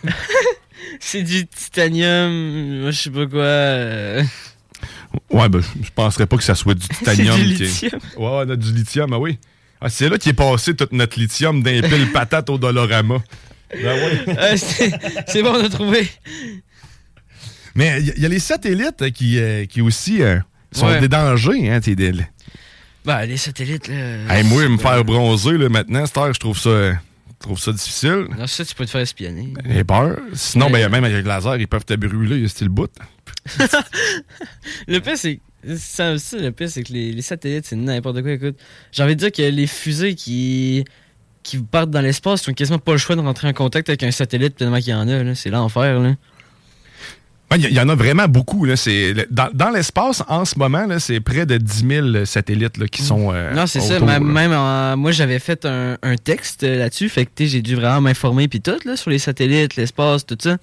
E: C'est du titanium, moi, je sais pas quoi. euh.
D: Ouais, ben, je penserais pas que ça soit du titanium.
E: C'est du
D: qui
E: lithium.
D: Ouais, on a du lithium, ah oui. Ah, c'est là qui est passé tout notre lithium d'un pile patate au Dollarama. Ben oui.
E: Euh, c'est bon, on a trouvé.
D: Mais il y, y a les satellites qui, euh, qui aussi euh, sont
E: Ouais.
D: des dangers. Hein, t'sais, des-
E: Bah, les satellites, là.
D: Hey, moi, me faire bronzer là, maintenant, cette heure, je trouve ça euh, trouve ça difficile.
E: Non, ça, tu peux te faire espionner.
D: J'ai peur. Sinon, ben, même avec le laser, ils peuvent te brûler, c'est le bout.
E: Le pire, c'est. Ça aussi, le pire, c'est que les, les satellites, c'est n'importe quoi. Écoute, j'ai envie de dire que les fusées qui, qui partent dans l'espace, ils ont quasiment pas le choix de rentrer en contact avec un satellite tellement qu'il y en a. C'est l'enfer. Là.
D: Il y, y en a vraiment beaucoup. Là. Dans, dans l'espace, en ce moment, là, c'est près de 10 000 satellites là, qui sont. euh,
E: non, c'est ça.
D: là.
E: même en- moi, j'avais fait un, un texte euh, là-dessus. Fait que j'ai dû vraiment m'informer puis tout là, sur les satellites, l'espace, tout ça.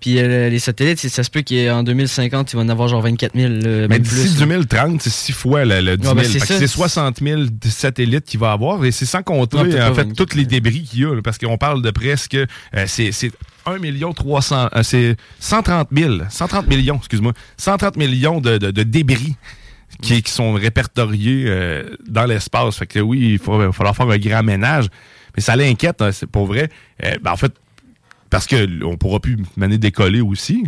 E: Puis euh, les satellites, ça se peut qu'en 2050, il va en avoir genre 24 000. là,
D: Mais
E: même
D: d'ici
E: plus, là.
D: 2030, c'est six fois le, le 10 000.
E: Ouais, ben, c'est
D: Fait que
E: ça.
D: c'est 60 000 de satellites qu'il va avoir. Et c'est sans compter,
E: Non,
D: en fait, tous les débris qu'il y a. là, parce qu'on parle de presque... euh, c'est c'est 1 million 300... euh, c'est 130 000. 130 millions, excuse-moi. 130 millions de, de- de débris qui, qui sont répertoriés euh, dans l'espace. Fait que oui, il va falloir faire un grand ménage. Mais ça l'inquiète, hein, c'est pour vrai. Euh, ben, en fait, parce qu'on pourra plus mener décoller aussi.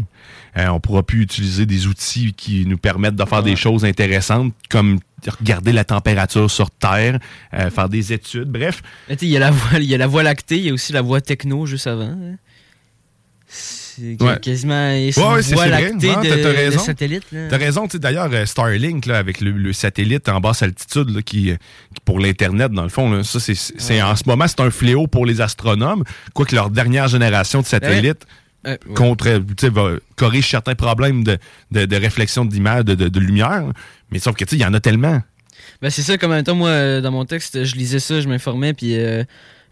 D: Euh, on pourra plus utiliser des outils qui nous permettent de faire des choses intéressantes comme regarder la température sur Terre, faire des études, bref.
E: Il y, a la voie- il y a la voie lactée, il y a aussi la voie techno juste avant. hein. C'est
D: Ouais.
E: quasiment
D: Ouais, ouais, c'est
E: voie
D: vrai.
E: lactée
D: Non,
E: de, de
D: raison.
E: satellite. là.
D: T'as raison, tu sais, d'ailleurs, euh, Starlink, là, avec le, le satellite en basse altitude, là, qui, euh, qui pour l'Internet, dans le fond, là, ça, c'est, en ce moment, c'est un fléau pour les astronomes, quoique leur dernière génération de satellites
E: Euh, ouais.
D: contre, tu sais, va- corrige certains problèmes de, de, de réflexion d'image, de, de, de lumière, mais sauf que, tu sais, il y en a tellement.
E: Ben, c'est ça, comme en même temps, moi, dans mon texte, je lisais ça, je m'informais, puis euh,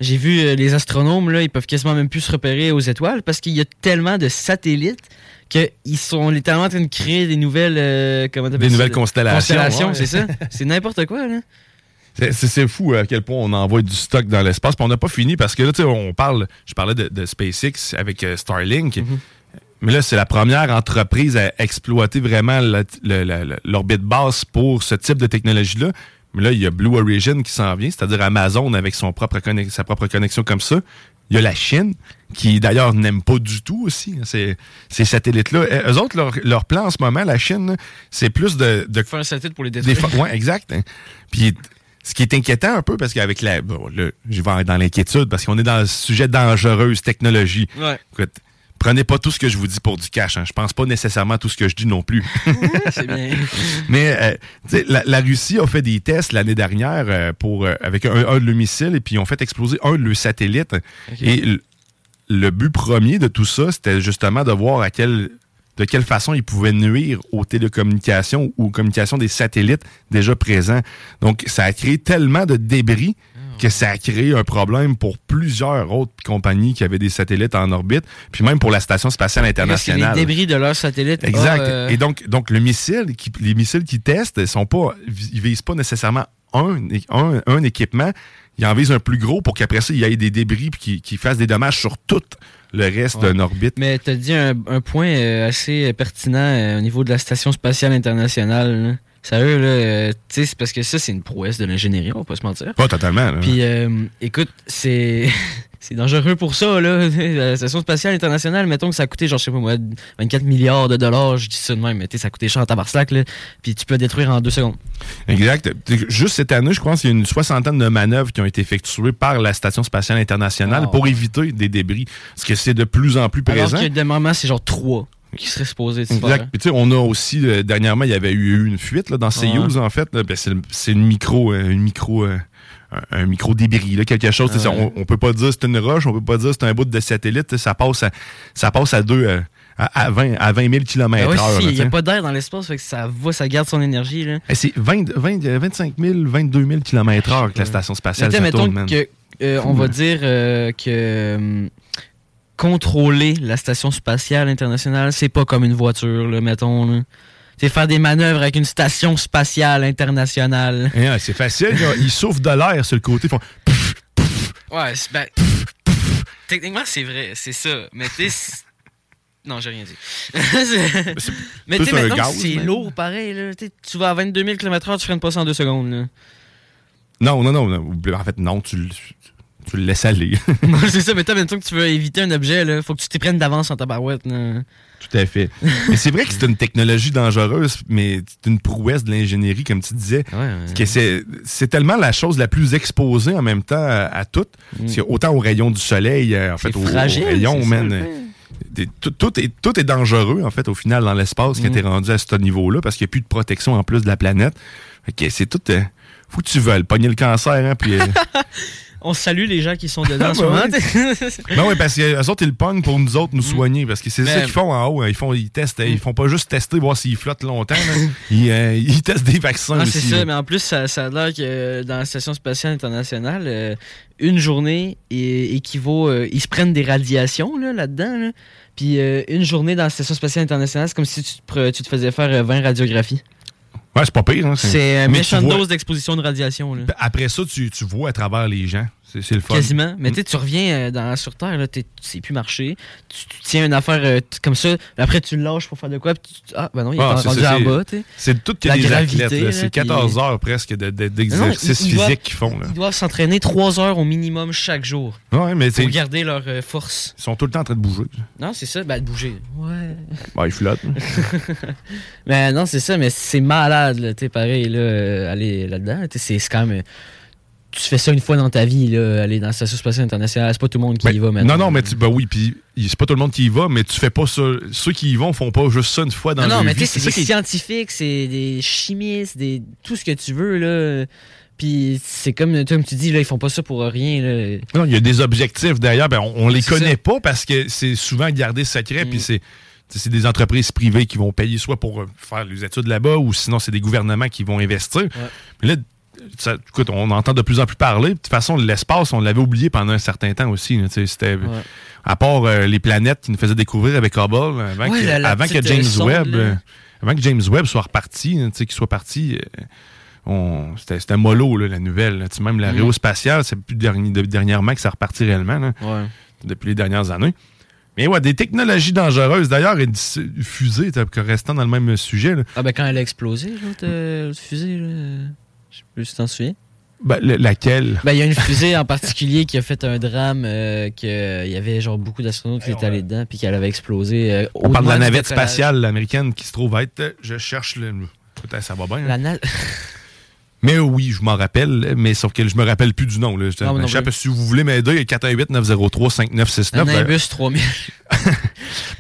E: j'ai vu euh, les astronomes, là, ils peuvent quasiment même plus se repérer aux étoiles parce qu'il y a tellement de satellites qu'ils sont littéralement en train de créer des nouvelles. euh, comment
D: Des
E: ça,
D: nouvelles constellations,
E: Constellations,
D: ouais.
E: c'est ça. C'est n'importe quoi, là.
D: C'est- fou à quel point on envoie du stock dans l'espace. Puis on n'a pas fini parce que là, tu sais, on parle, je parlais de, de SpaceX avec euh, Starlink.
E: Mhm.
D: Mais là, c'est la première entreprise à exploiter vraiment l'orbite basse pour ce type de technologie-là. Mais là, il y a Blue Origin qui s'en vient, c'est-à-dire Amazon avec son propre sa propre connexion comme ça. Il y a la Chine, qui d'ailleurs n'aime pas du tout aussi hein, ces, ces satellites-là. Eux autres, leur, leur plan en ce moment, la Chine, c'est plus de, de
E: Faire un satellite pour les détruire.
D: ouais, exact. hein. Puis ce qui est inquiétant un peu, parce qu'avec la. Bon, là, je vais dans l'inquiétude, parce qu'on est dans le sujet dangereuse technologie.
E: Ouais.
D: Écoute, prenez pas tout ce que je vous dis pour du cash. Hein. Je pense pas nécessairement à tout ce que je dis non plus.
E: c'est bien.
D: Mais euh, la, la Russie a fait des tests l'année dernière euh, pour, euh, avec un, un de leurs missiles et puis ils ont fait exploser un de leurs satellites. Et le, le but premier de tout ça, c'était justement de voir à quel, de quelle façon ils pouvaient nuire aux télécommunications ou aux communications des satellites déjà présents. Donc, ça a créé tellement de débris que ça a créé un problème pour plusieurs autres compagnies qui avaient des satellites en orbite, puis même pour la Station spatiale
E: Parce que
D: internationale.
E: les débris de leur satellite.
D: Exact.
E: euh,
D: Et donc, donc le missile, qui, les missiles qui testent, sont pas, ils visent pas nécessairement un, un, un équipement. Ils en visent un plus gros pour qu'après ça, il y ait des débris puis qu'ils fassent des dommages sur tout le reste
E: Ouais.
D: d'une orbite.
E: Mais tu as dit un, un point euh, assez pertinent euh, au niveau de la Station spatiale internationale. là. Sérieux, là, euh, tu sais, c'est parce que ça, c'est une prouesse de l'ingénierie, on va pas se mentir.
D: Pas totalement. là.
E: Puis, euh, écoute, c'est c'est dangereux pour ça, là. La Station spatiale internationale, mettons que ça a coûté, genre, je sais pas moi, 24 milliards de dollars, je dis ça de même, mais tu sais, ça a coûté cher en tabarnak, là. Puis tu peux le détruire en deux secondes.
D: Exact. Juste cette année, je pense qu'il y a une soixantaine de manœuvres qui ont été effectuées par la Station spatiale internationale
E: Ah,
D: pour éviter des débris. Parce que c'est de plus en plus
E: Alors
D: présent.
E: que de moment, c'est genre trois qui seraient supposés de se faire.
D: Exact. Puis, tu sais, on a aussi, euh, dernièrement, il y avait eu une fuite là, dans Soyuz, en fait. Ben, c'est, le- c'est une micro, euh, une micro, euh, un, micro débris, là, quelque chose.
E: Ah ouais.
D: on, on peut pas dire c'est une roche, on peut pas dire c'est un bout de satellite. Ça passe à, ça passe à deux, euh, à, à 20, à 20 000 km
E: Ah ouais,
D: heure.
E: si,
D: là,
E: il n'y a pas d'air dans l'espace, fait que ça va, ça garde son énergie.
D: Eh, C'est 20, 20, euh, 25 000, 22 000 km heure que la station spatiale ça tourne,
E: que, euh, on va
D: hein.
E: dire euh, que contrôler la station spatiale internationale, c'est pas comme une voiture, là, mettons. Là. C'est faire des manœuvres avec une station spatiale internationale.
D: Eh, ouais, c'est facile. là. Ils soufflent de l'air sur le côté. ils font
E: Ouais, c'est- ben, techniquement, c'est vrai, c'est ça. Mais tu non, j'ai rien dit. C'est- mais tu sais, maintenant,
D: gaz,
E: c'est
D: même.
E: lourd pareil. Là. Tu vas à 22 000 km/h, tu freines pas ça en deux secondes. Là.
D: Non, non, non, non. En fait, non, tu, le- tu le laisses aller.
E: C'est ça, mais toi, maintenant que tu veux éviter un objet, là, faut que tu t'y prennes d'avance en tabarouette. là.
D: Tout à fait. mais c'est vrai que c'est une technologie dangereuse, mais c'est une prouesse de l'ingénierie, comme tu disais. que c'est, c'est tellement la chose la plus exposée en même temps à, à tout. Que autant aux rayons du soleil, euh, en fait,
E: fragile,
D: man,
E: ça,
D: euh, des- tout, tout est, tout est dangereux, en fait, au final, dans l'espace, quand
E: Mm.
D: t'es rendu à ce niveau-là, parce qu'il n'y a plus de protection en plus de la planète. Fait que c'est tout. euh, faut que tu veuilles pogner le cancer, hein, puis. euh,
E: On salue les gens qui sont dedans en ce moment.
D: Ben oui, parce qu'eux autres, ils le pognent pour nous autres nous soigner. Parce que c'est ça
E: Mais-
D: qu'ils font en haut. hein. Ils font, ils testent. Ils font pas juste tester, voir s'ils flottent longtemps. ils, euh, ils testent des vaccins
E: Ah,
D: aussi.
E: c'est ça,
D: là.
E: mais en plus, ça, ça a l'air que dans la Station spatiale internationale, euh, une journée équivaut. euh, ils se prennent des radiations là, là-dedans. là. Puis euh, une journée dans la Station spatiale internationale, c'est comme si tu te, pre- tu te faisais faire euh, 20 radiographies.
D: Ouais, c'est pas pire. hein.
E: C'est une méchante dose d'exposition de radiation. Là.
D: Après ça, tu, tu vois à travers les gens. C'est le fun.
E: Quasiment. Mais
D: Mm.
E: tu sais, tu reviens euh, dans, sur Terre, là, tu sais plus marcher. Tu, tu tiens une affaire euh, comme ça, après tu le lâches pour faire de quoi. puis tu- ah, ben non, il est
D: Ah,
E: en-
D: c'est
E: rendu en bas.
D: C'est tout que
E: La
D: des
E: gravité,
D: athlètes. C'est
E: puis-
D: 14 heures presque de- de-
E: Non,
D: d'exercice physique qu'ils font. là.
E: Ils doivent s'entraîner 3 heures au minimum chaque jour.
D: Ouais, mais
E: Pour garder leur euh, force.
D: Ils sont tout le temps en train de bouger.
E: Non, c'est ça, ben de bouger. Ouais.
D: Bah, ils flottent.
E: mais non, c'est ça, mais c'est malade, là, pareil, là, aller là-dedans. c'est quand même. Tu fais ça une fois dans ta vie, là, aller dans la Station Spatiale Internationale. C'est pas tout le monde qui y va maintenant.
D: Non, non, mais tu, ben oui, puis c'est pas tout le monde qui y va, mais tu fais pas ça. Ceux qui y vont font pas juste ça une fois dans
E: Non, non,
D: leur
E: mais
D: vie.
E: tu sais, c'est des scientifiques, c'est des chimistes, des tout ce que tu veux, là. Puis c'est comme, comme tu dis, là, ils font pas ça pour rien, là.
D: Non, il y a des objectifs derrière. Ben, on, on les
E: C'est
D: connaît
E: ça.
D: pas parce que c'est souvent gardé secret.
E: Mm.
D: Puis c'est tu sais, c'est des entreprises privées qui vont payer soit pour euh, faire les études là-bas ou sinon c'est des gouvernements qui vont investir. Mais là, ça- écoute, on entend de plus en plus parler. De toute façon, l'espace, on l'avait oublié pendant un certain temps aussi. là, à part euh, les planètes qui nous faisaient découvrir avec Hubble, avant,
E: Ouais,
D: que,
E: la- la
D: avant que
E: petite,
D: James
E: euh, sonde,
D: Webb, euh, avant que James Webb soit reparti, qu'il soit parti. on- C'était c'était mollo, là, la nouvelle. là. Même l'aérospatiale, c'est plus dernier- de- dernièrement que ça repartit réellement. là, Depuis les dernières années. Mais ouais, des technologies dangereuses. D'ailleurs, une fusée, restant dans le même sujet.
E: Ah, ben quand elle a explosé, l'autre euh, fusée, là. Je sais plus si t'en souviens.
D: ben, le- laquelle?
E: Ben, il y a une fusée en particulier qui a fait un drame, euh, qu'il y avait genre beaucoup d'astronautes qui étaient allés dedans, puis qu'elle avait explosé. euh,
D: On parle de la navette spatiale américaine qui se trouve être. Je cherche le. Peut-être ça va bien. hein.
E: La na-
D: Mais oui, je m'en rappelle, mais sauf que je me rappelle plus du nom. Là. Je-
E: moi non
D: je sais
E: plus.
D: pas si vous voulez m'aider, 418-903-5969.
E: Un
D: ben,
E: Nimbus 3000.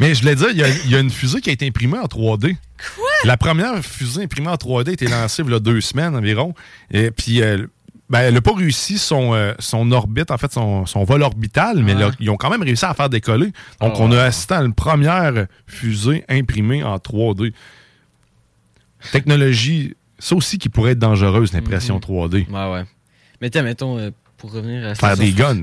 D: mais je voulais dire, il y, a- il y a une fusée qui a été imprimée en 3D. Quoi? La première fusée imprimée en 3D a été lancée il y a deux semaines environ. Et puis, euh, ben, elle n'a pas réussi son, euh, son orbite, en fait, son, son vol orbital, mais là, ils ont quand même réussi à faire décoller. Donc,
E: Oh.
D: on a assisté à une première fusée imprimée en 3D. Technologie, ça aussi qui pourrait être dangereuse, l'impression 3D.
E: Ouais, ouais. Mais t'as, mettons, euh, pour revenir à
D: Faire des guns.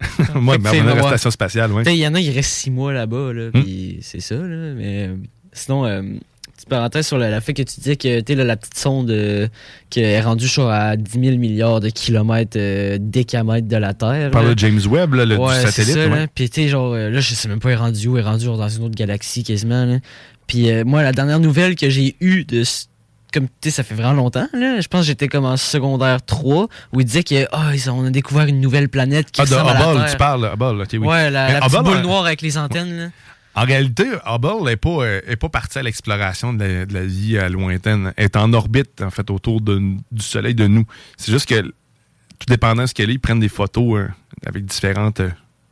D: Moi, ben, on a la station spatiale, oui.
E: Il y en a, ils restent six mois là-bas, là,
D: Hmm.
E: puis c'est ça, là. Mais euh, sinon, euh, petite parenthèse sur la, la fait que tu disais que t'es la petite sonde euh, qui est rendue crois, à 10 000 milliards de kilomètres euh, décamètres de la Terre.
D: Par
E: là.
D: le James Webb, là, le, du
E: Ouais,
D: satellite.
E: ça,
D: ouais.
E: là. Puis tu genre, là, je sais même pas, elle est rendue où, elle est rendue genre, dans une autre galaxie quasiment, là. Puis moi, la dernière nouvelle que j'ai eue de. Comme, tu sais, ça fait vraiment longtemps, là. Je pense que j'étais comme en secondaire 3, où ils disaient que, on a découvert une nouvelle planète qui
D: Ah, de
E: ressemble à la
D: Hubble,
E: Terre.
D: tu parles, Hubble, ok, oui.
E: Ouais, la, petite
D: Hubble,
E: boule
D: euh,
E: noire avec les antennes, là.
D: En réalité, Hubble n'est pas, euh, est pas parti à l'exploration de la, de la vie euh, lointaine. Elle est en orbite, en fait, autour de- du Soleil de nous. C'est juste que, tout dépendant de ce qu'elle est, ils prennent des photos avec différentes,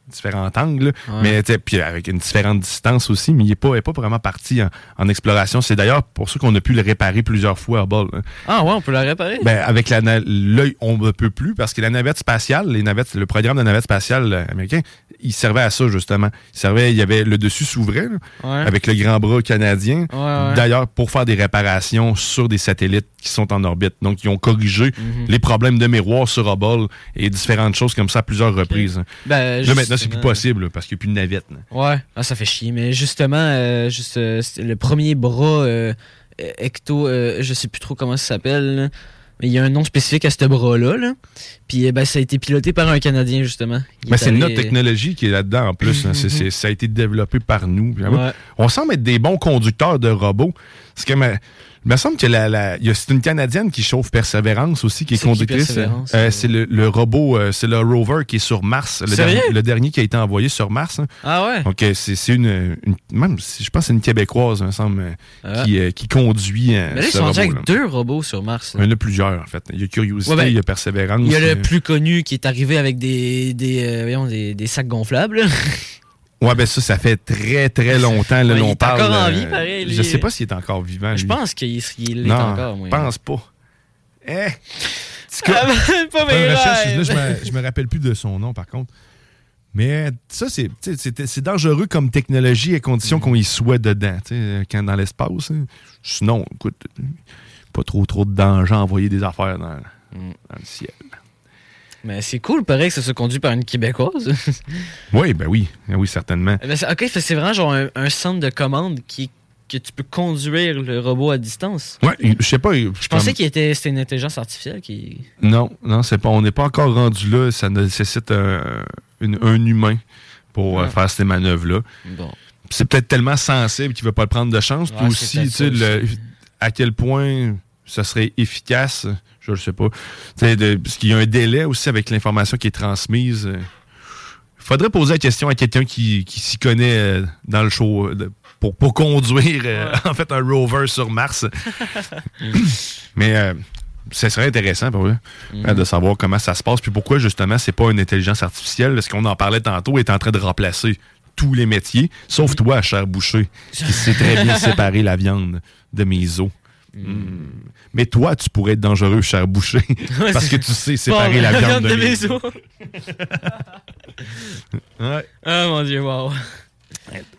D: différents angles,
E: Ouais.
D: mais puis avec une différente distance aussi, mais il n'est pas, est pas vraiment parti en, en exploration. C'est d'ailleurs pour ça qu'on a pu le réparer plusieurs fois, Hubble. hein.
E: Ah ouais, on peut la réparer?
D: Ben, avec l'œil, on ne peut plus parce que la navette spatiale, les navettes, le programme de navette spatiale américain, il servait à ça justement. Il servait, il y avait le dessus s'ouvrait
E: Ouais.
D: avec le grand bras canadien.
E: Ouais, ouais.
D: D'ailleurs, pour faire des réparations sur des satellites qui sont en orbite. Donc, ils ont corrigé
E: Mhm.
D: les problèmes de miroir sur Hubble et différentes choses comme ça à plusieurs reprises.
E: Ben,
D: là, maintenant, c'est plus possible là, parce qu'il n'y a plus de navette. là.
E: Ouais, ah, ça fait chier. Mais justement, euh, juste, euh, le premier bras euh, ecto, euh, je sais plus trop comment ça s'appelle. Mais il y a un nom spécifique à ce bras-là. Là. Puis euh, ben, ça a été piloté par un Canadien, justement.
D: Mais
E: est
D: c'est
E: allé-
D: notre technologie qui est là-dedans en plus. hein. C'est- c'est- ça a été développé par nous.
E: Ouais.
D: On semble être des bons conducteurs de robots. Parce que ma- Il me semble que la, la- il y a- c'est une Canadienne qui chauffe Persévérance aussi, qui est,
E: qui,
D: conductrice. Euh, c'est le, le robot, euh, c'est le rover qui est sur Mars. Le, dernier, le dernier qui a été envoyé sur Mars. hein.
E: Ah ouais?
D: Donc, euh, c'est c'est une, une- Même, je pense que c'est une Québécoise, il me semble, euh,
E: Ah.
D: qui, euh, qui conduit. euh,
E: Mais là, ils sont avec deux robots sur Mars. là.
D: Il y en a plusieurs, en fait. Il y a Curiosity,
E: Ouais, ben,
D: il y a Persévérance.
E: Il y a
D: euh,
E: le plus connu qui est arrivé avec des, des, euh, voyons, des, des sacs gonflables.
D: Ouais, ben ça, ça fait très, très longtemps. Là,
E: Ouais, il
D: l'on
E: est
D: parle,
E: encore en
D: euh,
E: vie, pareil, lui.
D: Je sais pas s'il est encore vivant.
E: Je pense qu'il il l'est encore.
D: Je pense pas. Eh!
E: Ah, ben, pas mes
D: recherche, là, je me, rappelle plus de son nom, par contre. Mais ça, c'est, dangereux comme technologie à condition qu'on y soit dedans, quand dans l'espace. hein. Sinon, écoute, pas trop trop de danger à envoyer des affaires dans, dans le ciel.
E: Mais c'est cool, pareil, que ça soit conduit par une Québécoise.
D: Oui, ben oui, ben oui, certainement.
E: Ben, c'est- ok, c'est vraiment genre un, un centre de commande qui, que tu peux conduire le robot à distance.
D: Ouais, je sais pas. Je
E: Je pensais qu'il était c'était une intelligence artificielle qui.
D: Non, non, c'est pas. On n'est pas encore rendu là. Ça nécessite un, une- un humain pour euh,
E: Ah.
D: faire ces manœuvres-là.
E: Bon.
D: C'est peut-être tellement sensible qu'il ne veut pas le prendre de chance. Puis aussi, tu sais, à quel point ça serait efficace, je ne sais pas. De- parce qu'il y a un délai aussi avec l'information qui est transmise. Il faudrait poser la question à quelqu'un qui, qui s'y connaît euh, dans le show. euh, pour, pour conduire euh, en fait un rover sur Mars. Mais euh, ça serait intéressant pour eux
E: Mm.
D: hein, de savoir comment ça se passe. Puis pourquoi justement c'est pas une intelligence artificielle. Parce qu'on en parlait tantôt, est en train de remplacer tous les métiers, sauf toi, cher boucher, qui sait très bien séparer la viande de mes os. Mm. Mais toi, tu pourrais être dangereux, cher boucher, parce que tu sais séparer la viande de, mes os.
E: os.
D: Ouais.
E: Ah mon dieu, wow.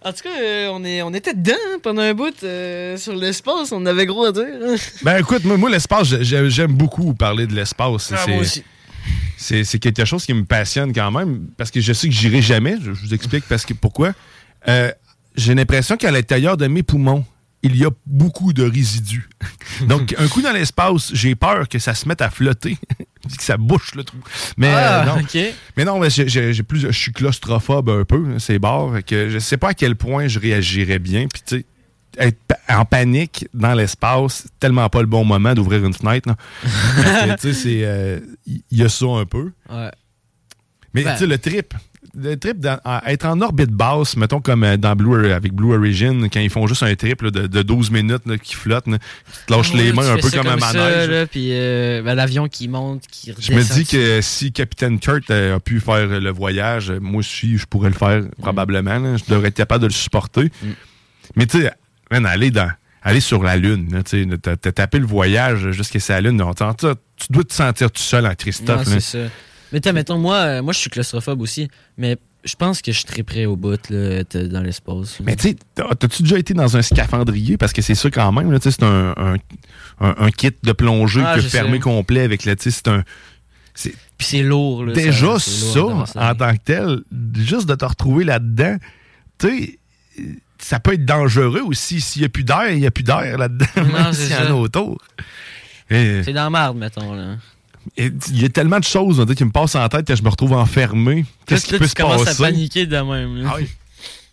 E: En tout cas, euh, on, est, on était dedans hein, pendant un bout euh, sur l'espace, on avait gros à dire. hein.
D: Ben écoute, moi, moi, l'espace, j'ai- j'aime beaucoup parler de l'espace.
E: Ah,
D: C'est-
E: moi aussi.
D: C'est c'est quelque chose qui me passionne quand même, parce que je sais que j'irai jamais. Je, je vous explique parce que pourquoi. Euh, j'ai l'impression qu'à l'intérieur de mes poumons, il y a beaucoup de résidus. Donc, un coup dans l'espace, j'ai peur que ça se mette à flotter, que ça bouche le trou. Mais
E: Ah,
D: euh, non. Mais non, mais j'ai- plus, je suis claustrophobe un peu, hein, c'est barre, que je sais pas à quel point je réagirais bien. Puis tu sais, être en panique dans l'espace, tellement pas le bon moment d'ouvrir une fenêtre. tu sais, c'est, euh, il y, a ça un peu.
E: Ouais.
D: Mais
E: Ben.
D: tu sais, le trip, le trip dans- à être en orbite basse, mettons comme euh, dans Blue, avec Blue Origin, quand ils font juste un trip là, de, de 12 minutes là, qui flotte, là, qui te lâche
E: Ah
D: les
E: ouais,
D: mains
E: tu
D: un peu comme un manège.
E: puis euh, ben, l'avion qui monte, qui
D: Je me
E: redescend
D: dis que si Capitaine Kurt euh, a pu faire le voyage, moi aussi, je pourrais le faire probablement. là. Je devrais être capable de le supporter. Mais tu sais, aller, dans, aller sur la Lune, t'as tapé le voyage jusqu'à sa Lune. non, tu dois te sentir tout seul en Christophe.
E: Non,
D: là.
E: Mais t'as, mettons, moi, euh, moi je suis claustrophobe aussi, mais je pense que je serais prêt au bout là, dans l'espace.
D: Mais tu sais, t'as- t'as-tu déjà été dans un scaphandrier? Parce que c'est ça quand même, là, tu sais, c'est un, un, un- un kit de plongée
E: Ah,
D: que fermé
E: sais.
D: complet avec sais, c'est un... c'est-
E: Puis c'est lourd. Là,
D: Déjà
E: ça,
D: ça,
E: lourd
D: en tant que tel, juste de te retrouver là-dedans, tu sais, ça peut être dangereux aussi. S'il n'y a plus d'air, il n'y a plus d'air là-dedans,
E: Non,
D: même
E: c'est
D: s'il y en a autour. Et-
E: C'est dans la marde, mettons. Là.
D: Il y a tellement de choses qui me passent en tête que je me retrouve enfermé. Qu'est-ce qui peut
E: tu
D: se
E: commences
D: passer?
E: à paniquer de même. là.
D: Ah oui.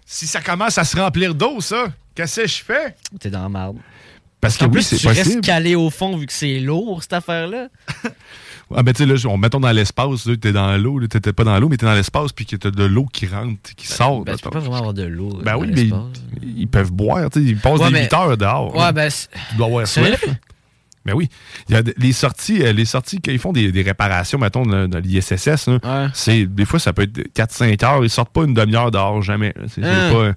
D: Si ça commence à se remplir d'eau, ça, qu'est-ce que je fais?
E: T'es dans la marde.
D: Parce que
E: en
D: oui,
E: plus,
D: c'est
E: tu restes calé au fond vu que c'est lourd, cette affaire-là.
D: Ah ben tu sais, là, on, mettons dans l'espace, là, t'es dans l'eau, là, t'étais pas dans l'eau, mais t'es dans l'espace, puis que t'as de l'eau qui rentre, qui sort.
E: Ben, tu peux pas vraiment avoir de l'eau.
D: Ben
E: dans
D: oui, mais ils, ils peuvent boire, tu sais, ils passent
E: Ouais,
D: des
E: mais-
D: 8 heures dehors.
E: Ouais,
D: là.
E: ben.
D: Tu dois avoir soif. Ben oui. Il y a les sorties, euh, les sorties qu'ils font des, des réparations, mettons, dans, dans l'ISSS, c'est des fois ça peut être 4-5 heures, ils sortent pas une demi-heure dehors, jamais. C'est
E: Hein?
D: pas.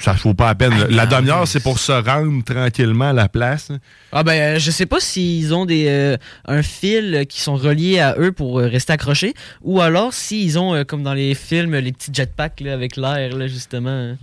D: Ça vaut pas la peine.
E: Ah,
D: la demi-heure,
E: mais
D: c'est pour se rendre tranquillement à la place.
E: Ah ben, euh, je sais pas s'ils ont des euh, un fil euh, qui sont reliés à eux pour euh, rester accrochés, ou alors s'ils ont, euh, comme dans les films, les petits jetpacks là, avec l'air, justement.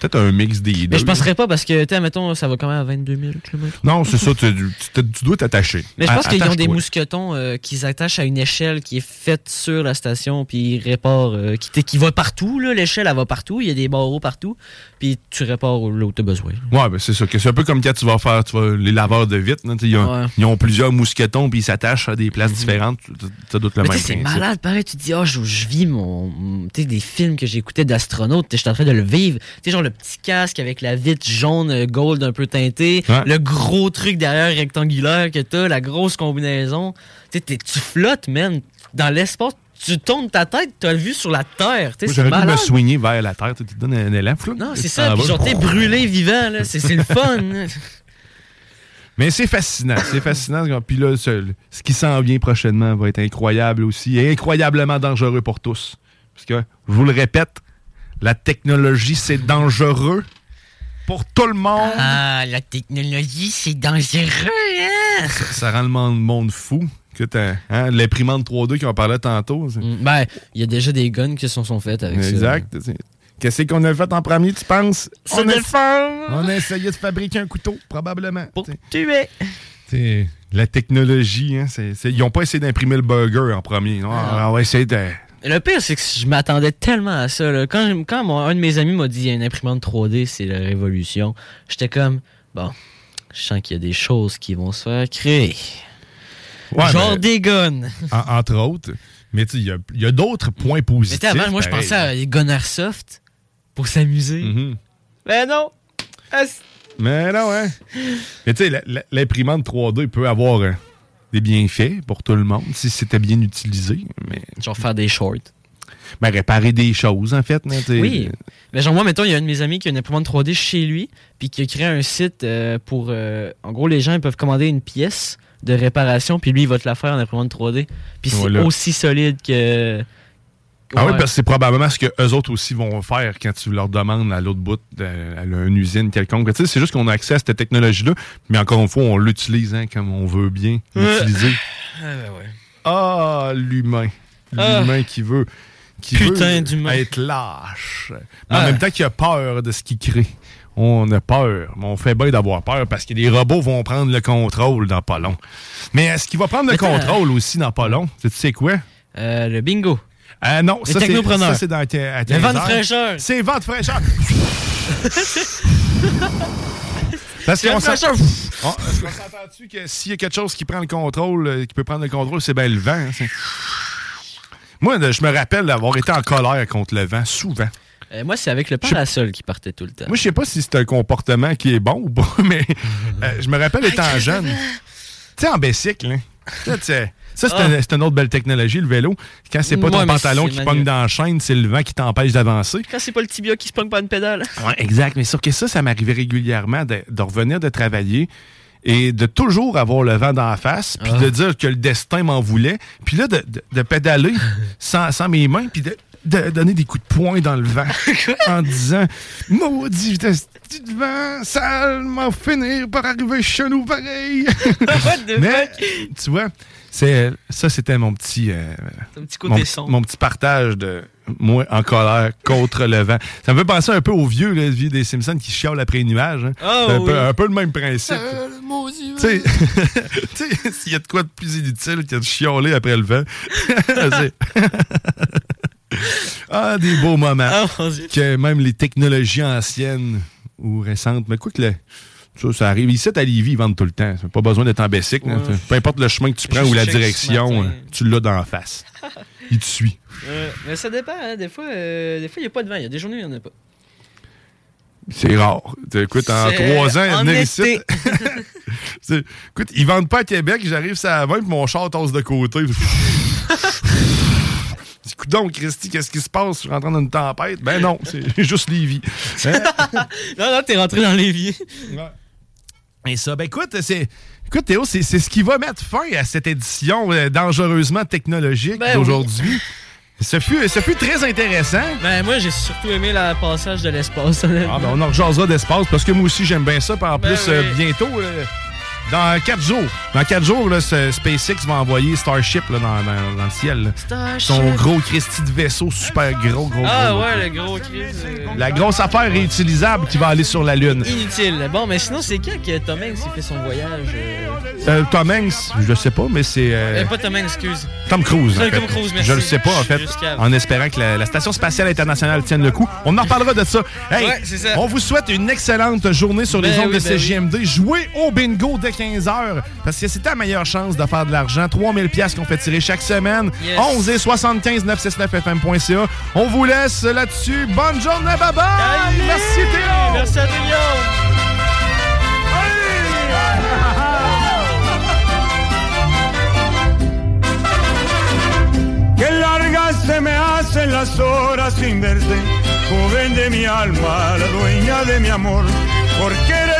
D: Peut-être un mix des deux.
E: Mais je penserais pas parce que, tu sais, mettons, ça va quand même à 22 000 km.
D: Non, c'est ça, tu, tu- tu dois t'attacher.
E: Mais je pense qu'ils ont des mousquetons euh, qu'ils attachent à une échelle qui est faite sur la station, puis ils réparent, euh, qui, qui va partout, là, l'échelle, elle va partout, il y a des barreaux partout, puis tu répares là où tu as besoin.
D: Ouais, ben c'est ça. C'est un peu comme quand tu vas faire tu vas, les laveurs de vitres. Ils
E: Ouais.
D: ils ont plusieurs mousquetons puis ils s'attachent à des places différentes. Tu- le
E: Mais
D: même
E: c'est malade, pareil. Tu te dis, oh, je, je vis mon. Tu sais, des films que j'écoutais d'astronautes, je suis en train de le vivre. Tu sais, genre le le petit casque avec la vitre jaune euh, gold un peu teintée,
D: Ouais.
E: le gros truc derrière rectangulaire que t'as, la grosse combinaison. Tu t'es- tu flottes, man, dans l'espace. Tu tournes ta tête, t'as le vu sur la terre. Tu
D: Moi, J'aurais dû me swinguer vers la terre. Tu te donnes un élan.
E: Non, c'est
D: Tu
E: ça. Puis genre, t'es brûlé vivant, là. C'est c'est le fun.
D: Mais c'est fascinant, c'est fascinant. Puis là, ce, ce qui s'en vient prochainement va être incroyable aussi, et incroyablement dangereux pour tous. Parce que, je vous le répète, la technologie, c'est dangereux pour tout le monde.
E: Ah, la technologie, c'est dangereux, hein?
D: Ça, ça rend le monde, monde fou. Hein, l'imprimante 3D qu'on parlait tantôt. c'est-
E: Ben, il y a déjà des guns qui se sont faites avec ça.
D: Exact. Qu'est-ce qu'on a fait en premier, tu penses?
E: Se
D: on, a, on a essayé de fabriquer un couteau, probablement.
E: Pour tuer.
D: T'sais, la technologie, hein, c'est, c'est- ils n'ont pas essayé d'imprimer le burger en premier. non?
E: Ah.
D: On va essayer de.
E: Le pire, c'est que je m'attendais tellement à ça. là. Quand, quand mon- un de mes amis m'a dit il y a une imprimante 3D, c'est la révolution, j'étais comme, bon, je sens qu'il y a des choses qui vont se faire créer.
D: Ouais,
E: Genre
D: mais-
E: des guns.
D: En- entre autres. Mais tu sais, il y a, il y a d'autres points
E: Mais
D: positifs.
E: tu sais, avant, moi, je pensais à des guns airsoft pour s'amuser.
D: Mhm.
E: Mais non! Ah, c'est-
D: Mais non, hein. Mais tu sais, l'imprimante 3D peut avoir euh, des bienfaits pour tout le monde si c'était bien utilisé. Mais...
E: Genre faire des shorts.
D: Ben, réparer des choses, en fait.
E: Oui. Mais genre, moi, mettons, il y a un de mes amis qui a une imprimante 3D chez lui, puis qui a créé un site euh, pour. euh, en gros, les gens ils peuvent commander une pièce de réparation, puis lui, il va te la faire en imprimante 3D. Puis c'est aussi solide que.
D: Ah oui, parce que c'est probablement ce que eux autres aussi vont faire quand tu leur demandes à l'autre bout, de, à une usine quelconque. Tu sais, c'est juste qu'on a accès à cette technologie-là, mais encore une fois, on l'utilise hein, comme on veut bien
E: Ouais.
D: l'utiliser.
E: Ah, ben ouais.
D: Ah, l'humain.
E: Ah.
D: L'humain qui veut, qui
E: Putain
D: veut être lâche. Mais
E: Ah.
D: en même temps qu'il a peur de ce qu'il crée. On a peur, mais on fait bien d'avoir peur parce que les robots vont prendre le contrôle dans pas long. Mais est-ce qu'il va prendre le contrôle aussi dans pas long? Tu sais quoi?
E: Euh, le bingo.
D: Euh, non,
E: Les
D: ça c'est,
E: technopreneurs.
D: ça, c'est dans à 15
E: Le vent de
D: heures.
E: fraîcheur.
D: C'est vent de fraîcheur. Parce qu'on s'en-
E: fraîcheur.
D: On- Est-ce qu'on s'entend-tu que s'il y a quelque chose qui prend le contrôle, euh, qui peut prendre le contrôle, c'est bien le vent. hein, c'est- Moi, de- je me rappelle d'avoir été en colère contre le vent, souvent.
E: Euh, moi, c'est avec le parasol qui partait tout le temps.
D: Moi, je sais pas si c'est un comportement qui est bon ou pas, mais euh, je me rappelle étant jeune. Tu sais, en bicycle, hein. Ça, c'est
E: Ah.
D: un- une autre belle technologie, le vélo. Quand c'est pas ton pantalon qui pogne dans la chaîne, c'est le vent qui t'empêche d'avancer.
E: Quand c'est pas le tibia qui se pogne pas une pédale.
D: Ouais, exact. Mais sauf que ça, ça m'arrivait régulièrement de, de revenir de travailler et de toujours avoir le vent dans la face, puis de dire que le destin m'en voulait, puis là, de, de- de pédaler sans, sans mes mains, puis de, de donner des coups de poing dans le vent en disant Maudit de vent, ça m'a finir par arriver chez nous pareil. Mais, tu vois, c'est, ça, c'était mon petit. euh,
E: petit côté
D: mon, mon petit partage de moi en colère contre le vent. Ça me fait penser un peu aux vieux, vieux des Simpsons qui chiolent après les nuages. hein.
E: Ah,
D: un,
E: oui.
D: peu, un peu le même principe. Tu sais, tu sais, s'il y a de quoi de plus inutile que de chialer après le vent. Ah, des beaux moments.
E: Ah,
D: que même les technologies anciennes ou récentes, mais quoi que le- ça, ça arrive. Ici, à Lévis, ils vendent tout le temps. Pas besoin d'être en.
E: Ouais.
D: Peu importe le chemin que tu prends ou la direction, euh, tu l'as dans la face. Il te suit.
E: Euh, mais ça dépend, hein. Des fois, euh, des fois, il n'y a pas de vent. Il y a des journées où il n'y en a pas.
D: C'est rare. Écoute, en trois ans,
E: en
D: venir ici. Écoute, ils vendent pas à Québec, j'arrive ça à 20 puis mon char tasse de côté. Écoute donc, Christy, qu'est-ce qui se passe? Je suis rentré dans une tempête. Ben non, c'est juste Lévis. Hein?
E: non, non, t'es rentré dans l'évier.
D: Et ça, ben écoute, c'est. Écoute, Théo, c'est c'est ce qui va mettre fin à cette édition euh, dangereusement technologique
E: Ben oui.
D: d'aujourd'hui. Ce fut, ce fut très intéressant.
E: Ben, moi, j'ai surtout aimé le passage de l'espace.
D: Ah, ben on en rejasera d'espace parce que moi aussi j'aime bien ça. Puis en
E: Ben
D: plus, euh,
E: oui.
D: bientôt, euh, dans 4 jours, dans 4 jours, là, ce SpaceX va envoyer Starship là, dans, dans- dans le ciel. là.
E: Starship.
D: Son gros Christy de vaisseau super gros, gros,
E: Ah
D: gros.
E: ouais, le gros Chris. euh,
D: La grosse affaire réutilisable qui va aller sur la Lune.
E: Inutile. Bon, mais sinon, c'est quand que Tom Hanks fait son voyage euh,
D: Euh, Tom Hanks, je sais pas, mais c'est. euh,
E: euh, Pas Tom Hanks, excuse.
D: Tom Cruise. en
E: Tom. Cruise, merci.
D: Je le sais pas, en fait, en espérant que la, la Station spatiale internationale tienne le coup. On en reparlera de ça. Hey,
E: Ouais, c'est ça.
D: on vous souhaite une excellente journée sur les
E: Ben
D: ondes
E: oui,
D: de
E: ben
D: CGMD. Jouez au bingo dès 15 heures parce que c'est ta meilleure chance de faire de l'argent. 3000 pièces qu'on fait tirer chaque semaine.
E: Yes.
D: 11 et 75 969fm.ca. On vous laisse là-dessus. Bonne journée, bye bye. Merci Théo.
E: Merci à Théo.
V: Qué largas se me hacen las horas sin verte, joven de mi alma, la dueña de mi amor, porque eres un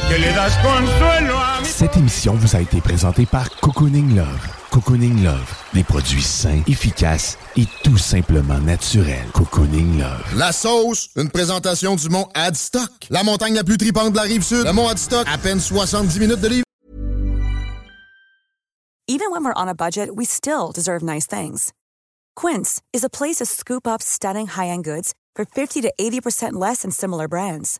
V: que le das consuelo a mi
W: Cette émission vous a été présentée par Cocooning Love. Cocooning Love, des produits sains, efficaces et tout simplement naturels. Cocooning Love.
N: La sauce, une présentation du mont Adstock. La montagne la plus tripante de la rive sud. Le mont Adstock, à peine 70 minutes de livre.
X: Even when we're on a budget, we still deserve nice things. Quince is a place to scoop up stunning high-end goods for 50 to 80% less than similar brands.